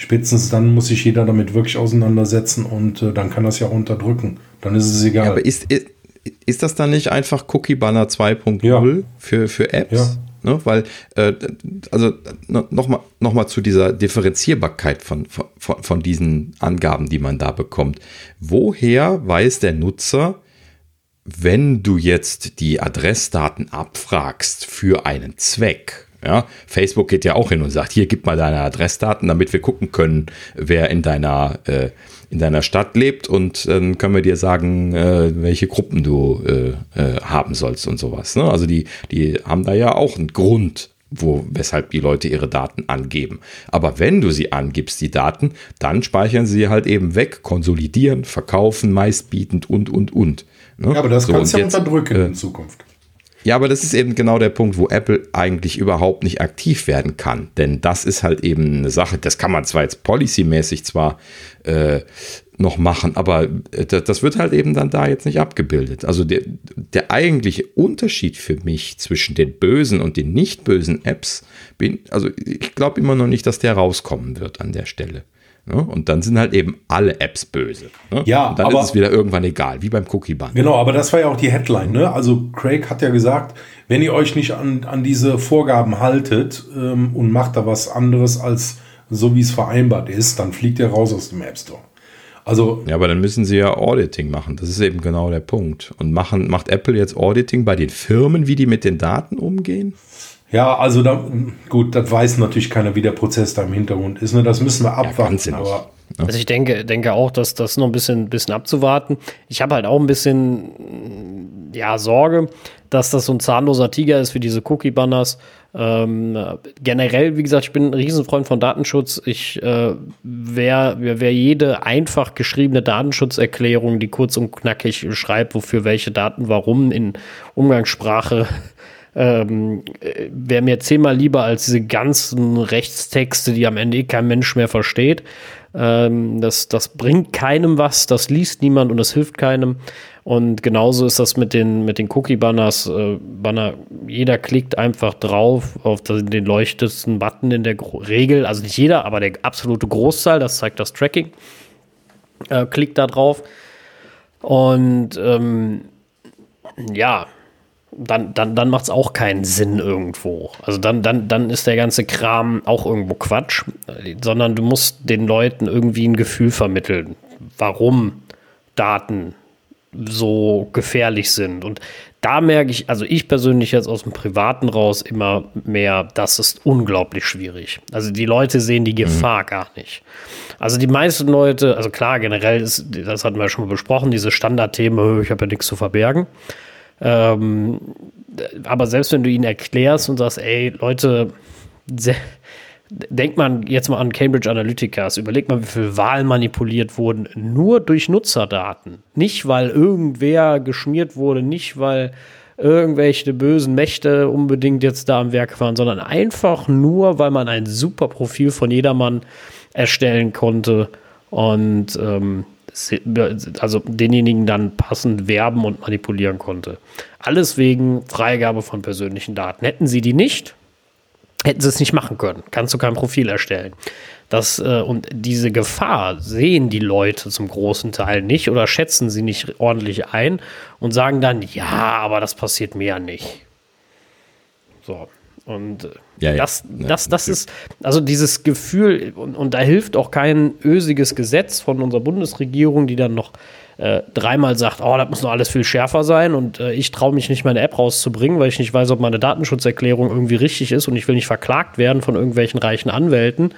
spätestens dann muss sich jeder damit wirklich auseinandersetzen und äh, dann kann das ja auch unterdrücken. Dann ist es egal. Ja, aber ist, ist, ist das dann nicht einfach Cookie Banner 2.0 ja. für, für Apps? Ja. Ne, weil, äh, also nochmal noch mal zu dieser Differenzierbarkeit von, von, von diesen Angaben, die man da bekommt. Woher weiß der Nutzer, wenn du jetzt die Adressdaten abfragst für einen Zweck, ja, Facebook geht ja auch hin und sagt, hier gib mal deine Adressdaten, damit wir gucken können, wer in deiner, äh, in deiner Stadt lebt und dann können wir dir sagen, äh, welche Gruppen du äh, äh haben sollst und sowas. Ne? Also die, die haben da ja auch einen Grund, wo, weshalb die Leute ihre Daten angeben. Aber wenn du sie angibst, die Daten, dann speichern sie halt eben weg, konsolidieren, verkaufen, meistbietend und, und, und. Ne? Ja, aber das so, kannst du ja unterdrücken äh, in Zukunft. Ja, aber das ist eben genau der Punkt, wo Apple eigentlich überhaupt nicht aktiv werden kann. Denn das ist halt eben eine Sache, das kann man zwar jetzt policymäßig zwar äh, noch machen, aber äh, das wird halt eben dann da jetzt nicht abgebildet. Also der, der eigentliche Unterschied für mich zwischen den bösen und den nicht bösen Apps, bin, also ich glaube immer noch nicht, dass der rauskommen wird an der Stelle. Ne? Und dann sind halt eben alle Apps böse. Ne? Ja, und dann aber, ist es wieder irgendwann egal, wie beim Cookie Banner. Genau, aber das war ja auch die Headline. Ne? Also Craig hat ja gesagt, wenn ihr euch nicht an, an diese Vorgaben haltet ähm, und macht da was anderes als so wie es vereinbart ist, dann fliegt ihr raus aus dem App Store. Also, ja, aber dann müssen sie ja Auditing machen. Das ist eben genau der Punkt. Und machen, macht Apple jetzt Auditing bei den Firmen, wie die mit den Daten umgehen? Ja, also da, gut, das weiß natürlich keiner, wie der Prozess da im Hintergrund ist. Ne? Das müssen wir abwarten. Ja, aber also ich denke, denke auch, dass das noch ein bisschen, bisschen abzuwarten. Ich habe halt auch ein bisschen ja, Sorge, dass das so ein zahnloser Tiger ist wie diese Cookie-Banners. Ähm, generell, wie gesagt, ich bin ein Riesenfreund von Datenschutz. Ich äh, wäre wär jede einfach geschriebene Datenschutzerklärung, die kurz und knackig schreibt, wofür welche Daten warum in Umgangssprache ähm, wäre mir zehnmal lieber als diese ganzen Rechtstexte, die am Ende eh kein Mensch mehr versteht. Ähm, das, das bringt keinem was, das liest niemand und das hilft keinem. Und genauso ist das mit den, mit den Cookie-Banners. Äh, Banner, jeder klickt einfach drauf auf den leuchtendsten Button in der Gro Regel, also nicht jeder, aber der absolute Großteil, das zeigt das Tracking, äh, klickt da drauf. Und ähm, ja, dann, dann, dann macht es auch keinen Sinn irgendwo. Also dann, dann, dann ist der ganze Kram auch irgendwo Quatsch, sondern du musst den Leuten irgendwie ein Gefühl vermitteln, warum Daten so gefährlich sind. Und da merke ich, also ich persönlich jetzt aus dem Privaten raus immer mehr, das ist unglaublich schwierig. Also die Leute sehen die Gefahr mhm. gar nicht. Also die meisten Leute, also klar, generell ist, das hatten wir schon mal besprochen, diese Standardthemen, ich habe ja nichts zu verbergen. Ähm, aber selbst wenn du ihnen erklärst und sagst, ey, Leute, denkt man jetzt mal an Cambridge Analytica, überlegt mal, wie viele Wahlen manipuliert wurden, nur durch Nutzerdaten. Nicht, weil irgendwer geschmiert wurde, nicht, weil irgendwelche bösen Mächte unbedingt jetzt da am Werk waren, sondern einfach nur, weil man ein super Profil von jedermann erstellen konnte und ähm, also denjenigen dann passend werben und manipulieren konnte. Alles wegen Freigabe von persönlichen Daten. Hätten sie die nicht, hätten sie es nicht machen können. Kannst du kein Profil erstellen. Das, äh, und diese Gefahr sehen die Leute zum großen Teil nicht oder schätzen sie nicht ordentlich ein und sagen dann, ja, aber das passiert mir ja nicht. So. Und ja, ja. das, das, das ist, also dieses Gefühl, und, und da hilft auch kein ösiges Gesetz von unserer Bundesregierung, die dann noch äh, dreimal sagt, oh, das muss noch alles viel schärfer sein und äh, ich traue mich nicht, meine App rauszubringen, weil ich nicht weiß, ob meine Datenschutzerklärung irgendwie richtig ist und ich will nicht verklagt werden von irgendwelchen reichen Anwälten,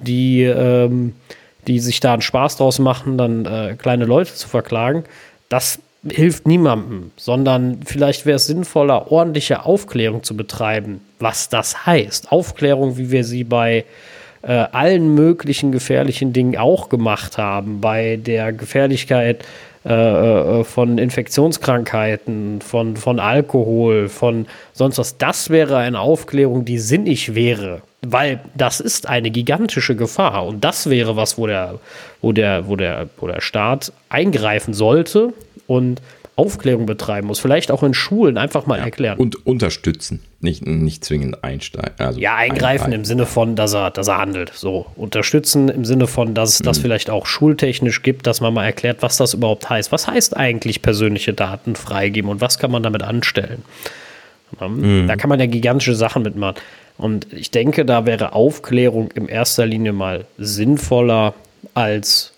die, ähm, die sich da einen Spaß draus machen, dann äh, kleine Leute zu verklagen. Das hilft niemandem, sondern vielleicht wäre es sinnvoller, ordentliche Aufklärung zu betreiben, was das heißt. Aufklärung, wie wir sie bei äh, allen möglichen gefährlichen Dingen auch gemacht haben, bei der Gefährlichkeit äh, äh, von Infektionskrankheiten, von, von Alkohol, von sonst was. Das wäre eine Aufklärung, die sinnig wäre, weil das ist eine gigantische Gefahr und das wäre was, wo der, wo der, wo der, wo der Staat eingreifen sollte und Aufklärung betreiben muss, vielleicht auch in Schulen einfach mal ja, erklären. Und unterstützen, nicht, nicht zwingend einsteigen. Also ja, eingreifen, eingreifen, im Sinne von, dass er, dass er handelt. So, unterstützen im Sinne von, dass es das mhm. vielleicht auch schultechnisch gibt, dass man mal erklärt, was das überhaupt heißt. Was heißt eigentlich persönliche Daten freigeben und was kann man damit anstellen? Mhm. Da kann man ja gigantische Sachen mitmachen. Und ich denke, da wäre Aufklärung in erster Linie mal sinnvoller als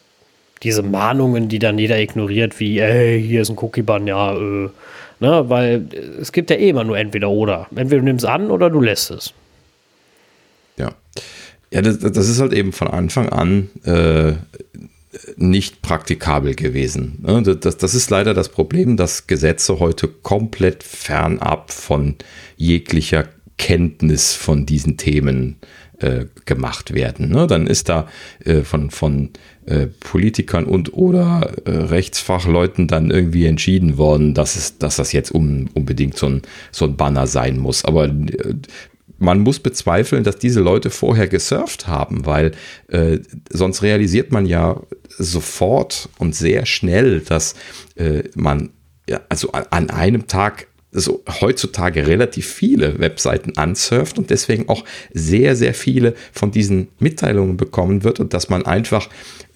diese Mahnungen, die dann jeder ignoriert, wie, ey, hier ist ein Cookie-Bann, ja, äh, ne, weil es gibt ja eh immer nur entweder oder. Entweder du nimmst an oder du lässt es. Ja. Ja, das, das ist halt eben von Anfang an äh, nicht praktikabel gewesen. Ne? Das, das ist leider das Problem, dass Gesetze heute komplett fernab von jeglicher Kenntnis von diesen Themen äh, gemacht werden. Ne? Dann ist da äh, von, von äh, Politikern und oder äh, Rechtsfachleuten dann irgendwie entschieden worden, dass, es, dass das jetzt um, unbedingt so ein, so ein Banner sein muss. Aber äh, man muss bezweifeln, dass diese Leute vorher gesurft haben, weil äh, sonst realisiert man ja sofort und sehr schnell, dass äh, man ja, also an einem Tag so heutzutage relativ viele Webseiten ansurft und deswegen auch sehr, sehr viele von diesen Mitteilungen bekommen wird und dass man einfach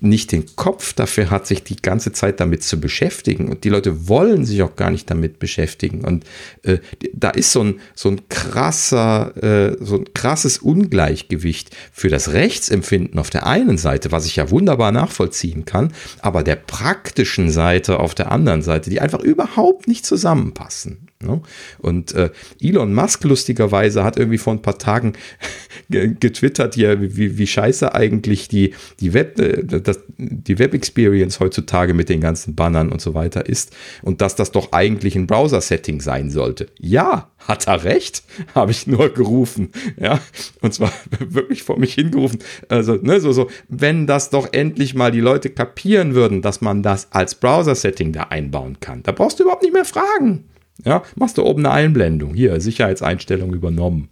nicht den Kopf dafür hat, sich die ganze Zeit damit zu beschäftigen. Und die Leute wollen sich auch gar nicht damit beschäftigen. Und äh, da ist so ein, so ein krasser, äh, so ein krasses Ungleichgewicht für das Rechtsempfinden auf der einen Seite, was ich ja wunderbar nachvollziehen kann, aber der praktischen Seite auf der anderen Seite, die einfach überhaupt nicht zusammenpassen. Ne? Und äh, Elon Musk lustigerweise hat irgendwie vor ein paar Tagen getwittert, ja, wie, wie scheiße eigentlich die, die Web, äh, das, die Web-Experience heutzutage mit den ganzen Bannern und so weiter ist und dass das doch eigentlich ein Browser-Setting sein sollte. Ja, hat er recht, habe ich nur gerufen, ja, und zwar wirklich vor mich hingerufen. Also, ne, so, so, wenn das doch endlich mal die Leute kapieren würden, dass man das als Browser-Setting da einbauen kann, da brauchst du überhaupt nicht mehr fragen. Ja, machst du oben eine Einblendung. Hier, Sicherheitseinstellung übernommen.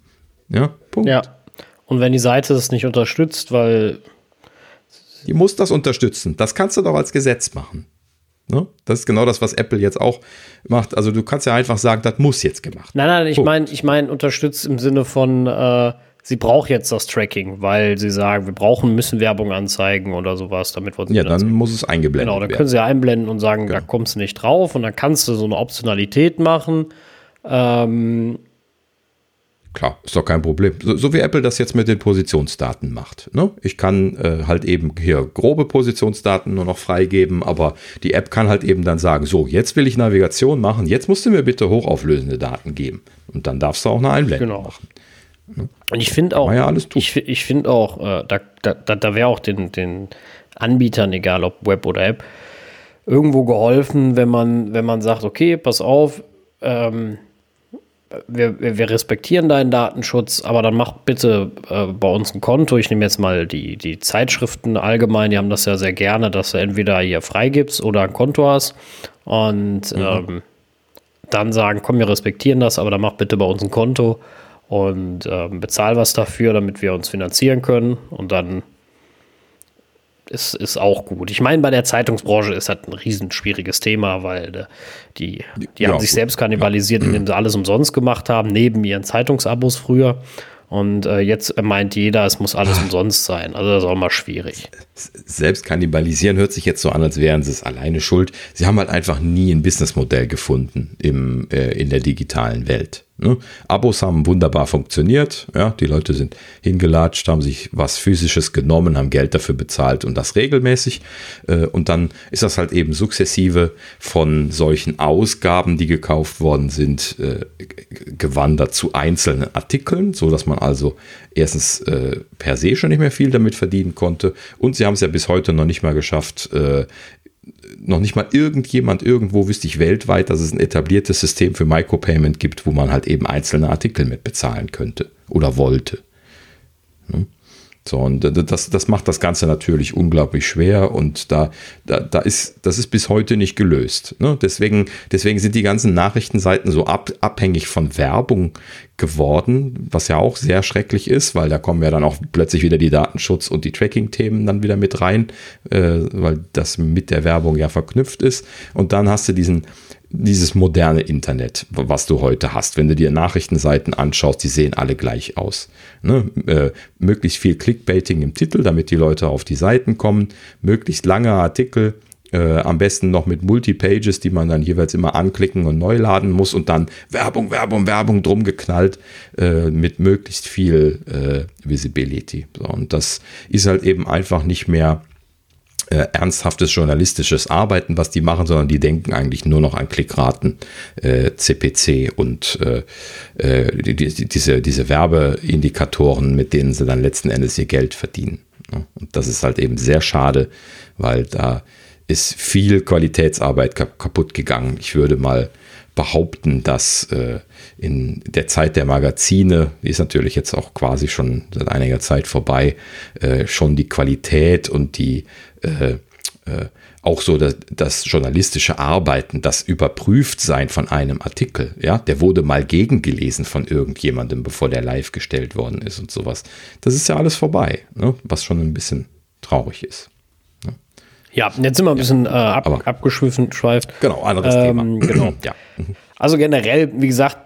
Ja, Punkt. Ja. Und wenn die Seite das nicht unterstützt, weil. Die muss das unterstützen. Das kannst du doch als Gesetz machen. Ne? Das ist genau das, was Apple jetzt auch macht. Also du kannst ja einfach sagen, das muss jetzt gemacht. Nein, nein, ich meine, ich meine, unterstützt im Sinne von, äh, sie braucht jetzt das Tracking, weil sie sagen, wir brauchen, müssen Werbung anzeigen oder sowas, damit wir uns. Ja, dann muss es eingeblendet werden. Genau, dann können sie einblenden und sagen, genau. da kommst du nicht drauf und dann kannst du so eine Optionalität machen. Ähm, Klar, ist doch kein Problem. So, so, wie Apple das jetzt mit den Positionsdaten macht. Ne? Ich kann äh, halt eben hier grobe Positionsdaten nur noch freigeben, aber die App kann halt eben dann sagen, so, jetzt will ich Navigation machen, jetzt musst du mir bitte hochauflösende Daten geben. Und dann darfst du auch eine Einblendung genau. machen. Und ich finde auch, ja ich, ich finde auch, äh, da, da, da wäre auch den, den Anbietern, egal ob Web oder App, irgendwo geholfen, wenn man, wenn man sagt, okay, pass auf, ähm, wir, wir, respektieren deinen Datenschutz, aber dann mach bitte äh, bei uns ein Konto. Ich nehme jetzt mal die, die Zeitschriften allgemein, die haben das ja sehr gerne, dass du entweder hier freigibst oder ein Konto hast und mhm. ähm, dann sagen, komm, wir respektieren das, aber dann mach bitte bei uns ein Konto und ähm, bezahl was dafür, damit wir uns finanzieren können und dann ist, ist auch gut. Ich meine, bei der Zeitungsbranche ist das ein riesen schwieriges Thema, weil äh, die, die ja, haben sich selbst kannibalisiert, indem sie alles umsonst gemacht haben, neben ihren Zeitungsabos früher. Und äh, jetzt meint jeder, es muss alles umsonst sein. Also das ist auch mal schwierig. Selbst kannibalisieren hört sich jetzt so an, als wären sie es alleine schuld. Sie haben halt einfach nie ein Businessmodell gefunden im, äh, in der digitalen Welt. Ne? Abos haben wunderbar funktioniert. Ja, die Leute sind hingelatscht, haben sich was Physisches genommen, haben Geld dafür bezahlt und das regelmäßig. Äh, und dann ist das halt eben sukzessive von solchen Ausgaben, die gekauft worden sind, äh, gewandert zu einzelnen Artikeln, so dass man also erstens äh, per se schon nicht mehr viel damit verdienen konnte. Und sie haben es ja bis heute noch nicht mal geschafft, noch nicht mal irgendjemand irgendwo wüsste ich weltweit, dass es ein etabliertes System für Micropayment gibt, wo man halt eben einzelne Artikel mit bezahlen könnte oder wollte. Hm? So, und das, das macht das Ganze natürlich unglaublich schwer und da, da, da ist, das ist bis heute nicht gelöst. Ne? Deswegen, deswegen sind die ganzen Nachrichtenseiten so ab, abhängig von Werbung geworden, was ja auch sehr schrecklich ist, weil da kommen ja dann auch plötzlich wieder die Datenschutz- und die Tracking-Themen dann wieder mit rein, äh, weil das mit der Werbung ja verknüpft ist. Und dann hast du diesen, dieses moderne Internet, was du heute hast. Wenn du dir Nachrichtenseiten anschaust, die sehen alle gleich aus. Ne? Äh, möglichst viel Clickbaiting im Titel, damit die Leute auf die Seiten kommen, möglichst lange Artikel, äh, am besten noch mit Multipages, die man dann jeweils immer anklicken und neu laden muss und dann Werbung, Werbung, Werbung drum geknallt äh, mit möglichst viel äh, Visibility. So, und das ist halt eben einfach nicht mehr äh, ernsthaftes journalistisches Arbeiten, was die machen, sondern die denken eigentlich nur noch an Klickraten, äh, CPC und äh, äh, die, die, diese, diese Werbeindikatoren, mit denen sie dann letzten Endes ihr Geld verdienen. Und das ist halt eben sehr schade, weil da ist viel Qualitätsarbeit kaputt gegangen. Ich würde mal behaupten, dass äh, in der Zeit der Magazine, die ist natürlich jetzt auch quasi schon seit einiger Zeit vorbei, äh, schon die Qualität und die äh, äh, auch so das, das, journalistische Arbeiten, das Überprüftsein von einem Artikel, ja, der wurde mal gegengelesen von irgendjemandem, bevor der live gestellt worden ist und sowas. Das ist ja alles vorbei, ne? was schon ein bisschen traurig ist. Ja, jetzt sind wir ein bisschen äh, ab, abgeschwiffen, schweift. Genau, anderes ähm, Thema. Genau. ja. Also generell, wie gesagt,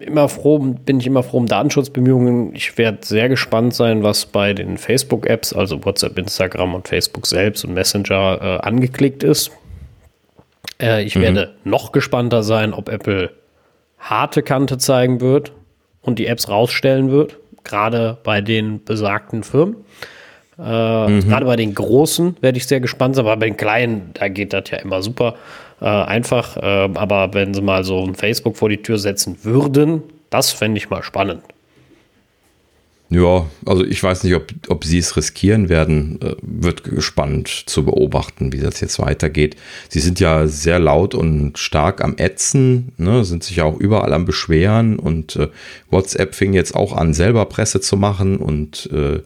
immer froh, bin ich immer froh um Datenschutzbemühungen. Ich werde sehr gespannt sein, was bei den Facebook-Apps, also WhatsApp, Instagram und Facebook selbst und Messenger äh, angeklickt ist. Äh, ich mhm. werde noch gespannter sein, ob Apple harte Kante zeigen wird und die Apps rausstellen wird, gerade bei den besagten Firmen. Äh, mhm. Gerade bei den großen werde ich sehr gespannt sein, aber bei den kleinen, da geht das ja immer super äh, einfach. Äh, aber wenn sie mal so ein Facebook vor die Tür setzen würden, das fände ich mal spannend. Ja, also ich weiß nicht, ob, ob sie es riskieren werden. Äh, wird gespannt zu beobachten, wie das jetzt weitergeht. Sie sind ja sehr laut und stark am Ätzen, ne, sind sich ja auch überall am Beschweren und äh, WhatsApp fing jetzt auch an, selber Presse zu machen und äh,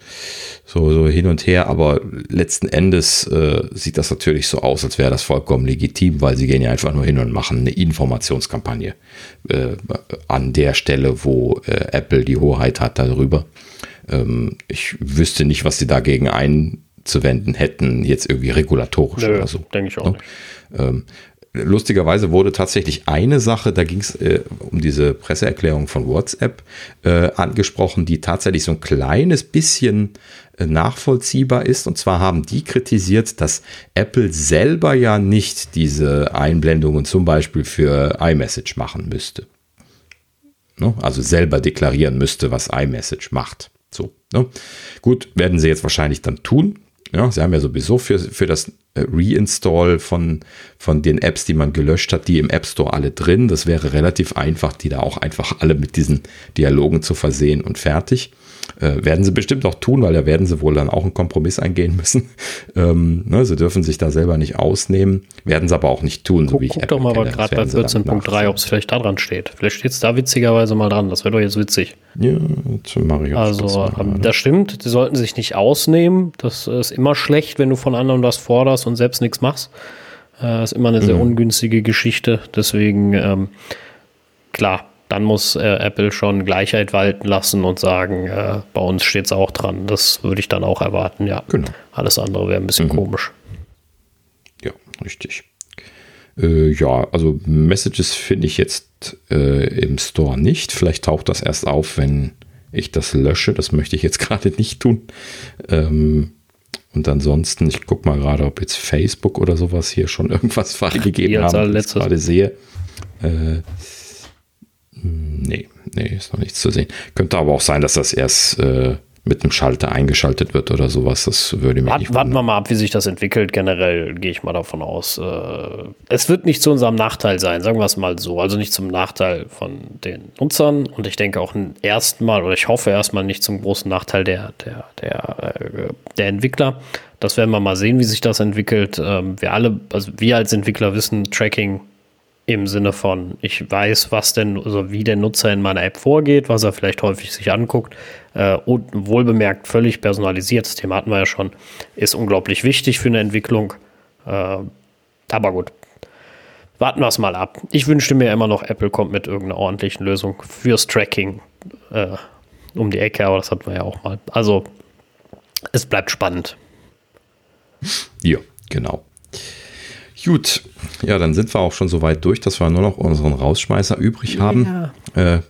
so, so hin und her. Aber letzten Endes äh, sieht das natürlich so aus, als wäre das vollkommen legitim, weil sie gehen ja einfach nur hin und machen eine Informationskampagne äh, an der Stelle, wo äh, Apple die Hoheit hat darüber. Ähm, ich wüsste nicht, was sie dagegen einzuwenden hätten, jetzt irgendwie regulatorisch Nö, oder so. Denke ich auch. Ne? Ähm, lustigerweise wurde tatsächlich eine Sache, da ging es äh, um diese Presseerklärung von WhatsApp äh, angesprochen, die tatsächlich so ein kleines bisschen äh, nachvollziehbar ist. Und zwar haben die kritisiert, dass Apple selber ja nicht diese Einblendungen zum Beispiel für iMessage machen müsste. Ne? Also selber deklarieren müsste, was iMessage macht. Ne? Gut, werden sie jetzt wahrscheinlich dann tun. Ja, sie haben ja sowieso für, für das äh, Reinstall von, von den Apps, die man gelöscht hat, die im App Store alle drin. Das wäre relativ einfach, die da auch einfach alle mit diesen Dialogen zu versehen und fertig. Äh, werden sie bestimmt auch tun, weil da werden sie wohl dann auch einen Kompromiss eingehen müssen. Ähm, ne, sie dürfen sich da selber nicht ausnehmen, werden sie aber auch nicht tun, guck, so wie ich Guck doch mal gerade bei 14.3, ob es vielleicht da dran steht. Vielleicht steht es da witzigerweise mal dran. Das wäre doch jetzt witzig. Ja, mache ich Also, das, ähm, das stimmt. Sie sollten sich nicht ausnehmen. Das ist immer schlecht, wenn du von anderen was forderst und selbst nichts machst. Das ist immer eine sehr mhm. ungünstige Geschichte. Deswegen, ähm, klar, dann muss äh, Apple schon Gleichheit walten lassen und sagen, äh, bei uns steht es auch dran. Das würde ich dann auch erwarten, ja. Genau. Alles andere wäre ein bisschen mhm. komisch. Ja, richtig. Äh, ja, also Messages finde ich jetzt äh, im Store nicht. Vielleicht taucht das erst auf, wenn ich das lösche. Das möchte ich jetzt gerade nicht tun. Ähm, und ansonsten, ich gucke mal gerade, ob jetzt Facebook oder sowas hier schon irgendwas freigegeben haben, was ich gerade sehe. Äh, Nee, nee, ist noch nichts zu sehen. Könnte aber auch sein, dass das erst äh, mit einem Schalter eingeschaltet wird oder sowas. Das würde mich Wart, nicht Warten wir mal ab, wie sich das entwickelt. Generell gehe ich mal davon aus. Äh, es wird nicht zu unserem Nachteil sein, sagen wir es mal so. Also nicht zum Nachteil von den Nutzern und ich denke auch erstmal oder ich hoffe erstmal nicht zum großen Nachteil der, der, der, äh, der Entwickler. Das werden wir mal sehen, wie sich das entwickelt. Ähm, wir alle, also wir als Entwickler wissen, Tracking im Sinne von, ich weiß, was denn, also wie der Nutzer in meiner App vorgeht, was er vielleicht häufig sich anguckt. Äh, und wohlbemerkt völlig personalisiert, das Thema hatten wir ja schon, ist unglaublich wichtig für eine Entwicklung. Äh, aber gut. Warten wir es mal ab. Ich wünschte mir immer noch, Apple kommt mit irgendeiner ordentlichen Lösung fürs Tracking äh, um die Ecke, aber das hatten wir ja auch mal. Also, es bleibt spannend. Ja, genau. Gut, ja, dann sind wir auch schon so weit durch, dass wir nur noch unseren Rausschmeißer übrig haben. Ja. Äh,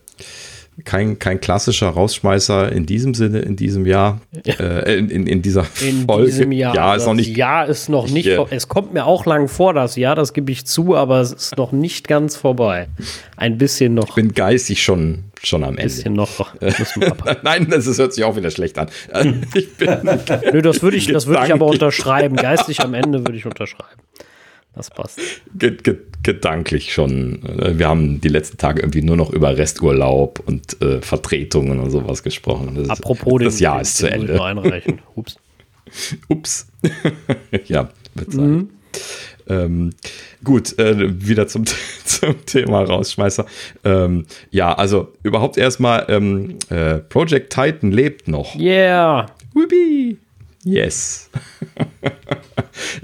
kein, kein klassischer Rausschmeißer in diesem Sinne, in diesem Jahr, äh, in, in, in, dieser in Folge. Diesem Jahr. Ja, ist noch nicht. Jahr ist noch nicht. Ich, es kommt mir auch lang vor, das Jahr, das gebe ich zu, aber es ist noch nicht ganz vorbei. Ein bisschen noch. Ich bin geistig schon, schon am Ende. Ein bisschen noch. Nein, das ist, hört sich auch wieder schlecht an. ich bin Nö, das würde ich, würd ich aber unterschreiben. Geistig am Ende würde ich unterschreiben. Das passt. gedanklich schon. Äh, wir haben die letzten Tage irgendwie nur noch über Resturlaub und äh, Vertretungen und sowas gesprochen. Das Apropos ist, das Jahr ist zu Ende. Einreichen. Ups. Ups. ja, wird sein. Mhm. Ähm, gut, äh, wieder zum, zum Thema Rausschmeißer. Ähm, ja, also überhaupt erstmal ähm, äh, Project Titan lebt noch. Yeah. Whoopie. Yes.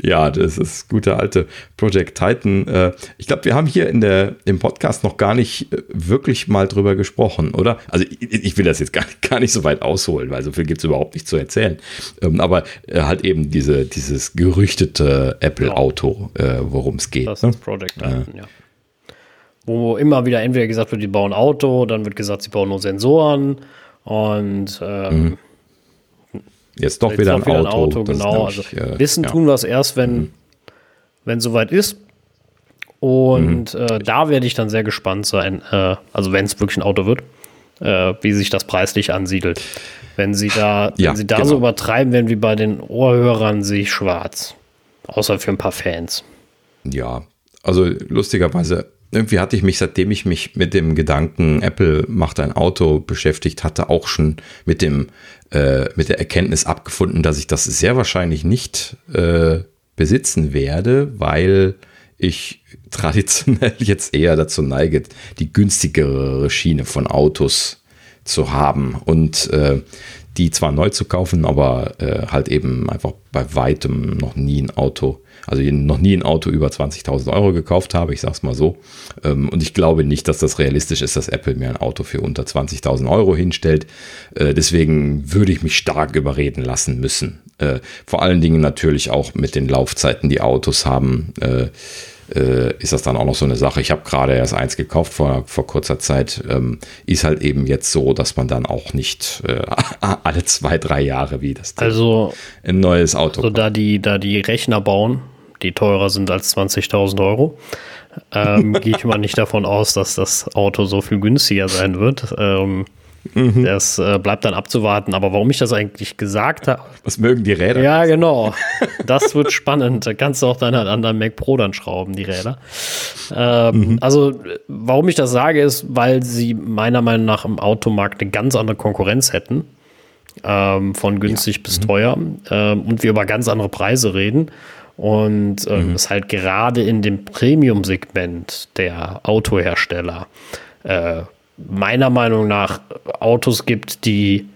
Ja, das ist gute alte Project Titan. Äh, ich glaube, wir haben hier in der, im Podcast noch gar nicht äh, wirklich mal drüber gesprochen, oder? Also ich, will das jetzt gar, gar nicht so weit ausholen, weil so viel gibt es überhaupt nicht zu erzählen. Ähm, aber äh, halt eben diese, dieses gerüchtete Apple-Auto, worum es geht. Das ne? ist Project Titan, ja. Wo immer wieder entweder gesagt wird, die bauen Auto, dann wird gesagt, sie bauen nur Sensoren und ähm, mhm Jetzt doch wieder, ein, wieder Auto. ein Auto. genau. Also äh, wissen ja. tun wir es erst, wenn mhm. wenn soweit ist. Und mhm. äh, da werde ich dann sehr gespannt sein, äh, also wenn es wirklich ein Auto wird, äh, wie sich das preislich ansiedelt. Wenn sie da, ja, wenn sie da genau. so übertreiben werden wie bei den Ohrhörern, sehe ich schwarz. Außer für ein paar Fans. Ja, also lustigerweise irgendwie hatte ich mich, seitdem ich mich mit dem Gedanken, Apple macht ein Auto beschäftigt hatte, auch schon mit dem, äh, mit der Erkenntnis abgefunden, dass ich das sehr wahrscheinlich nicht äh, besitzen werde, weil ich traditionell jetzt eher dazu neige, die günstigere Schiene von Autos zu haben und äh, die zwar neu zu kaufen, aber äh, halt eben einfach bei weitem noch nie ein Auto also noch nie ein Auto über 20.000 Euro gekauft habe, ich sage es mal so. Ähm, und ich glaube nicht, dass das realistisch ist, dass Apple mir ein Auto für unter 20.000 Euro hinstellt. Äh, deswegen würde ich mich stark überreden lassen müssen. Äh, vor allen Dingen natürlich auch mit den Laufzeiten, die Autos haben äh, ist das dann auch noch so eine Sache. Ich habe gerade erst eins gekauft vor, vor kurzer Zeit. Ähm, ist halt eben jetzt so, dass man dann auch nicht äh, alle zwei, drei Jahre wie das also, ein neues Auto. Also da die, da die Rechner bauen, die teurer sind als 20.000 Euro, ähm, gehe ich mal nicht davon aus, dass das Auto so viel günstiger sein wird. Ähm, mhm. Das äh, bleibt dann abzuwarten. Aber warum ich das eigentlich gesagt habe. Was mögen die Räder? Ja, genau. Das wird spannend. Da kannst du auch dann halt an deinem Mac Pro dann schrauben, die Räder. Ähm, mhm. Also, warum ich das sage, ist, weil sie meiner Meinung nach im Automarkt eine ganz andere Konkurrenz hätten. Ähm, von günstig ja. bis mhm. teuer. Ähm, und wir über ganz andere Preise reden. Und äh, mhm. es halt gerade in dem Premium-Segment der Autohersteller äh, meiner Meinung nach Autos gibt, die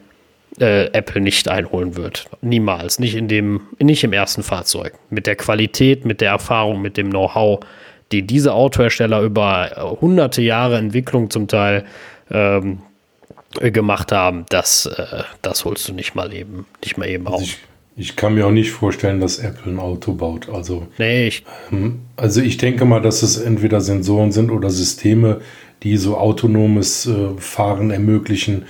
äh, Apple nicht einholen wird. Niemals. Nicht in dem, nicht im ersten Fahrzeug. Mit der Qualität, mit der Erfahrung, mit dem Know-how, die diese Autohersteller über hunderte Jahre Entwicklung zum Teil ähm, gemacht haben, das, äh, das holst du nicht mal eben, nicht mal eben also auf. Ich kann mir auch nicht vorstellen, dass Apple ein Auto baut. Also, nee, ich ähm, also ich denke mal, dass es entweder Sensoren sind oder Systeme, die so autonomes äh, Fahren ermöglichen.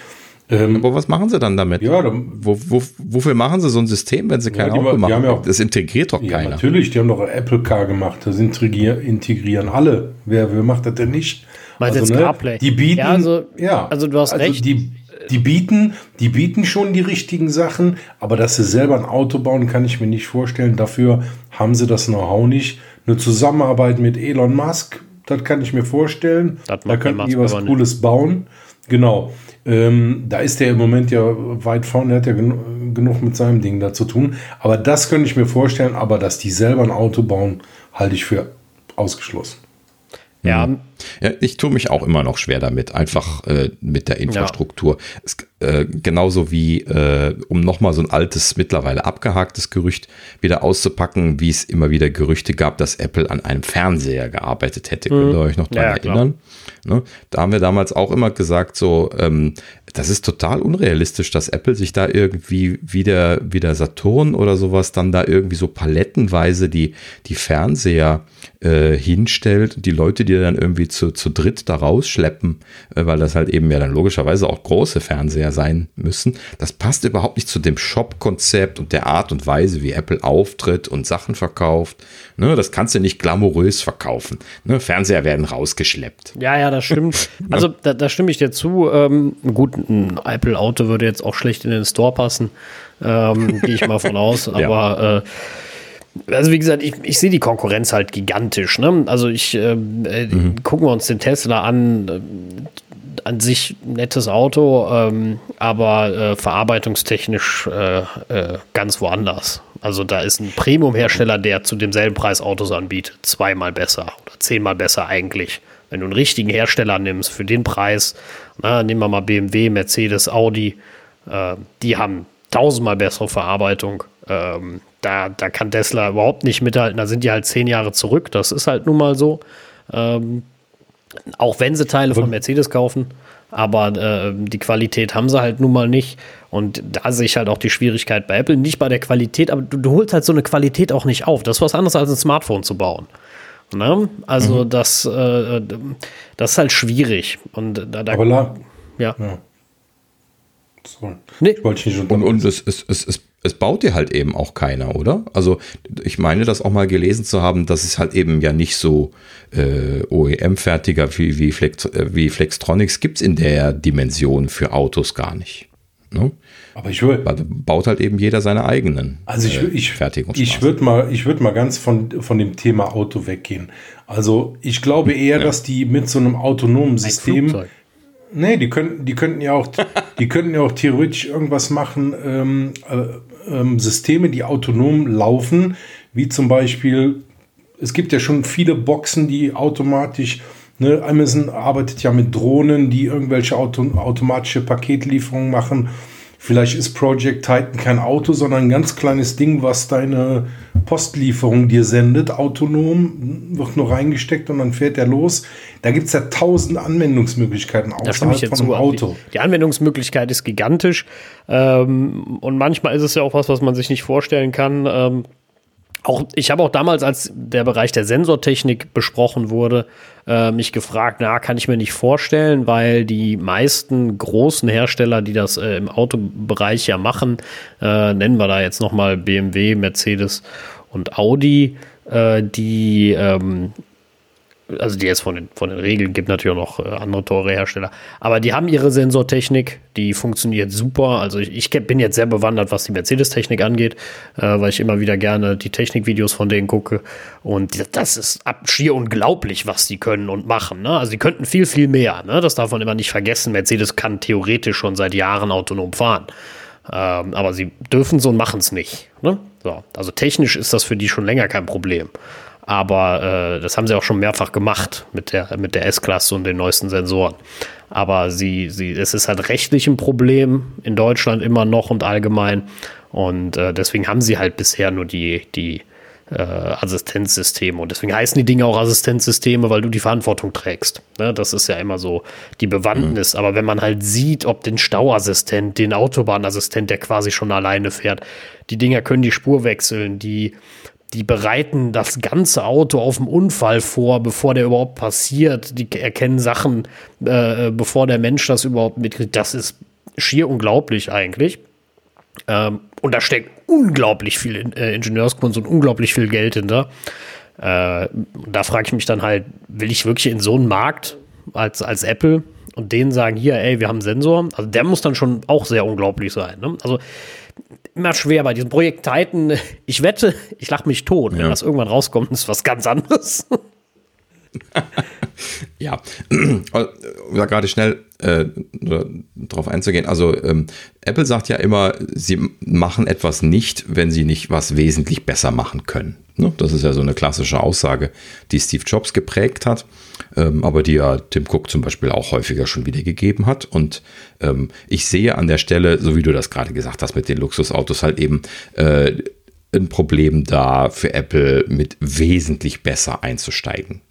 Ähm, Aber was machen sie dann damit? Ja, dann, wo, wo, wofür machen sie so ein System, wenn sie kein ja, Auto machen? Ja auch, das integriert doch ja, keiner. Natürlich, die haben doch Apple Car gemacht. Das integrieren, integrieren alle. Wer, wer macht das denn nicht? Also, jetzt ne, CarPlay? Die bieten, ja, also, ja, also du hast also recht. Die, die bieten, die bieten schon die richtigen Sachen, aber dass sie selber ein Auto bauen, kann ich mir nicht vorstellen. Dafür haben sie das Know-how nicht. Eine Zusammenarbeit mit Elon Musk, das kann ich mir vorstellen. da könnten die was Cooles nicht. bauen. Genau. Ähm, da ist der im Moment ja weit vorne, er hat ja gen genug mit seinem Ding da zu tun. Aber das könnte ich mir vorstellen, aber dass die selber ein Auto bauen, halte ich für ausgeschlossen. Ja. ja. Ich tue mich auch immer noch schwer damit, einfach äh, mit der Infrastruktur. Ja. Es, äh, genauso wie, äh, um nochmal so ein altes, mittlerweile abgehaktes Gerücht wieder auszupacken, wie es immer wieder Gerüchte gab, dass Apple an einem Fernseher gearbeitet hätte. Mhm. Könnt ihr euch noch daran ja, erinnern? Ne? Da haben wir damals auch immer gesagt, so, ähm, das ist total unrealistisch, dass Apple sich da irgendwie wieder, wieder Saturn oder sowas dann da irgendwie so palettenweise die, die Fernseher äh, hinstellt und die Leute, die dann irgendwie zu, zu dritt da rausschleppen, äh, weil das halt eben ja dann logischerweise auch große Fernseher sein müssen. Das passt überhaupt nicht zu dem Shop-Konzept und der Art und Weise, wie Apple auftritt und Sachen verkauft. Ne, das kannst du nicht glamourös verkaufen. Ne, Fernseher werden rausgeschleppt. Ja, ja, das stimmt. Also da, da stimme ich dir zu. Ähm, gut, ein Apple-Auto würde jetzt auch schlecht in den Store passen. Ähm, Gehe ich mal von aus. Aber ja. äh, also wie gesagt, ich, ich sehe die Konkurrenz halt gigantisch. Ne? Also ich äh, äh, mhm. gucken wir uns den Tesla an. Äh, an sich nettes Auto, ähm, aber äh, verarbeitungstechnisch äh, äh, ganz woanders. Also da ist ein Premium-Hersteller, der zu demselben Preis Autos anbietet, zweimal besser oder zehnmal besser eigentlich. Wenn du einen richtigen Hersteller nimmst für den Preis, na, nehmen wir mal BMW, Mercedes, Audi, die haben tausendmal bessere Verarbeitung. Ähm, da, da kann Tesla überhaupt nicht mithalten. Da sind die halt zehn Jahre zurück. Das ist halt nun mal so. Ähm, auch wenn sie Teile von Mercedes kaufen. Aber äh, die Qualität haben sie halt nun mal nicht. Und da sehe ich halt auch die Schwierigkeit bei Apple. Nicht bei der Qualität, aber du, du holst halt so eine Qualität auch nicht auf. Das ist was anderes als ein Smartphone zu bauen. Ne? Also mhm. das, äh, das ist halt schwierig. Und da, da aber la, ja. ja. So. Nee. Ich wollte nicht und, und es, es, es, es es baut dir halt eben auch keiner, oder? Also ich meine das auch mal gelesen zu haben, dass es halt eben ja nicht so äh, OEM-fertiger wie, wie, Flex, äh, wie Flextronics gibt es in der Dimension für Autos gar nicht. Ne? Aber ich würde. Baut halt eben jeder seine eigenen also ich, äh, ich, Ich würde mal, würd mal ganz von, von dem Thema Auto weggehen. Also ich glaube eher, ja. dass die mit so einem autonomen System Nee, die könnten, die könnten ja auch, die könnten ja auch theoretisch irgendwas machen, ähm, äh, ähm, Systeme, die autonom laufen, wie zum Beispiel, es gibt ja schon viele Boxen, die automatisch, ne, Amazon arbeitet ja mit Drohnen, die irgendwelche Auto, automatische Paketlieferungen machen Vielleicht ist Project Titan kein Auto, sondern ein ganz kleines Ding, was deine Postlieferung dir sendet, autonom, wird nur reingesteckt und dann fährt er los. Da gibt es ja tausend Anwendungsmöglichkeiten außerhalb von einem Auto. Die, die, Anwendungsmöglichkeit ist gigantisch ähm, und manchmal ist es ja auch was, was man sich nicht vorstellen kann. Ähm, auch, ich habe auch damals, als der Bereich der Sensortechnik besprochen wurde, äh, mich gefragt, na, kann ich mir nicht vorstellen, weil die meisten großen Hersteller, die das äh, im Autobereich ja machen, äh, nennen wir da jetzt nochmal BMW, Mercedes und Audi, äh, die ähm, also die jetzt von den, von den Regeln gibt natürlich auch noch äh, andere teure Hersteller, aber die haben ihre Sensortechnik, die funktioniert super. Also ich, ich bin jetzt sehr bewandert, was die Mercedes-Technik angeht, äh, weil ich immer wieder gerne die Technikvideos von denen gucke und das ist ab, schier unglaublich, was die können und machen. Ne? Also die könnten viel, viel mehr. Ne? Das darf man immer nicht vergessen. Mercedes kann theoretisch schon seit Jahren autonom fahren. Ähm, aber sie dürfen so und machen es nicht. Ne? So, also technisch ist das für die schon länger kein Problem. Aber äh, das haben sie auch schon mehrfach gemacht mit der, mit der S-Klasse und den neuesten Sensoren. Aber sie, sie, es ist halt rechtlich ein Problem in Deutschland immer noch und allgemein. Und äh, deswegen haben sie halt bisher nur die, die äh, Assistenzsysteme. Und deswegen heißen die Dinge auch Assistenzsysteme, weil du die Verantwortung trägst. Ne? Das ist ja immer so die Bewandtnis. Mhm. Aber wenn man halt sieht, ob den Stauassistent, den Autobahnassistent, der quasi schon alleine fährt, die Dinger können die Spur wechseln, die die bereiten das ganze Auto auf dem Unfall vor, bevor der überhaupt passiert. Die erkennen Sachen, äh, bevor der Mensch das überhaupt mitkriegt. Das ist schier unglaublich eigentlich. Ähm, und da steckt unglaublich viel in, äh, Ingenieurskunst und unglaublich viel Geld hinter. Äh, da frage ich mich dann halt, will ich wirklich in so einen Markt als, als Apple und denen sagen, hier, ey, wir haben einen Sensor? Also der muss dann schon auch sehr unglaublich sein. Ne? Also immer schwer bei diesem Projekt Titan. Ich wette, ich lache mich tot, wenn ja. das irgendwann rauskommt, ist was ganz anderes. ja, ja, gerade schnell äh, darauf einzugehen. Also ähm, Apple sagt ja immer, sie machen etwas nicht, wenn sie nicht was wesentlich besser machen können. Ne? Das ist ja so eine klassische Aussage, die Steve Jobs geprägt hat ähm, aber die ja Tim Cook zum Beispiel auch häufiger schon wieder gegeben hat. Und ähm, ich sehe an der Stelle, so wie du das gerade gesagt hast, mit den Luxusautos halt eben äh, ein Problem da für Apple mit wesentlich besser einzusteigen.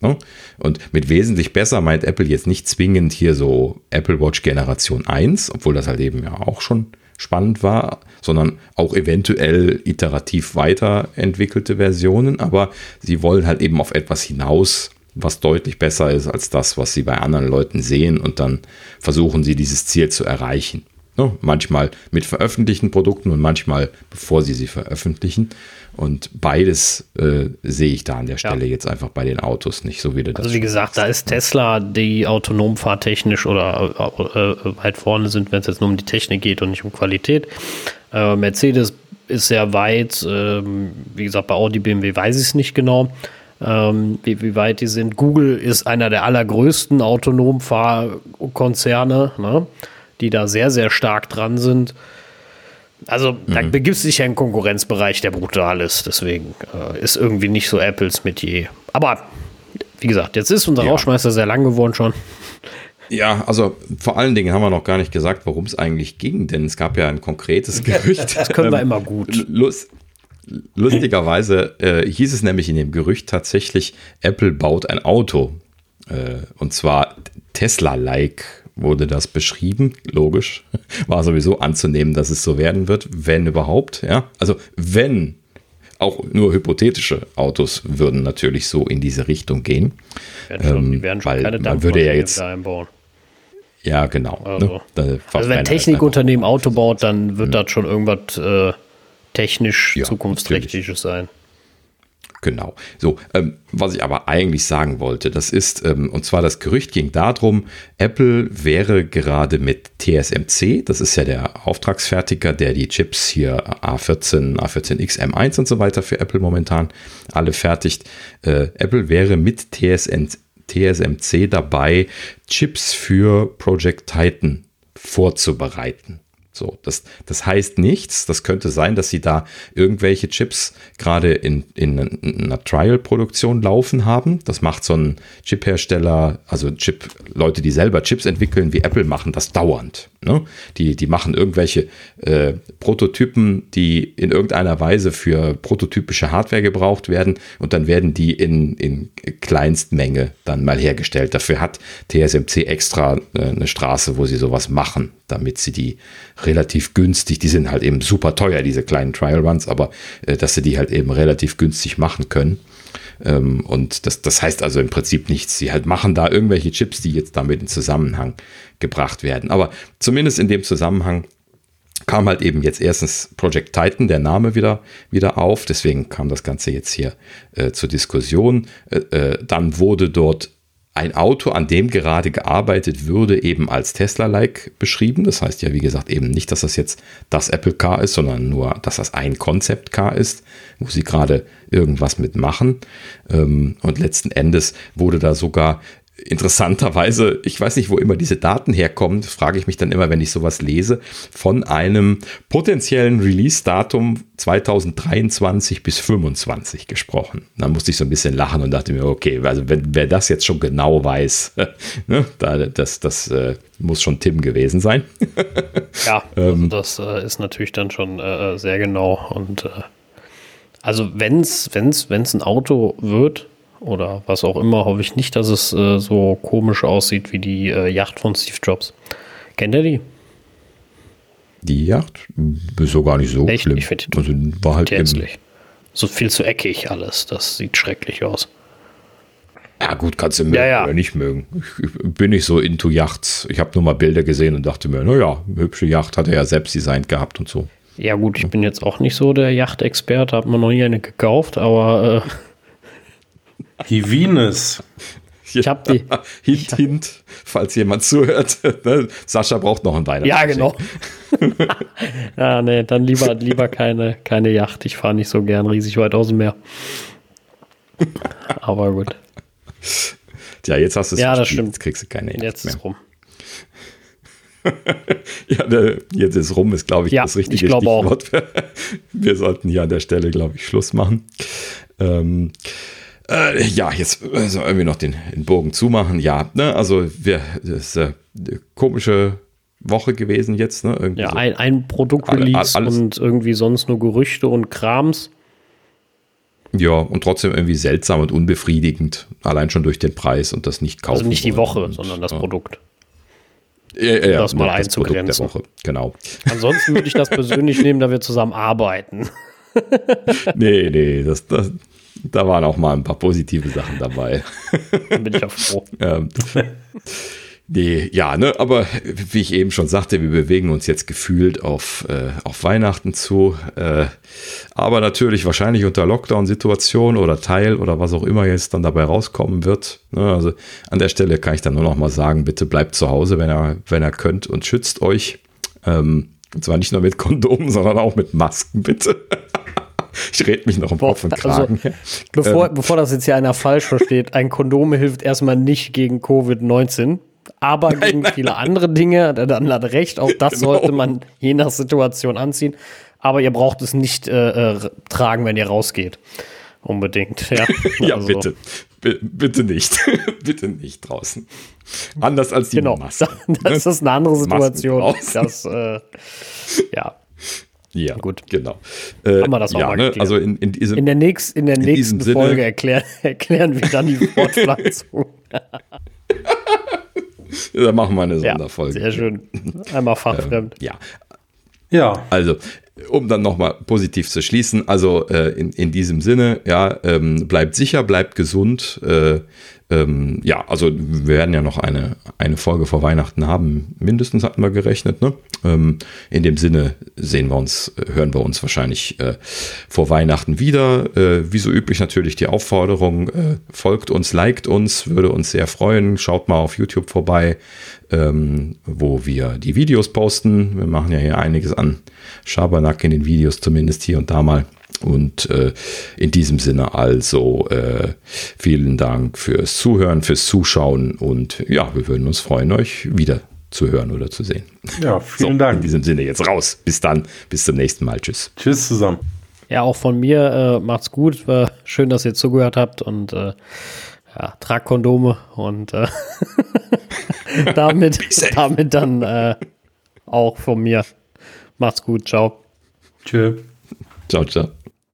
Ne? Und mit wesentlich besser meint Apple jetzt nicht zwingend hier so Apple Watch Generation 1, obwohl das halt eben ja auch schon spannend war, sondern auch eventuell iterativ weiterentwickelte Versionen, aber sie wollen halt eben auf etwas hinaus, was deutlich besser ist als das, was sie bei anderen Leuten sehen und dann versuchen sie dieses Ziel zu erreichen. Ne? Manchmal mit veröffentlichten Produkten und manchmal bevor sie sie veröffentlichen. Und beides äh, sehe ich da an der Stelle ja. jetzt einfach bei den Autos nicht, so wie du das Also wie gesagt, da ist Tesla, die autonom fahrtechnisch oder äh, äh, weit vorne sind, wenn es jetzt nur um die Technik geht und nicht um Qualität. Äh, Mercedes ist sehr weit. Ähm, wie gesagt, bei Audi, BMW weiß ich es nicht genau ähm, wie, wie, weit die sind. Google ist einer der allergrößten Autonomfahrkonzerne, ne, die da sehr, sehr stark dran sind. Also mhm. da begibst du dich ja in einen Konkurrenzbereich, der brutal ist. Deswegen äh, ist irgendwie nicht so Apples Metier. Aber wie gesagt, jetzt ist unser ja. Rauschmeister sehr lang geworden schon. Ja, also vor allen Dingen haben wir noch gar nicht gesagt, worum es eigentlich ging, denn es gab ja ein konkretes Gerücht. Das können wir immer gut. Lust, Lustigerweise äh, hieß es nämlich in dem Gerücht tatsächlich, Apple baut ein Auto. Äh, und zwar Tesla-like wurde das beschrieben. Logisch. War sowieso anzunehmen, dass es so werden wird, wenn überhaupt. Ja? Also wenn auch nur hypothetische Autos würden natürlich so in diese Richtung gehen. Werden schon, die werden schon weil keine man würde ja jetzt einbauen. Ja, genau. Also, ne? also wenn Technikunternehmen Auto baut, dann wird das schon irgendwas äh, technisch ja, zukunftsträchtiges sein. Genau. So, ähm, was ich aber eigentlich sagen wollte, das ist, ähm, und zwar das Gerücht ging darum, Apple wäre gerade mit TSMC, das ist ja der Auftragsfertiger, der die Chips hier A14, A14X, M1 und so weiter für Apple momentan alle fertigt. Äh, Apple wäre mit TSN, TSMC dabei, Chips für Project Titan vorzubereiten. So, das, das heißt nichts. Das könnte sein, dass sie da irgendwelche Chips gerade in, in, einer Trial-Produktion laufen haben. Das macht so ein Chip-Hersteller, also Chip, Leute, die selber Chips entwickeln, wie Apple machen das dauernd. Ne? Die, die machen irgendwelche äh, Prototypen, die in irgendeiner Weise für prototypische Hardware gebraucht werden und dann werden die in, in Kleinstmenge dann mal hergestellt. Dafür hat TSMC extra äh, eine Straße, wo sie sowas machen damit sie die relativ günstig, die sind halt eben super teuer, diese kleinen Trial Runs, aber äh, dass sie die halt eben relativ günstig machen können. Ähm, und das, das heißt also im Prinzip nichts. Sie halt machen da irgendwelche Chips, die jetzt damit in Zusammenhang gebracht werden. Aber zumindest in dem Zusammenhang kam halt eben jetzt erstens Project Titan, der Name wieder, wieder auf. Deswegen kam das Ganze jetzt hier äh, zur Diskussion. Äh, äh, dann wurde dort ein Auto, an dem gerade gearbeitet würde, eben als Tesla-like beschrieben. Das heißt ja, wie gesagt, eben nicht, dass das jetzt das Apple Car ist, sondern nur, dass das ein Concept-Car ist, wo sie gerade irgendwas mitmachen. Ähm, und letzten Endes wurde da sogar interessanterweise, ich weiß nicht, wo immer diese Daten herkommen, frage ich mich dann immer, wenn ich sowas lese, von einem potenziellen Release-Datum 2023 bis 2025 gesprochen. Dann musste ich so ein bisschen lachen und dachte mir, okay, also wenn, wer das jetzt schon genau weiß, ne, das, das äh, muss schon Tim gewesen sein. ja, also ähm, das äh, ist natürlich dann schon äh, sehr genau und äh, also wenn es ein Auto wird, oder was auch immer, hoffe ich nicht, dass es äh, so komisch aussieht wie die äh, Yacht von Steve Jobs. Kennt ihr die? Die Yacht ist so gar nicht so Echt? schlimm. Ich finde also war halt hässlich. So viel zu eckig alles. Das sieht schrecklich aus. Ja, gut, kannst du mögen ja, ja. oder nicht mögen. Ich bin nicht so into Yachts. Ich habe nur mal Bilder gesehen und dachte mir, naja, hübsche Yacht hat er ja selbst designt gehabt und so. Ja, gut, ich bin jetzt auch nicht so der Yachtexperte, habe mir noch nie eine gekauft, aber äh, die Venus. Ich hab die. hint, hint, falls jemand zuhört. Ne? Sascha braucht noch ein Weihnachten. Ja, genau. ja, nee, dann lieber, lieber keine, keine Yacht. Ich fahre nicht so gern riesig weit aus dem Meer. Aber gut. Tja, jetzt hast du es Ja, das stimmt. Jetzt kriegst du keine Yacht Jetzt mehr. ist rum. ja, der, jetzt ist rum, ist, glaube ich, ja, das richtige ich Stichwort. Auch. Wir sollten hier an der Stelle, glaube ich, Schluss machen. Ähm, äh, ja, jetzt also irgendwie noch den, den Bogen zumachen. Ja, ne, also wir, das ist äh, eine komische Woche gewesen jetzt. Ne? Irgendwie ja, so. ein, ein Produktrelease all, und irgendwie sonst nur Gerüchte und Krams. Ja, und trotzdem irgendwie seltsam und unbefriedigend, allein schon durch den Preis und das nicht kaufen. Also nicht die Woche, und, sondern das ja. Produkt. Ja, ja, das mal das einzugrenzen. Woche, genau. Ansonsten würde ich das persönlich nehmen, da wir zusammen arbeiten. nee, nee, das, das, da waren auch mal ein paar positive Sachen dabei. Dann bin ich auch froh. ähm, nee, ja, ne, aber wie ich eben schon sagte, wir bewegen uns jetzt gefühlt auf, äh, auf Weihnachten zu. Äh, aber natürlich wahrscheinlich unter Lockdown-Situation oder Teil oder was auch immer jetzt dann dabei rauskommen wird. Ne, also an der Stelle kann ich dann nur noch mal sagen, bitte bleibt zu Hause, wenn ihr, wenn ihr könnt und schützt euch. Ähm, und zwar nicht nur mit Kondomen, sondern auch mit Masken, bitte. Ich rede mich noch im Kopf und also, Kragen. Also, bevor, ähm. bevor das jetzt hier einer falsch versteht, ein Kondom hilft erstmal nicht gegen Covid-19, aber nein, gegen nein, viele nein. andere Dinge. Dann hat recht, auch das genau. sollte man je nach Situation anziehen. Aber ihr braucht es nicht äh, äh, tragen, wenn ihr rausgeht. Unbedingt. Ja, ja also. bitte. B bitte nicht. bitte nicht draußen. Anders als die genau. Masken. Das ist eine andere Situation. Das, äh, ja. Ja, gut. Genau. Äh, Haben wir das auch ja, mal ne? Also in, in, diesem, in der, nächst, in der in nächsten Folge erklär, erklären wir dann die Fortpflanzung. da machen wir eine Sonderfolge. Ja, sehr schön. Einmal fachfremd. Ja. Ja. Also, um dann nochmal positiv zu schließen, also äh, in, in diesem Sinne, ja, ähm, bleibt sicher, bleibt gesund, äh, ähm, ja, also wir werden ja noch eine, eine Folge vor Weihnachten haben, mindestens hatten wir gerechnet. Ne? Ähm, in dem Sinne sehen wir uns, hören wir uns wahrscheinlich äh, vor Weihnachten wieder. Äh, wie so üblich natürlich die Aufforderung, äh, folgt uns, liked uns, würde uns sehr freuen. Schaut mal auf YouTube vorbei, ähm, wo wir die Videos posten. Wir machen ja hier einiges an Schabernack in den Videos, zumindest hier und da mal. Und äh, in diesem Sinne also äh, vielen Dank fürs Zuhören, fürs Zuschauen und ja, wir würden uns freuen, euch wieder zu hören oder zu sehen. Ja, vielen so, Dank. In diesem Sinne jetzt raus. Bis dann, bis zum nächsten Mal. Tschüss. Tschüss zusammen. Ja, auch von mir äh, macht's gut. War schön, dass ihr zugehört habt und äh, ja, tragt Kondome und äh, damit, damit dann äh, auch von mir. Macht's gut. Ciao. Tschö. Ciao, ciao.